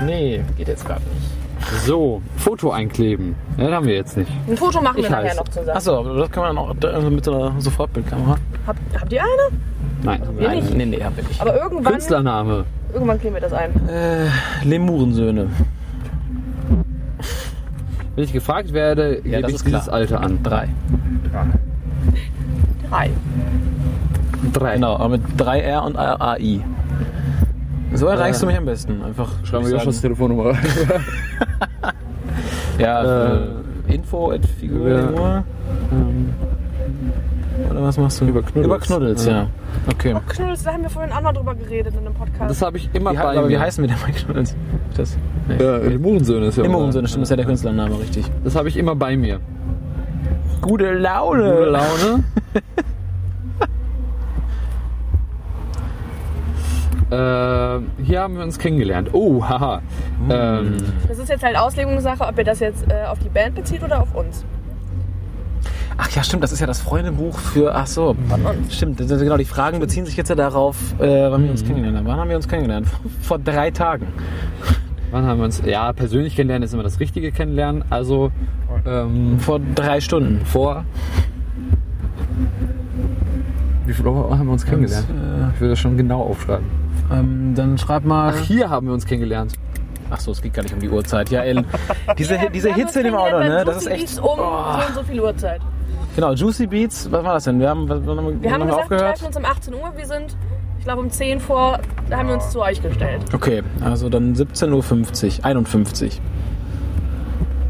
Speaker 3: Nee, geht jetzt gerade nicht.
Speaker 4: So, Foto einkleben. Ja, das haben wir jetzt nicht.
Speaker 1: Ein Foto machen wir
Speaker 4: Ich
Speaker 1: nachher
Speaker 4: heiße.
Speaker 1: noch zusammen.
Speaker 3: Achso, das kann man dann auch also mit so einer Sofortbildkamera.
Speaker 1: Habt, habt ihr eine?
Speaker 4: Nein.
Speaker 1: Wir nicht.
Speaker 3: nee, nee, hab ich nicht.
Speaker 1: Aber irgendwann,
Speaker 4: Künstlername.
Speaker 1: irgendwann kleben wir das ein.
Speaker 3: Äh, Lemurensöhne.
Speaker 4: Wenn ich gefragt werde,
Speaker 3: Ja,
Speaker 4: gebe
Speaker 3: das
Speaker 4: ich
Speaker 3: ist
Speaker 4: dieses
Speaker 3: klar.
Speaker 4: Alter an.
Speaker 3: Drei.
Speaker 1: Drei.
Speaker 4: Drei.
Speaker 3: Genau, aber mit 3R und AI. So erreichst du mich am besten. Einfach
Speaker 4: Schreiben wir Joschas. Telefonnummer.
Speaker 3: Ja,
Speaker 4: Äh,
Speaker 3: äh, Info at Figur
Speaker 4: ja. Ähm,
Speaker 3: Oder was machst du?
Speaker 4: Über Knuddels.
Speaker 3: Über Knuddels, ja.
Speaker 4: Ja.
Speaker 3: Okay.
Speaker 1: Knuddels, da haben wir vorhin auch noch drüber geredet in einem Podcast.
Speaker 4: das habe ich immer
Speaker 3: Wie,
Speaker 4: bei
Speaker 3: aber wie
Speaker 4: mir.
Speaker 3: heißen wir denn bei Knuddels? Das, nee.
Speaker 4: Äh, Lemurensöhne ist ja
Speaker 3: Lemurensöhne, stimmt, das ist ja der Künstlername, richtig.
Speaker 4: Das habe ich immer bei mir.
Speaker 3: Gute Laune.
Speaker 4: Gute Laune. äh, hier haben wir uns kennengelernt. Oh, haha. Ähm,
Speaker 1: Das ist jetzt halt Auslegungssache, ob ihr das jetzt äh, auf die Band bezieht oder auf uns.
Speaker 3: Ach ja, stimmt, das ist ja das Freundebuch für. Ach so. Stimmt, das ist genau. Die Fragen beziehen sich jetzt ja darauf, äh, wann wir uns kennengelernt haben. Wann haben wir uns kennengelernt? Vor drei Tagen.
Speaker 4: wann haben wir uns? Ja, persönlich kennenlernen ist immer das richtige Kennenlernen. Also ähm,
Speaker 3: Vor drei Stunden.
Speaker 4: vor. Wie viel Uhr haben wir uns kennengelernt?
Speaker 3: äh,
Speaker 4: Ich will das schon genau aufschreiben.
Speaker 3: Ähm, dann schreib mal.
Speaker 4: Ach, hier haben wir uns kennengelernt.
Speaker 3: Ach so, es geht gar nicht um die Uhrzeit. Ja, Ellen. Diese,
Speaker 1: Ja,
Speaker 3: diese Hitze in dem Auto, ne? Das ist echt.
Speaker 1: Um
Speaker 3: Oh.
Speaker 1: so und so viel Uhrzeit.
Speaker 3: Genau, Juicy Beats, was war das denn? Wir haben, wann haben wir,
Speaker 1: Wir haben gesagt, wir
Speaker 3: aufgehört?
Speaker 1: treffen uns um 18 Uhr. Wir sind, ich glaube, um 10 vor, da haben wir uns zu euch gestellt.
Speaker 3: Okay, also dann 17.50 Uhr, 51.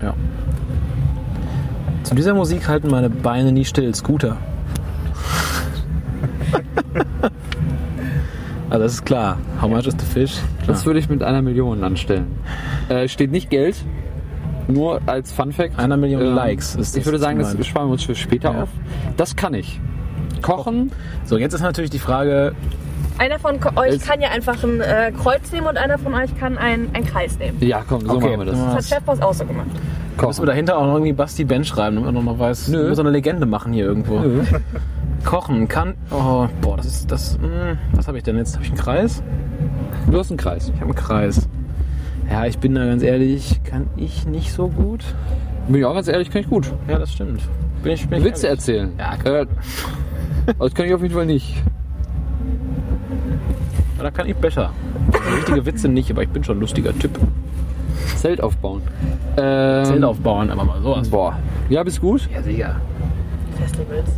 Speaker 3: Ja. Zu dieser Musik halten meine Beine nie still. Scooter. also das ist klar. How much is the fish? Klar.
Speaker 4: Das würde ich mit einer Million anstellen. Äh, steht nicht Geld, nur als Fun Fact.
Speaker 3: Einer Million
Speaker 4: Ähm,
Speaker 3: Likes ist das
Speaker 4: Ich würde sagen, das sparen wir uns für später
Speaker 3: Ja.
Speaker 4: auf. Das kann ich. Kochen,
Speaker 3: So, jetzt ist natürlich die Frage,
Speaker 1: Einer von euch kann ja einfach ein äh, Kreuz nehmen und einer von euch kann einen, Kreis nehmen.
Speaker 4: ja komm, so
Speaker 3: Okay,
Speaker 4: machen wir das.
Speaker 1: Das hat
Speaker 3: Was?
Speaker 1: Chefboss auch so gemacht.
Speaker 3: müssen wir
Speaker 4: Kochen.
Speaker 3: dahinter auch noch irgendwie Basti Ben schreiben, damit man noch mal weiß,
Speaker 4: Nö.
Speaker 3: wir müssen so eine Legende machen hier irgendwo.
Speaker 4: Nö.
Speaker 3: Kochen kann, oh, boah, das ist, das, mh, was habe ich denn jetzt? Habe ich einen Kreis?
Speaker 4: Du hast einen Kreis.
Speaker 3: Ich habe einen Kreis. Ja, ich bin da ganz ehrlich, kann ich nicht so gut.
Speaker 4: Bin ich auch ganz ehrlich, kann ich gut.
Speaker 3: Ja, das stimmt. Bin ich, bin ich
Speaker 4: Witze
Speaker 3: ehrlich.
Speaker 4: erzählen.
Speaker 3: Ja, klar.
Speaker 4: äh, das kann ich auf jeden Fall nicht.
Speaker 3: Ja, Da kann ich besser. Richtige Witze nicht, aber ich bin schon ein lustiger Typ.
Speaker 4: Zelt aufbauen. Ähm,
Speaker 3: Zelt aufbauen, aber mal sowas.
Speaker 4: Boah. Ja, bist gut?
Speaker 3: Ja, sicher.
Speaker 1: Festivals.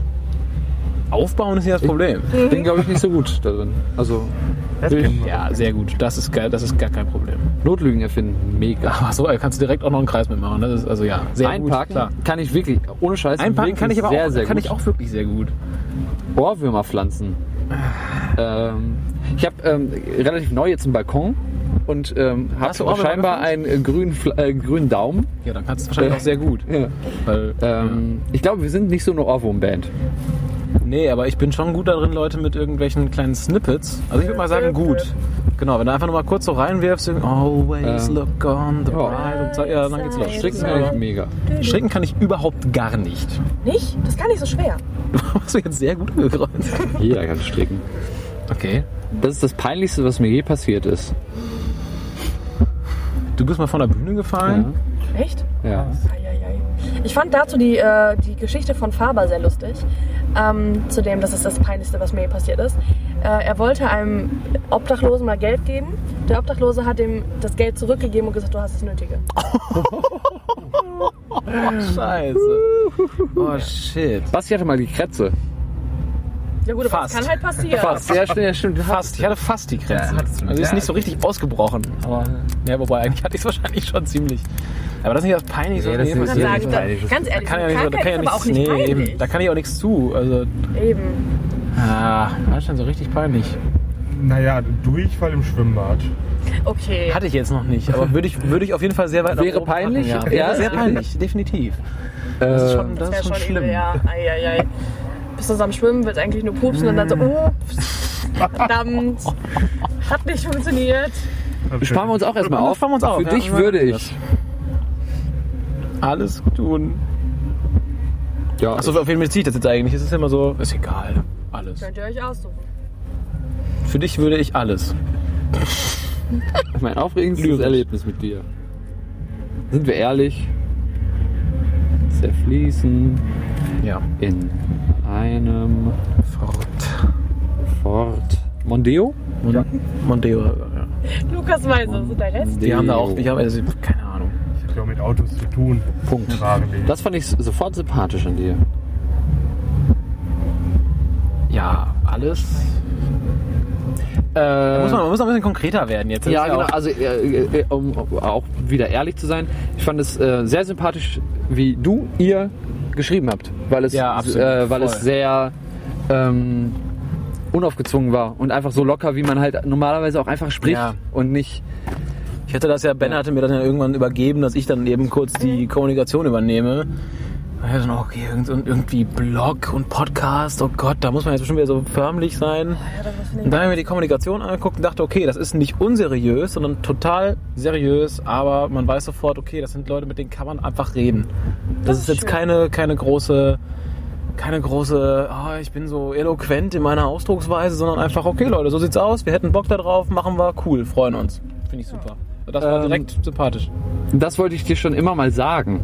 Speaker 3: Aufbauen ist ja das Problem.
Speaker 4: Bin, glaube ich, nicht so gut da drin. Also, ich
Speaker 3: Ja, sehr gut. Das ist geil, das ist gar kein Problem.
Speaker 4: Notlügen erfinden, mega.
Speaker 3: Ach so, da kannst du direkt auch noch einen Kreis mitmachen. Das ist also ja, sehr
Speaker 4: Einparken
Speaker 3: gut. Klar.
Speaker 4: kann ich wirklich, ohne Scheiß,
Speaker 3: Einparken kann ich
Speaker 4: wirklich
Speaker 3: aber
Speaker 4: sehr,
Speaker 3: auch,
Speaker 4: sehr
Speaker 3: kann
Speaker 4: gut.
Speaker 3: ich auch wirklich sehr gut.
Speaker 4: Ohrwürmer pflanzen. Ähm, ich habe ähm, relativ neu jetzt einen Balkon und ähm,
Speaker 3: Hast du
Speaker 4: habe scheinbar einen äh, grünen, äh, grünen Daumen.
Speaker 3: Ja, dann kannst du es wahrscheinlich auch sehr gut.
Speaker 4: Ja.
Speaker 3: Weil,
Speaker 4: Ähm, Ich glaube, wir sind nicht so eine Ohrwurm-Band.
Speaker 3: Ja. Nee, aber ich bin schon gut darin, Leute mit irgendwelchen kleinen Snippets. Also ich würde mal sagen, gut. Genau, wenn du einfach nur mal kurz so reinwirfst, always
Speaker 4: Ähm,
Speaker 3: look on the
Speaker 4: ja.
Speaker 3: bride und so, ja, dann geht's los.
Speaker 4: Stricken
Speaker 3: Stricken,
Speaker 4: kann ich
Speaker 3: ja.
Speaker 4: mega.
Speaker 3: Stricken kann ich überhaupt gar nicht.
Speaker 1: Nicht? Das ist gar nicht so schwer.
Speaker 3: Hast du jetzt sehr gut angekreuzt.
Speaker 4: Jeder kann stricken.
Speaker 3: Okay.
Speaker 4: Das ist das Peinlichste, was mir je passiert ist.
Speaker 3: Du bist mal von der Bühne gefallen.
Speaker 1: Echt?
Speaker 4: Ja.
Speaker 1: Ich fand dazu die, äh, die Geschichte von Faber sehr lustig. Ähm, zu dem, das ist das Peinlichste, was mir passiert ist. Äh, er wollte einem Obdachlosen mal Geld geben. Der Obdachlose hat ihm das Geld zurückgegeben und gesagt, du hast das Nötige.
Speaker 3: Scheiße. Oh shit.
Speaker 4: Basti hatte mal die Kretze.
Speaker 1: Ja gut, aber
Speaker 3: Fast.
Speaker 1: das kann halt passieren.
Speaker 4: Fast. Ja, stimmt, ja, stimmt.
Speaker 3: Fast. Ich hatte fast die Grenze.
Speaker 4: Ja,
Speaker 3: also ist
Speaker 4: Ja,
Speaker 3: nicht so
Speaker 4: okay.
Speaker 3: richtig ausgebrochen. Aber ja, wobei eigentlich hatte ich es wahrscheinlich schon ziemlich. Aber das ist nicht das Peinlichste.
Speaker 4: Nee, das ist nicht
Speaker 3: ist-
Speaker 1: sagen,
Speaker 4: peinlich.
Speaker 1: da, ganz
Speaker 3: da
Speaker 1: ehrlich,
Speaker 3: kann ja nicht, da kann ja
Speaker 1: ist aber
Speaker 3: nichts,
Speaker 1: auch nicht
Speaker 3: nee,
Speaker 1: peinlich.
Speaker 3: eben, da kann ich auch nichts zu. Also,
Speaker 1: Eben.
Speaker 3: ah, war das schon so richtig peinlich.
Speaker 2: Naja, Durchfall im Schwimmbad.
Speaker 1: Okay.
Speaker 3: Hatte ich jetzt noch nicht, aber würde ich, würde ich auf jeden Fall sehr weit nach
Speaker 4: Wäre
Speaker 3: oben packen,
Speaker 4: peinlich?
Speaker 3: Ja,
Speaker 4: Ja,
Speaker 3: sehr peinlich, definitiv. Das ist schon, das
Speaker 1: Das
Speaker 3: ist
Speaker 1: wäre
Speaker 3: schon
Speaker 1: schon
Speaker 3: schlimm.
Speaker 1: übel, ja. Eieiei. Bist du so am Schwimmen, willst eigentlich nur pupsen und dann so, oh, verdammt. Hat nicht funktioniert.
Speaker 4: sparen wir uns auch erstmal auf.
Speaker 3: sparen wir uns auf,
Speaker 4: Für
Speaker 3: ja.
Speaker 4: dich würde ich.
Speaker 3: Alles tun.
Speaker 4: Ja,
Speaker 3: Achso, auf wen bezieht das jetzt eigentlich? Es ist immer so, ist egal. Alles.
Speaker 1: Könnt ihr euch aussuchen.
Speaker 3: Für dich würde ich alles.
Speaker 4: mein aufregendstes
Speaker 3: Lyrisch.
Speaker 4: Erlebnis mit dir. Sind wir ehrlich? Zerfließen
Speaker 3: Ja.
Speaker 4: in einem
Speaker 3: Fort.
Speaker 4: Ford Mondeo?
Speaker 3: Ja. Mondeo, ja.
Speaker 1: Lukas weiß es. Und der Rest?
Speaker 3: Die haben da auch, die haben, also, keine Ahnung.
Speaker 2: Hat ja auch mit Autos zu tun.
Speaker 4: Punkt. Das fand ich sofort sympathisch an dir.
Speaker 3: Ja, alles. Da muss man, man muss ein bisschen konkreter werden jetzt.
Speaker 4: Ja, genau.
Speaker 3: auch-
Speaker 4: Also, äh, äh, um auch wieder ehrlich zu sein, ich fand es äh, sehr sympathisch, wie du ihr geschrieben habt, weil es,
Speaker 3: Ja, absolut.
Speaker 4: äh, weil es sehr ähm, unaufgezwungen war und einfach so locker, wie man halt normalerweise auch einfach spricht
Speaker 3: Ja.
Speaker 4: und nicht.
Speaker 3: Ich hatte das ja, Ben hatte mir das ja irgendwann übergeben, dass ich dann eben kurz die Kommunikation übernehme. Ich dann, okay, irgend- und irgendwie Blog und Podcast, oh Gott, da muss man jetzt bestimmt wieder so förmlich sein. Und dann habe ich mir die Kommunikation angeguckt und dachte, okay, das ist nicht unseriös, sondern total seriös, aber man weiß sofort, okay, das sind Leute, mit denen kann man einfach reden. Das, ist jetzt
Speaker 1: schön.
Speaker 3: keine, keine große, keine große, oh, ich bin so eloquent in meiner Ausdrucksweise, sondern einfach, okay Leute, so sieht's aus, wir hätten Bock da drauf, machen wir, cool, freuen uns. Finde ich super. Das war
Speaker 4: Ähm,
Speaker 3: direkt sympathisch.
Speaker 4: Das wollte ich dir schon immer mal sagen.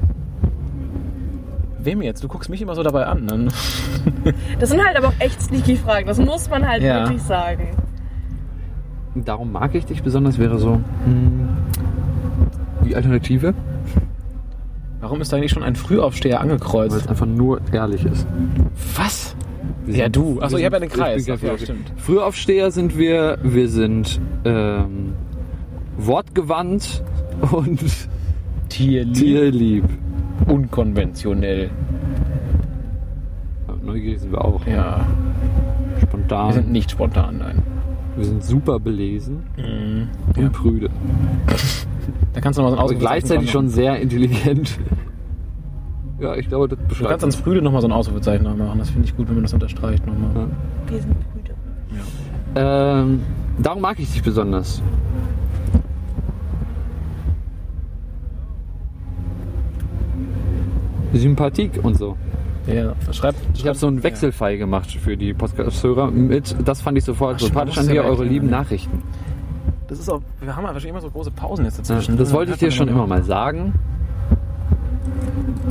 Speaker 3: Wem jetzt? Du guckst mich immer so dabei an. Ne?
Speaker 1: Das sind halt aber auch echt sneaky Fragen. Das muss man halt
Speaker 3: Ja.
Speaker 1: wirklich sagen.
Speaker 4: Darum mag ich dich besonders, wäre so hm, die Alternative,
Speaker 3: Warum ist da nicht schon ein Frühaufsteher
Speaker 4: weil
Speaker 3: angekreuzt?
Speaker 4: es einfach nur ehrlich ist.
Speaker 3: Was?
Speaker 4: Wir
Speaker 3: Ja, du. Achso, ich habe ja den Kreis. Ach, ja, stimmt.
Speaker 4: Frühaufsteher sind wir, wir sind ähm, wortgewandt und
Speaker 3: Tierlieb.
Speaker 4: tierlieb.
Speaker 3: Unkonventionell.
Speaker 4: Neugierig sind wir auch.
Speaker 3: Ja.
Speaker 4: Spontan.
Speaker 3: Wir sind nicht spontan, nein.
Speaker 4: Wir sind super belesen
Speaker 3: Mhm.
Speaker 4: und
Speaker 3: Ja.
Speaker 4: prüde.
Speaker 3: Da kannst du noch mal so ein
Speaker 4: Aber
Speaker 3: Ausrufezeichen
Speaker 4: gleichzeitig schon sehr intelligent. Ja, ich glaube, das
Speaker 3: machen. Du
Speaker 4: beschreibt
Speaker 3: kannst ans Früde nochmal so ein Ausrufezeichen machen. Das finde ich gut, wenn man das unterstreicht nochmal.
Speaker 4: Ja.
Speaker 1: Wir sind Brüder.
Speaker 4: Ähm, darum mag ich dich besonders. Sympathik und so.
Speaker 3: Ja, schreib.
Speaker 4: Ich habe so einen Wechselfall gemacht für die Podcast-Hörer. Mit, das fand ich sofort
Speaker 3: Ach,
Speaker 4: sympathisch an dir,
Speaker 3: ja
Speaker 4: eure lieben
Speaker 3: ja.
Speaker 4: Nachrichten.
Speaker 3: Das ist auch. Wir haben ja wahrscheinlich immer so große Pausen jetzt
Speaker 4: Ja,
Speaker 3: dazwischen.
Speaker 4: das wollte ich dir schon immer mal sagen.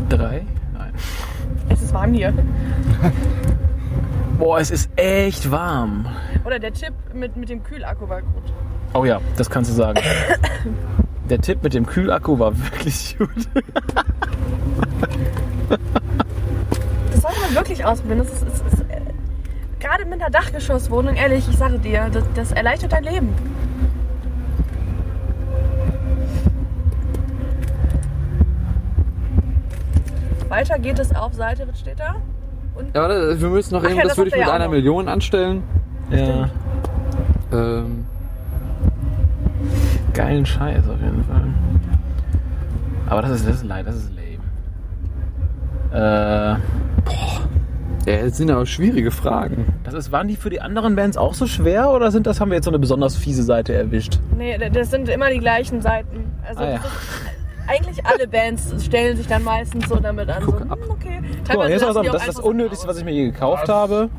Speaker 3: Drei? Nein.
Speaker 1: Es ist warm hier.
Speaker 3: Boah, es ist echt warm.
Speaker 1: Oder der Chip mit, mit dem Kühlakku war gut.
Speaker 3: Oh ja, das kannst du sagen. Der Tipp mit dem Kühlakku war wirklich gut.
Speaker 1: Das sollte man wirklich ausprobieren. Das ist, ist, ist, äh, gerade mit einer Dachgeschosswohnung, ehrlich, ich sage dir, das, das erleichtert dein Leben. Weiter geht es auf Seite, was steht da? Und
Speaker 4: Ja, warte, wir müssen noch
Speaker 1: Ach
Speaker 4: eben,
Speaker 1: ja,
Speaker 4: das
Speaker 1: das
Speaker 4: würde ich mit
Speaker 1: ja
Speaker 4: einer
Speaker 1: noch.
Speaker 4: Million anstellen.
Speaker 3: Ja.
Speaker 4: Ähm,
Speaker 3: Geilen Scheiß auf jeden Fall. Aber das ist, das ist leid, das ist lame. Äh,
Speaker 4: ja, das sind aber schwierige Fragen.
Speaker 3: das ist, waren die für die anderen Bands auch so schwer oder sind das, haben wir jetzt so eine besonders fiese Seite erwischt?
Speaker 1: nee, das sind immer die gleichen Seiten. Also
Speaker 3: Ah, ja.
Speaker 1: das eigentlich alle Bands stellen sich dann meistens so damit an. So,
Speaker 4: Guck ab.
Speaker 1: hm, okay.
Speaker 3: Guck mal, hier ist
Speaker 1: lassen
Speaker 3: das ist das
Speaker 1: so
Speaker 3: Unnötigste, was ich mir je gekauft habe.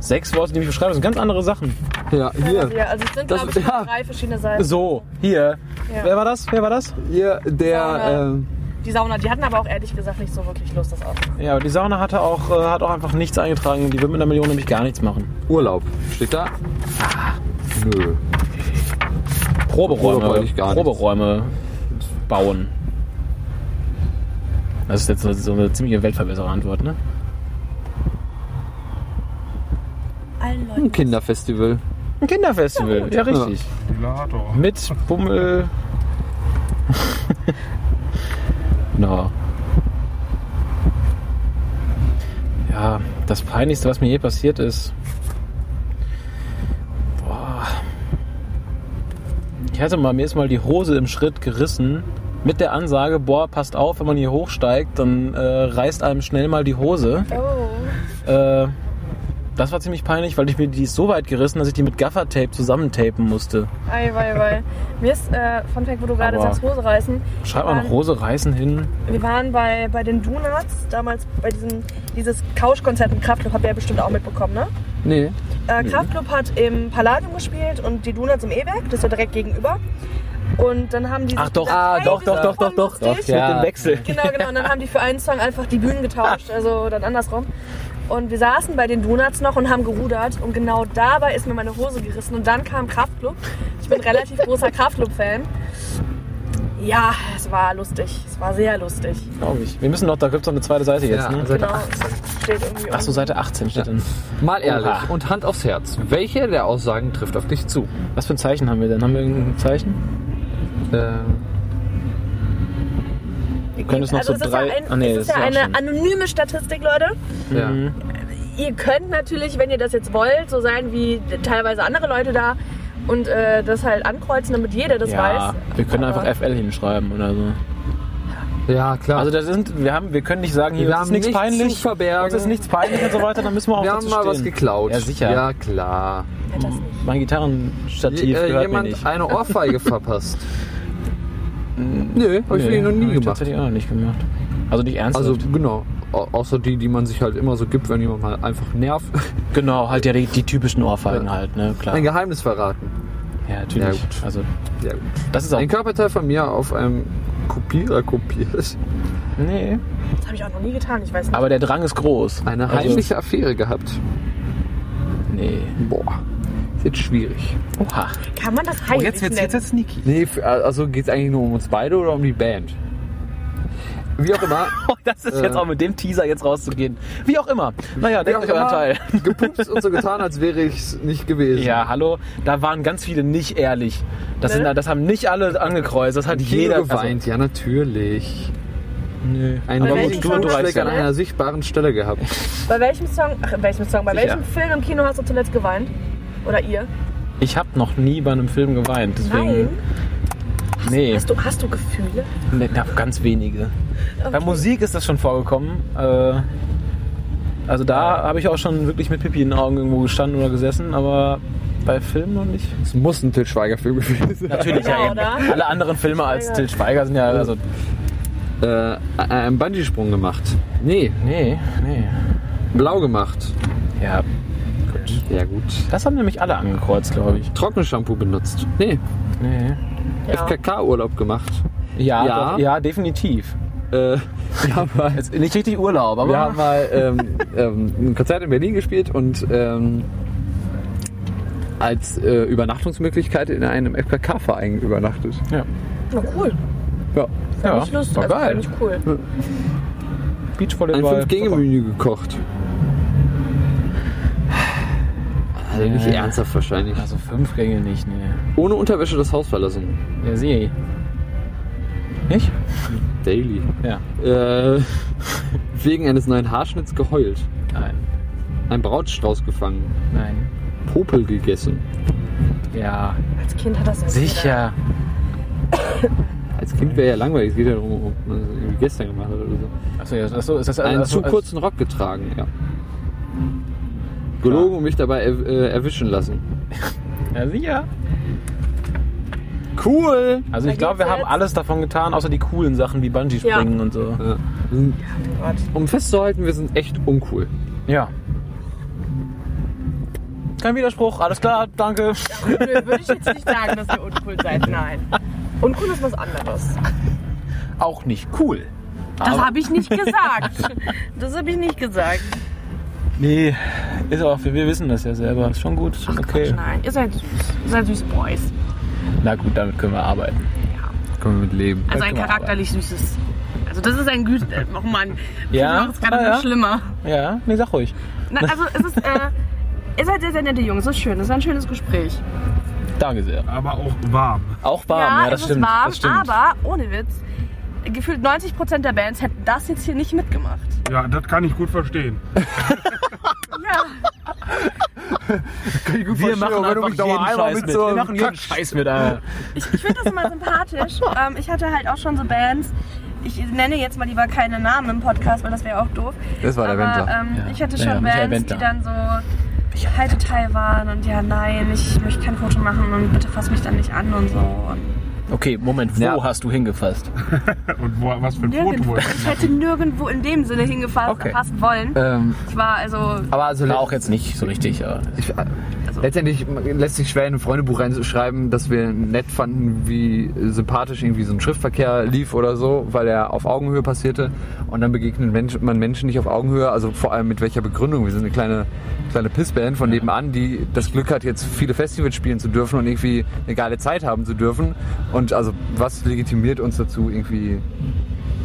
Speaker 3: Sechs Worte, die mich beschreiben, das sind ganz andere Sachen.
Speaker 4: Ja, hier.
Speaker 1: Ja, also es sind
Speaker 4: Das-
Speaker 1: glaube ich
Speaker 4: ja.
Speaker 1: drei verschiedene Seiten.
Speaker 3: So, hier.
Speaker 1: Ja.
Speaker 3: Wer war das? Wer war das?
Speaker 4: Hier, der, ähm,
Speaker 1: die Sauna. Die hatten aber auch ehrlich gesagt nicht so wirklich Lust, das auszumachen.
Speaker 3: Ja, aber die Sauna hatte auch, äh, hat auch einfach nichts eingetragen. Die wird mit einer Million nämlich gar nichts machen.
Speaker 4: Urlaub. Steht da? Nö.
Speaker 3: Proberäume,
Speaker 4: nicht.
Speaker 3: Proberäume bauen. Das ist jetzt so- so eine ziemliche Weltverbesserer-Antwort, ne?
Speaker 1: Allen Leuten.
Speaker 4: Ein Kinderfestival.
Speaker 3: Ein Kinderfestival, ja, richtig.
Speaker 2: Simulator.
Speaker 3: Mit Bummel. no. Ja, das Peinlichste, was mir je passiert ist. Boah. Ich hatte mal, mir ist mal die Hose im Schritt gerissen. Mit der Ansage, boah, passt auf, wenn man hier hochsteigt, dann äh, reißt einem schnell mal die Hose.
Speaker 1: Oh.
Speaker 3: Äh, das war ziemlich peinlich, weil ich mir die so weit gerissen, dass ich die mit Gaffertape zusammentapen musste.
Speaker 1: Ei, wei, wei. Mir ist, äh, Fun Fact, wo du gerade
Speaker 3: Aber-
Speaker 1: sagst, Hose reißen.
Speaker 3: Schreibt man noch Hose reißen hin?
Speaker 1: Wir waren bei, bei den Donuts, damals bei diesem dieses Couch-Konzert im Kraftclub, habt ihr ja bestimmt auch mitbekommen, ne?
Speaker 4: Nee.
Speaker 1: Äh, Kraftclub hat im Palladium gespielt und die Donuts im E-Werk, das ist ja direkt gegenüber. Und dann haben die
Speaker 3: Ach
Speaker 1: sich
Speaker 3: doch,
Speaker 1: gesagt,
Speaker 3: ah,
Speaker 1: hey,
Speaker 3: doch,
Speaker 1: wir
Speaker 3: doch,
Speaker 1: sind
Speaker 3: doch,
Speaker 1: voll
Speaker 3: doch, doch, doch,
Speaker 1: lustig.
Speaker 3: mit dem Wechsel.
Speaker 1: Genau, genau. Und dann haben die für einen Song einfach die Bühnen getauscht, also dann andersrum. Und wir saßen bei den Donuts noch und haben gerudert. Und genau dabei ist mir meine Hose gerissen. Und dann kam Kraftclub. Ich bin relativ großer Kraftclub-Fan. Ja, es war lustig. Es war sehr lustig.
Speaker 3: Glaube ich. Wir müssen noch, da gibt es noch eine zweite Seite jetzt,
Speaker 4: Ja,
Speaker 3: ne?
Speaker 4: Seite
Speaker 1: Genau.
Speaker 4: 18.
Speaker 1: Steht irgendwie
Speaker 3: Ach so. Seite 18 steht dann.
Speaker 4: Mal ehrlich
Speaker 3: Oha.
Speaker 4: und Hand aufs Herz. Welche der Aussagen trifft auf dich zu?
Speaker 3: Was für ein Zeichen haben wir denn? Haben wir irgendein Zeichen?
Speaker 4: Äh,
Speaker 3: Wir können es noch
Speaker 1: also
Speaker 3: so
Speaker 1: ist
Speaker 3: drei.
Speaker 1: ja, ein,
Speaker 3: ah, nee,
Speaker 1: es
Speaker 3: das
Speaker 1: ist ja
Speaker 3: auch
Speaker 1: eine
Speaker 3: schon.
Speaker 1: anonyme Statistik, Leute.
Speaker 4: ja.
Speaker 3: Mhm.
Speaker 1: Ihr könnt natürlich, wenn ihr das jetzt wollt, so sein wie teilweise andere Leute da und äh, das halt ankreuzen, damit jeder das
Speaker 3: Ja,
Speaker 1: weiß.
Speaker 3: wir können
Speaker 1: Aber-
Speaker 3: einfach FL hinschreiben oder so.
Speaker 4: ja, klar.
Speaker 3: Also das sind, wir haben, wir können nicht sagen, hier
Speaker 4: Wir
Speaker 3: ist nichts
Speaker 4: nichts
Speaker 3: peinlich,
Speaker 4: zu verbergen.
Speaker 3: uns ist nichts peinlich und so weiter, dann müssen wir auch
Speaker 4: wir haben mal was
Speaker 3: stehen.
Speaker 4: geklaut.
Speaker 3: Ja, sicher.
Speaker 4: Ja, klar.
Speaker 1: Ja.
Speaker 3: Mein Gitarrenstativ
Speaker 4: äh,
Speaker 3: gehört
Speaker 4: jemand
Speaker 3: mir nicht.
Speaker 4: eine Ohrfeige verpasst. Nö, hab ich
Speaker 3: Nee,
Speaker 4: noch nie gemacht.
Speaker 3: tatsächlich auch noch nicht gemacht. Also nicht ernsthaft.
Speaker 4: Also genau. Au- Außer die, die man sich halt immer so gibt, wenn jemand mal einfach nervt.
Speaker 3: genau, halt ja die, die typischen Ohrfeigen
Speaker 4: Ja.
Speaker 3: halt, ne, klar.
Speaker 4: Ein Geheimnis verraten.
Speaker 3: Ja, natürlich.
Speaker 4: Ja, gut.
Speaker 3: Also,
Speaker 4: Ja, gut.
Speaker 3: das ist auch.
Speaker 4: Ein Körperteil von mir auf einem Kopierer kopiert.
Speaker 3: Nee.
Speaker 1: Das habe ich auch noch nie getan, ich weiß nicht.
Speaker 3: Aber der Drang ist groß.
Speaker 4: Eine
Speaker 3: Also,
Speaker 4: heimliche Affäre gehabt.
Speaker 3: Nee.
Speaker 4: Boah. Ist jetzt schwierig.
Speaker 3: Oha.
Speaker 1: Kann man das
Speaker 3: Oh,
Speaker 1: heimlich
Speaker 3: jetzt wird's,
Speaker 1: nennen?
Speaker 3: jetzt sneaky.
Speaker 4: Nee, f- also geht es eigentlich nur um uns beide oder um die Band? Wie auch immer.
Speaker 3: Oh, das ist
Speaker 4: Äh.
Speaker 3: jetzt auch mit dem Teaser jetzt rauszugehen. Wie auch immer. Naja, denkt
Speaker 4: auch
Speaker 3: euch euren Teil.
Speaker 4: Gepupst und so getan, als wäre ich es nicht gewesen.
Speaker 3: Ja, hallo. Da waren ganz viele nicht ehrlich. Das,
Speaker 1: Ne?
Speaker 3: sind, das haben nicht alle angekreuzt. Das hat
Speaker 4: Kino
Speaker 3: jeder
Speaker 4: geweint, ja natürlich.
Speaker 3: Also, nö.
Speaker 4: Ein
Speaker 3: du
Speaker 4: an einer sichtbaren Stelle gehabt.
Speaker 1: Bei welchem Song, ach, in welchem Song, bei
Speaker 3: Sicher.
Speaker 1: welchem Film im Kino hast du zuletzt geweint? Oder ihr?
Speaker 3: Ich habe noch nie bei einem Film geweint. Deswegen,
Speaker 1: Nein.
Speaker 3: Nee,
Speaker 1: Hast du, hast du Gefühle?
Speaker 3: nee, na, ganz wenige. Bei Musik ist das schon vorgekommen. Äh, also da habe ich auch schon wirklich mit Pipi in den Augen irgendwo gestanden oder gesessen, aber bei Filmen noch nicht.
Speaker 4: Es muss ein Til Schweiger-Film gewesen sein.
Speaker 3: Natürlich
Speaker 1: Genau,
Speaker 3: ja eben.
Speaker 1: oder?
Speaker 3: Alle anderen Filme als. Til Schweiger sind ja also
Speaker 4: Äh, einen Bungee-Sprung gemacht. Nee,
Speaker 3: nee, nee.
Speaker 4: blau gemacht.
Speaker 3: Ja,
Speaker 4: Ja gut.
Speaker 3: das haben nämlich alle angekreuzt, glaube ich.
Speaker 4: Trockenshampoo benutzt. Nee,
Speaker 3: Nee.
Speaker 1: Ja.
Speaker 4: FKK-Urlaub gemacht.
Speaker 3: Ja,
Speaker 4: Ja.
Speaker 3: Doch, ja, definitiv.
Speaker 4: Äh, wir haben mal,
Speaker 3: nicht richtig Urlaub, aber
Speaker 4: wir haben mal ähm, ähm, ein Konzert in Berlin gespielt und ähm, als äh, Übernachtungsmöglichkeit in einem FKK-Verein übernachtet.
Speaker 3: ja.
Speaker 1: Na cool.
Speaker 4: Ja.
Speaker 3: Ja,
Speaker 1: Nicht lustig.
Speaker 3: war
Speaker 1: also,
Speaker 3: geil.
Speaker 1: Finde ich cool.
Speaker 4: Ein
Speaker 3: Beachvolleyball.
Speaker 4: Fünf-Gänge-Menü gekocht. Also nicht
Speaker 3: Ja.
Speaker 4: ernsthaft wahrscheinlich.
Speaker 3: Also fünf Gänge nicht, nee.
Speaker 4: Ohne Unterwäsche das Haus verlassen.
Speaker 3: Ja, sehe ich. Nicht?
Speaker 4: Daily.
Speaker 3: Ja.
Speaker 4: Äh, wegen eines neuen Haarschnitts geheult.
Speaker 3: Nein.
Speaker 4: Ein Brautstrauß gefangen.
Speaker 3: Nein.
Speaker 4: Popel gegessen.
Speaker 3: Ja.
Speaker 1: Als Kind hat das nicht
Speaker 3: Sicher.
Speaker 4: Als Kind wäre ja langweilig. Es geht ja darum, ob man das irgendwie gestern gemacht hat oder so.
Speaker 3: Achso, ja, achso, ist das
Speaker 4: Einen
Speaker 3: also,
Speaker 4: zu kurzen Rock getragen, ja. Gelogen und mich dabei er, äh, erwischen lassen.
Speaker 3: Ja, sicher.
Speaker 4: Cool!
Speaker 3: Also ich glaube, wir haben alles davon getan, außer die coolen Sachen wie Bungee-Springen und so.
Speaker 4: Ja. Um festzuhalten, wir sind echt uncool.
Speaker 3: Ja. Kein Widerspruch, alles klar, danke.
Speaker 1: Nö, würde ich jetzt nicht sagen, dass ihr uncool seid. Nein. Uncool ist was anderes.
Speaker 3: auch nicht cool.
Speaker 1: Das habe ich nicht gesagt. Das habe ich nicht gesagt.
Speaker 3: Nee, ist auch, wir, wir wissen das ja selber. Ist schon gut, ist schon okay.
Speaker 1: Quatsch, nein. Ihr seid süß. Ihr seid süße Boys.
Speaker 3: Na gut, damit können wir arbeiten.
Speaker 1: Ja.
Speaker 4: Können wir mit leben.
Speaker 1: Also ein charakterlich süßes. Also das ist ein Güte. Oh Mann.
Speaker 3: Ja,
Speaker 1: Das ist gerade
Speaker 3: ah,
Speaker 1: noch
Speaker 3: ja.
Speaker 1: schlimmer.
Speaker 3: Ja, nee, sag ruhig.
Speaker 1: Na, also es ist, äh, ihr seid sehr, sehr nette Jungs. Es ist schön. Es ist ein schönes Gespräch.
Speaker 3: Danke sehr.
Speaker 2: Aber auch warm.
Speaker 3: Auch warm, ja, das
Speaker 1: es
Speaker 3: stimmt.
Speaker 1: ist warm,
Speaker 3: das stimmt.
Speaker 1: aber ohne Witz. Gefühlt 90% der Bands hätten das jetzt hier nicht mitgemacht.
Speaker 2: Ja, das kann ich gut verstehen.
Speaker 1: Ja.
Speaker 3: wir machen einfach jeden Scheiß mit. wir machen jeden Scheiß mit, Alter.
Speaker 1: Ich, ich finde das immer sympathisch. Ähm, ich hatte halt auch schon so Bands. Ich nenne jetzt mal lieber keine Namen im Podcast, weil das wäre auch doof.
Speaker 4: Das war der
Speaker 1: Aber
Speaker 4: Wendler.
Speaker 1: ähm,
Speaker 3: Ja.
Speaker 1: ich hatte schon
Speaker 3: ja,
Speaker 1: Bands, die
Speaker 3: Wendler.
Speaker 1: dann so halt total waren und ja, nein, ich möchte kein Foto machen und bitte fass mich dann nicht an und so. Und
Speaker 3: Okay, Moment, wo
Speaker 4: Ja.
Speaker 3: hast du hingefasst?
Speaker 2: Und wo, was für ein Foto
Speaker 1: nirgendwo.
Speaker 2: wollte
Speaker 1: Ich hätte nirgendwo in dem Sinne hingefasst,
Speaker 3: Okay.
Speaker 1: wollen.
Speaker 4: Ähm,
Speaker 1: Ich war also.
Speaker 4: aber also
Speaker 3: War auch jetzt nicht so richtig, aber
Speaker 4: Ich, äh, letztendlich lässt sich schwer in ein Freundebuch reinschreiben, dass wir nett fanden, wie sympathisch irgendwie so ein Schriftverkehr lief oder so, weil er auf Augenhöhe passierte. Und dann begegnet man Menschen nicht auf Augenhöhe, also vor allem mit welcher Begründung. Wir sind eine kleine, kleine Pissband von nebenan, die das Glück hat, jetzt viele Festivals spielen zu dürfen und irgendwie eine geile Zeit haben zu dürfen. Und also was legitimiert uns dazu, irgendwie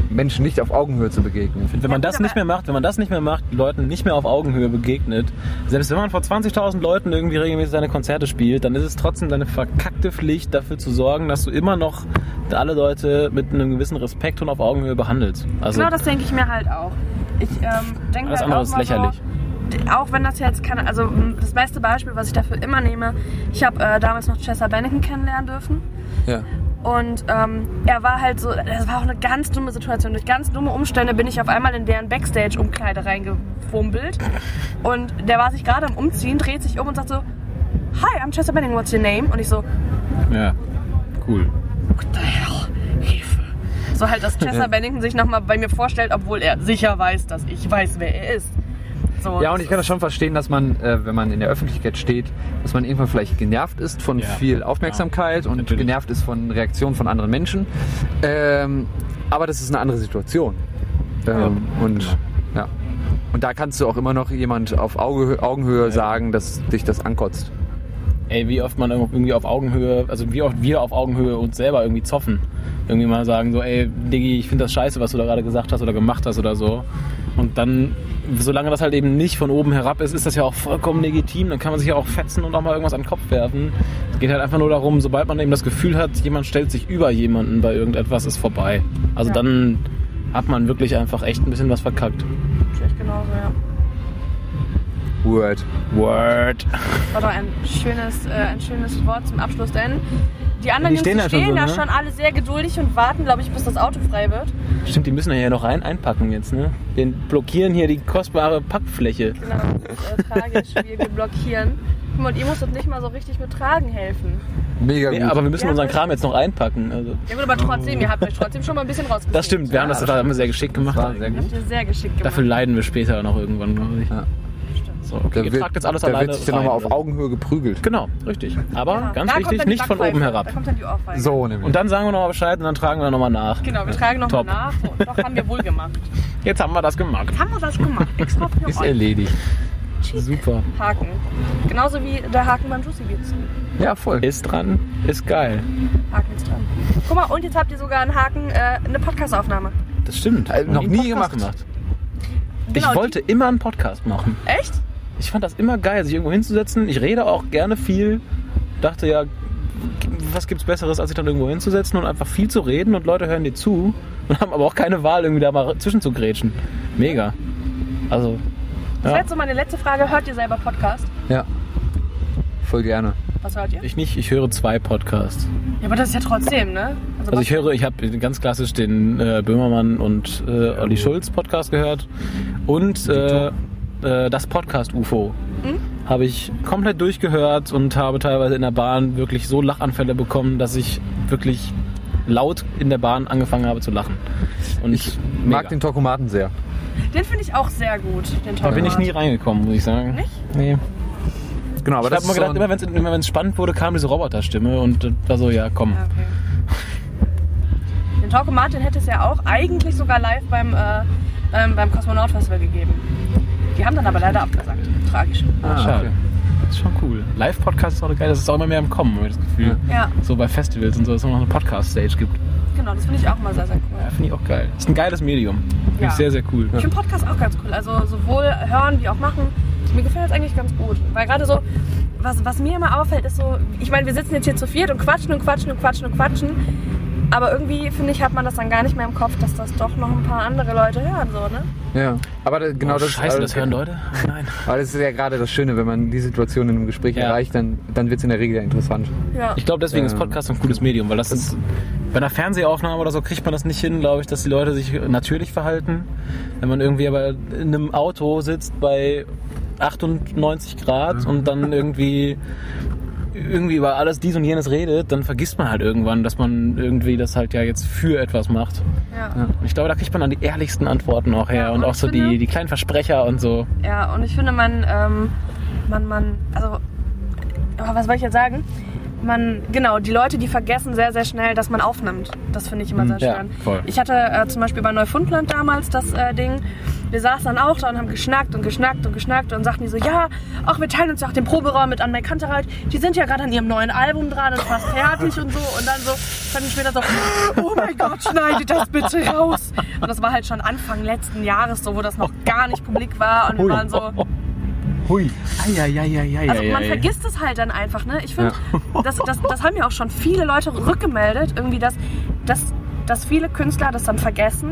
Speaker 4: Menschen nicht auf Augenhöhe zu begegnen?
Speaker 3: wenn man das nicht mehr macht, wenn man das nicht mehr macht, Leuten nicht mehr auf Augenhöhe begegnet, selbst wenn man vor 20.000 Leuten irgendwie regelmäßig seine Konzerte spielt, dann ist es trotzdem deine verkackte Pflicht, dafür zu sorgen, dass du immer noch alle Leute mit einem gewissen Respekt und auf Augenhöhe behandelst. Also,
Speaker 1: Genau das denke ich mir halt auch. Ich ähm, denke
Speaker 3: Alles
Speaker 1: halt
Speaker 3: andere
Speaker 1: auch
Speaker 3: ist lächerlich.
Speaker 1: So, auch wenn das jetzt keine, also das beste Beispiel, was ich dafür immer nehme, ich habe äh, damals noch Chester Bennington kennenlernen dürfen
Speaker 4: Ja.
Speaker 1: Und ähm, er war halt so, das war auch eine ganz dumme Situation. Durch ganz dumme Umstände bin ich auf einmal in deren Backstage-Umkleide reingefummelt und der war sich gerade am Umziehen, dreht sich um und sagt so, Hi, I'm Chester Bennington, what's your name? Und ich so,
Speaker 3: ja, cool.
Speaker 1: What the hell? Hilfe. So halt, dass Chester Bennington sich nochmal bei mir vorstellt, obwohl er sicher weiß, dass ich weiß, wer er ist. So,
Speaker 4: Ja, und ich kann das schon verstehen, dass man, äh, wenn man in der Öffentlichkeit steht, dass man irgendwann vielleicht genervt ist von
Speaker 3: Ja.
Speaker 4: viel Aufmerksamkeit und
Speaker 3: natürlich.
Speaker 4: genervt ist von Reaktionen von anderen Menschen. Ähm, aber das ist eine andere Situation. Ähm, und ja. Und da kannst du auch immer noch jemand auf Auge, Augenhöhe sagen, dass dich das ankotzt.
Speaker 3: Ey, wie oft man irgendwie auf Augenhöhe, also wie oft wir auf Augenhöhe uns selber irgendwie zoffen. Irgendwie mal sagen so, ey, Diggi, ich finde das scheiße, was du da gerade gesagt hast oder gemacht hast oder so. Und dann, solange das halt eben nicht von oben herab ist, ist das ja auch vollkommen legitim. Dann kann man sich ja auch fetzen und auch mal irgendwas an den Kopf werfen. Es geht halt einfach nur darum, sobald man eben das Gefühl hat, jemand stellt sich über jemanden bei irgendetwas, ist vorbei. Also
Speaker 1: Ja.
Speaker 3: dann hat man wirklich einfach echt ein bisschen was verkackt.
Speaker 1: Vielleicht genauso, ja.
Speaker 4: Word.
Speaker 3: Word.
Speaker 1: War doch ein schönes, äh, ein schönes Wort zum Abschluss, denn die anderen
Speaker 3: Die
Speaker 1: Jungs,
Speaker 3: stehen
Speaker 1: die
Speaker 3: da schon
Speaker 1: stehen
Speaker 3: so,
Speaker 1: da
Speaker 3: ne?
Speaker 1: schon alle sehr geduldig und warten, glaube ich, bis das Auto frei wird.
Speaker 3: Stimmt, die müssen ja hier noch rein einpacken jetzt, ne? Wir blockieren hier die kostbare Packfläche.
Speaker 1: Genau, das ist äh, tragisch, wir blockieren. Guck mal, Und ihr musstet nicht mal so richtig mit Tragen helfen.
Speaker 4: Mega
Speaker 3: Nee,
Speaker 4: gut.
Speaker 3: aber wir müssen
Speaker 1: Ja,
Speaker 3: unseren
Speaker 1: das-
Speaker 3: Kram jetzt noch einpacken. Also,
Speaker 1: Ja gut, aber trotzdem, ihr habt euch trotzdem schon mal ein bisschen rausgezogen.
Speaker 3: das stimmt, wir haben das, das haben wir sehr geschickt gemacht.
Speaker 4: war sehr
Speaker 1: Habt ihr sehr geschickt gemacht.
Speaker 3: Dafür leiden wir später noch irgendwann, glaube ich.
Speaker 4: Ja.
Speaker 3: So, okay,
Speaker 4: Da
Speaker 3: ihr
Speaker 4: wird,
Speaker 3: tragt jetzt alles
Speaker 4: da
Speaker 3: alleine
Speaker 4: wird sich dann nochmal auf? Augenhöhe geprügelt.
Speaker 3: Genau, richtig. Aber
Speaker 1: Ja,
Speaker 3: ganz
Speaker 1: da
Speaker 3: wichtig, nicht von oben herab.
Speaker 1: Da kommt dann die Ohrfeige.
Speaker 4: So nämlich.
Speaker 3: Und dann sagen wir nochmal Bescheid und dann tragen wir nochmal nach.
Speaker 1: Genau, wir tragen nochmal nach. So, doch, haben wir wohl gemacht.
Speaker 3: Jetzt haben wir das gemacht.
Speaker 1: Haben wir das gemacht? Extra für
Speaker 4: ist
Speaker 1: euch.
Speaker 4: erledigt.
Speaker 3: Super.
Speaker 1: Haken. Genauso wie der Haken beim Juicy Beats.
Speaker 4: Ja, voll.
Speaker 3: Ist dran, ist geil.
Speaker 1: Haken ist dran. Guck mal, und jetzt habt ihr sogar einen Haken, äh, eine Podcast-Aufnahme.
Speaker 3: Das stimmt.
Speaker 4: Äh, noch
Speaker 3: einen
Speaker 4: nie
Speaker 3: Podcast
Speaker 4: gemacht.
Speaker 1: Genau,
Speaker 3: ich wollte immer einen Podcast machen.
Speaker 1: Die, echt?
Speaker 3: Ich fand das immer geil, sich irgendwo hinzusetzen. Ich rede auch gerne viel. Dachte ja, was gibt's Besseres, als sich dann irgendwo hinzusetzen und einfach viel zu reden und Leute hören dir zu und haben aber auch keine Wahl, irgendwie da mal zwischen zu grätschen. Mega. Also,
Speaker 1: Das
Speaker 3: ja,
Speaker 1: wäre jetzt so meine letzte Frage. Hört ihr selber Podcast?
Speaker 4: Ja. Voll gerne.
Speaker 1: Was hört ihr?
Speaker 3: ich nicht, ich höre zwei Podcasts.
Speaker 1: Ja, aber das ist ja trotzdem, ne?
Speaker 3: Also ich höre, ich habe ganz klassisch den äh, Böhmermann und äh, Olli Schulz Podcast gehört und äh, äh, das Podcast UFO habe ich komplett durchgehört und habe teilweise in der Bahn wirklich so Lachanfälle bekommen, dass ich wirklich laut in der Bahn angefangen habe zu lachen. Und
Speaker 4: Ich mag den Tokomaten sehr.
Speaker 1: Den finde ich auch sehr gut, den
Speaker 3: da bin ich nie reingekommen, muss ich sagen.
Speaker 1: Nicht?
Speaker 3: Nee.
Speaker 4: Genau, aber
Speaker 3: ich habe
Speaker 4: ist
Speaker 3: gedacht,
Speaker 4: so
Speaker 3: immer wenn es immer wenn's spannend wurde, kam diese Roboterstimme und war so, ja komm.
Speaker 1: Ja, okay. Den Talkomat, den hätte es ja auch eigentlich sogar live beim, äh, beim, beim Kosmonaut Festival gegeben. Die haben dann aber leider abgesagt. Tragisch.
Speaker 3: Ah, schade. Das ist schon cool. Live-Podcast ist auch geil, das ist auch immer mehr im Kommen, habe ich das Gefühl.
Speaker 1: Ja,
Speaker 3: So bei Festivals und so, dass es noch eine Podcast-Stage gibt.
Speaker 1: genau, das finde ich auch mal sehr, sehr cool.
Speaker 3: Ja, finde ich auch geil. Ist ein geiles Medium. Finde
Speaker 1: Ja.
Speaker 3: ich sehr, sehr cool.
Speaker 1: Ich finde Podcast auch ganz cool. Also sowohl hören wie auch machen. Mir gefällt es eigentlich ganz gut. Weil gerade so, was, was mir immer auffällt, ist so, ich meine, wir sitzen jetzt hier zu viert und quatschen und quatschen und quatschen und quatschen. Aber irgendwie, finde ich, hat man das dann gar nicht mehr im Kopf, dass das doch noch ein paar andere Leute hören. So, ne?
Speaker 4: Ja. Aber da- genau
Speaker 3: oh,
Speaker 4: das
Speaker 3: Scheiße,
Speaker 4: aber-
Speaker 3: das hören Leute? Oh, nein.
Speaker 4: Aber das ist ja gerade das Schöne, wenn man die Situation in einem Gespräch
Speaker 3: Ja.
Speaker 4: erreicht, dann, dann wird es in der Regel ja interessant.
Speaker 1: Ja.
Speaker 3: Ich glaube, deswegen ist
Speaker 4: Ja.
Speaker 3: Podcast ein cooles Medium, weil das ist, bei einer Fernsehaufnahme oder so kriegt man das nicht hin, glaube ich, dass die Leute sich natürlich verhalten. Wenn man irgendwie aber in einem Auto sitzt bei 98 Grad und dann irgendwie irgendwie über alles dies und jenes redet, dann vergisst man halt irgendwann, dass man irgendwie das halt ja jetzt für etwas macht.
Speaker 1: Ja.
Speaker 3: Und ich glaube, da kriegt man dann die ehrlichsten Antworten auch her
Speaker 1: Ja,
Speaker 3: und
Speaker 1: und
Speaker 3: auch so
Speaker 1: finde-
Speaker 3: die, die kleinen Versprecher und so.
Speaker 1: Ja, und ich finde, man, ähm, man, man, also, was soll ich jetzt sagen? Man, genau, die Leute, die vergessen sehr, sehr schnell, dass man aufnimmt. Das finde ich immer sehr
Speaker 3: ja,
Speaker 1: schön.
Speaker 3: voll.
Speaker 1: Ich hatte äh, zum Beispiel bei Neufundland damals das äh, Ding. Wir saßen dann auch da und haben geschnackt und geschnackt und geschnackt und sagten die so, ja, auch wir teilen uns ja auch den Proberaum mit Anne Kantereit. Die sind ja gerade an ihrem neuen Album dran und fast fertig und so. Und dann so, fand ich später so, oh mein Gott, schneidet das bitte raus. Und das war halt schon Anfang letzten Jahres so, wo das noch gar nicht publik war. Und wir waren so,
Speaker 3: Hui. Eieieiei.
Speaker 1: also man vergisst es halt dann einfach, ne? Ich finde, das, das, das haben ja auch schon viele Leute rückgemeldet, irgendwie, dass, dass, dass viele Künstler das dann vergessen,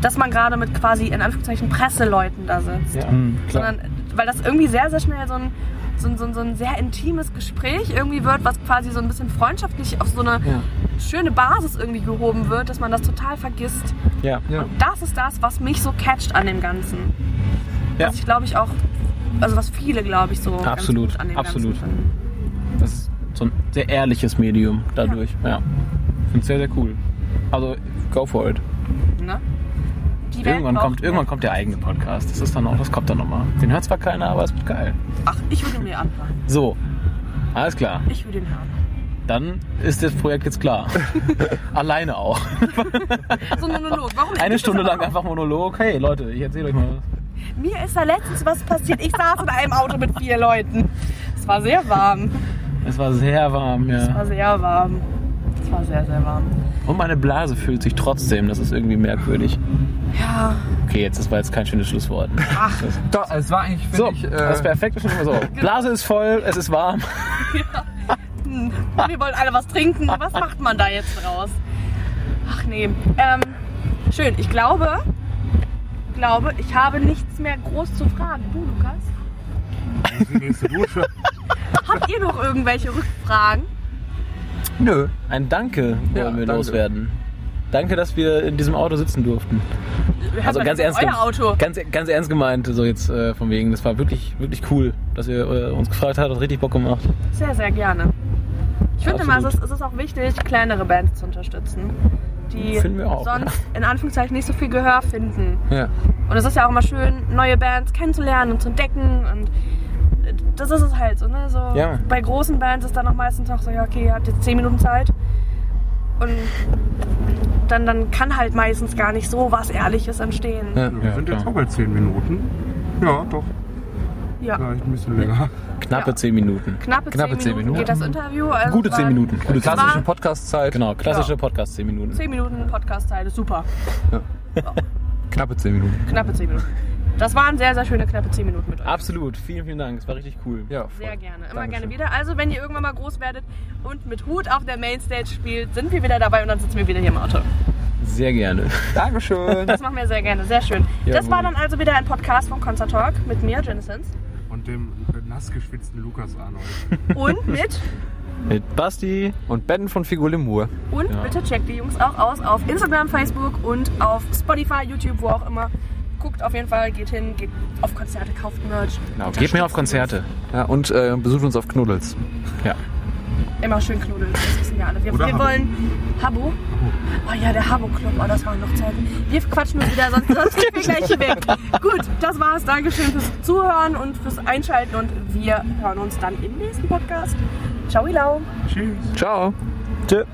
Speaker 1: dass man gerade mit quasi in Anführungszeichen Presseleuten da sitzt.
Speaker 3: Ja,
Speaker 4: Hm, klar.
Speaker 1: Sondern, weil das irgendwie sehr, sehr schnell so ein, so, ein, so, ein, so ein sehr intimes Gespräch irgendwie wird, was quasi so ein bisschen freundschaftlich auf so eine
Speaker 3: Ja.
Speaker 1: schöne Basis irgendwie gehoben wird, dass man das total vergisst.
Speaker 3: Ja.
Speaker 4: Ja.
Speaker 1: Und das ist das, was mich so catcht an dem Ganzen.
Speaker 3: Ja.
Speaker 1: Was ich glaube ich auch, also was viele glaube ich so
Speaker 3: Absolut,
Speaker 1: an dem
Speaker 3: absolut. Das ist so ein sehr ehrliches Medium dadurch. Ja. Ich finde es sehr, sehr cool. Also, go for it.
Speaker 1: Ne?
Speaker 3: Irgendwann kommt,
Speaker 1: mehr.
Speaker 3: irgendwann kommt der eigene Podcast. Das ist dann auch, das kommt dann nochmal. Den hört zwar keiner, aber es wird geil.
Speaker 1: Ach, ich würde ihn mir anhören.
Speaker 3: So, alles klar.
Speaker 1: Ich würde ihn hören.
Speaker 3: Dann ist das Projekt jetzt klar. Alleine auch.
Speaker 1: So ein Monolog. Warum nicht?
Speaker 3: Eine Stunde lang einfach Monolog. Hey Leute, ich erzähle euch mal was.
Speaker 1: Mir ist da letztens was passiert. Ich saß in einem Auto mit vier Leuten. Es war sehr warm.
Speaker 3: Es war sehr warm,
Speaker 1: Es
Speaker 3: ja.
Speaker 1: war sehr warm. Es war sehr, sehr warm.
Speaker 3: Und meine Blase fühlt sich trotzdem. Das ist irgendwie merkwürdig.
Speaker 1: Ja.
Speaker 3: Okay, jetzt das war jetzt kein schönes Schlusswort.
Speaker 1: Ach,
Speaker 3: Das,
Speaker 4: Doch, es war eigentlich,
Speaker 3: so,
Speaker 4: ich, äh,
Speaker 3: das perfekte Schlusswort. So, Blase ist voll, es ist warm.
Speaker 1: hm, wir wollen alle was trinken. Was macht man da jetzt draus? Ach nee. Ähm, schön. Ich glaube, glaube, ich habe nichts mehr groß zu fragen. Du, Lukas?
Speaker 2: Das ist die nächste Dusche.
Speaker 1: Habt ihr noch irgendwelche Rückfragen?
Speaker 4: nö.
Speaker 3: Ein Danke wollen
Speaker 4: Ja,
Speaker 3: wir
Speaker 4: danke.
Speaker 3: loswerden. Danke, dass wir in diesem Auto sitzen durften. Also ganz ernst,
Speaker 1: Euer Auto.
Speaker 3: ganz, ganz ernst gemeint, so jetzt äh, von wegen, das war wirklich, wirklich cool, dass ihr äh, uns gefragt habt, hat richtig Bock gemacht.
Speaker 1: Sehr, sehr gerne. Ich finde immer, es ist, es ist auch wichtig, kleinere Bands zu unterstützen, die
Speaker 3: Finden wir auch,
Speaker 1: sonst in Anführungszeichen nicht so viel Gehör finden.
Speaker 4: Ja.
Speaker 1: Und es ist ja auch immer schön, neue Bands kennenzulernen und zu entdecken und das ist es halt so, ne? So
Speaker 3: Ja.
Speaker 1: Bei großen Bands ist dann auch meistens auch so, ja, okay, ihr habt jetzt 10 Minuten Zeit. Und dann, dann kann halt meistens gar nicht so was Ehrliches entstehen.
Speaker 4: Ja.
Speaker 2: Wir
Speaker 3: Ja,
Speaker 2: sind jetzt auch bei 10 Minuten. Ja, doch.
Speaker 1: Ja.
Speaker 2: Vielleicht ein bisschen länger.
Speaker 3: Knappe
Speaker 1: Ja.
Speaker 3: 10 Minuten.
Speaker 1: Knappe,
Speaker 4: Knappe
Speaker 1: 10
Speaker 4: zehn
Speaker 1: Minuten,
Speaker 4: Minuten.
Speaker 1: geht das Interview. Also
Speaker 3: Gute
Speaker 1: es
Speaker 3: 10
Speaker 1: waren-
Speaker 3: Minuten. Gute 10
Speaker 4: Klassische Podcast-Zeit.
Speaker 3: Genau, klassische
Speaker 1: Ja.
Speaker 3: Podcast 10 Minuten.
Speaker 1: 10 Minuten Podcast-Zeit, ist super.
Speaker 4: Knappe 10 Minuten.
Speaker 1: Knappe 10 Minuten. Das waren sehr, sehr schöne knappe 10 Minuten mit euch.
Speaker 3: Absolut, vielen, vielen Dank. Es war richtig cool.
Speaker 4: Ja,
Speaker 1: Sehr gerne, immer
Speaker 4: Dankeschön.
Speaker 1: gerne wieder. Also, wenn ihr irgendwann mal groß werdet und mit Hut auf der Mainstage spielt, sind wir wieder dabei und dann sitzen wir wieder hier im Auto.
Speaker 3: Sehr gerne.
Speaker 4: Dankeschön.
Speaker 1: Das machen wir sehr gerne, sehr schön. Das war dann also wieder ein Podcast von Concert Talk mit mir, Genesins.
Speaker 2: Und dem nass geschwitzten Lukas Arnold.
Speaker 1: Und mit,
Speaker 3: Mit Basti.
Speaker 4: Und Ben von Figur Lemur.
Speaker 1: und
Speaker 3: Ja.
Speaker 1: bitte checkt die Jungs auch aus auf Instagram, Facebook und auf Spotify, YouTube, wo auch immer. Guckt auf jeden Fall, geht hin, geht auf Konzerte, kauft Merch.
Speaker 3: Genau, geht mir auf Konzerte.
Speaker 4: Ja, und äh, besucht uns auf Knuddels.
Speaker 3: Ja.
Speaker 1: Immer schön knuddeln, das wissen wir alle. Wir, wir wollen Habbo. Oh ja, der Habbo Club, oh, das waren noch Zeiten. Wir quatschen nur wieder, sonst, sonst gehen wir gleich weg. Gut, das war's. Dankeschön fürs Zuhören und fürs Einschalten und wir hören uns dann im nächsten Podcast. Ciao, Ilau.
Speaker 2: Tschüss.
Speaker 4: Ciao.
Speaker 3: Tschö.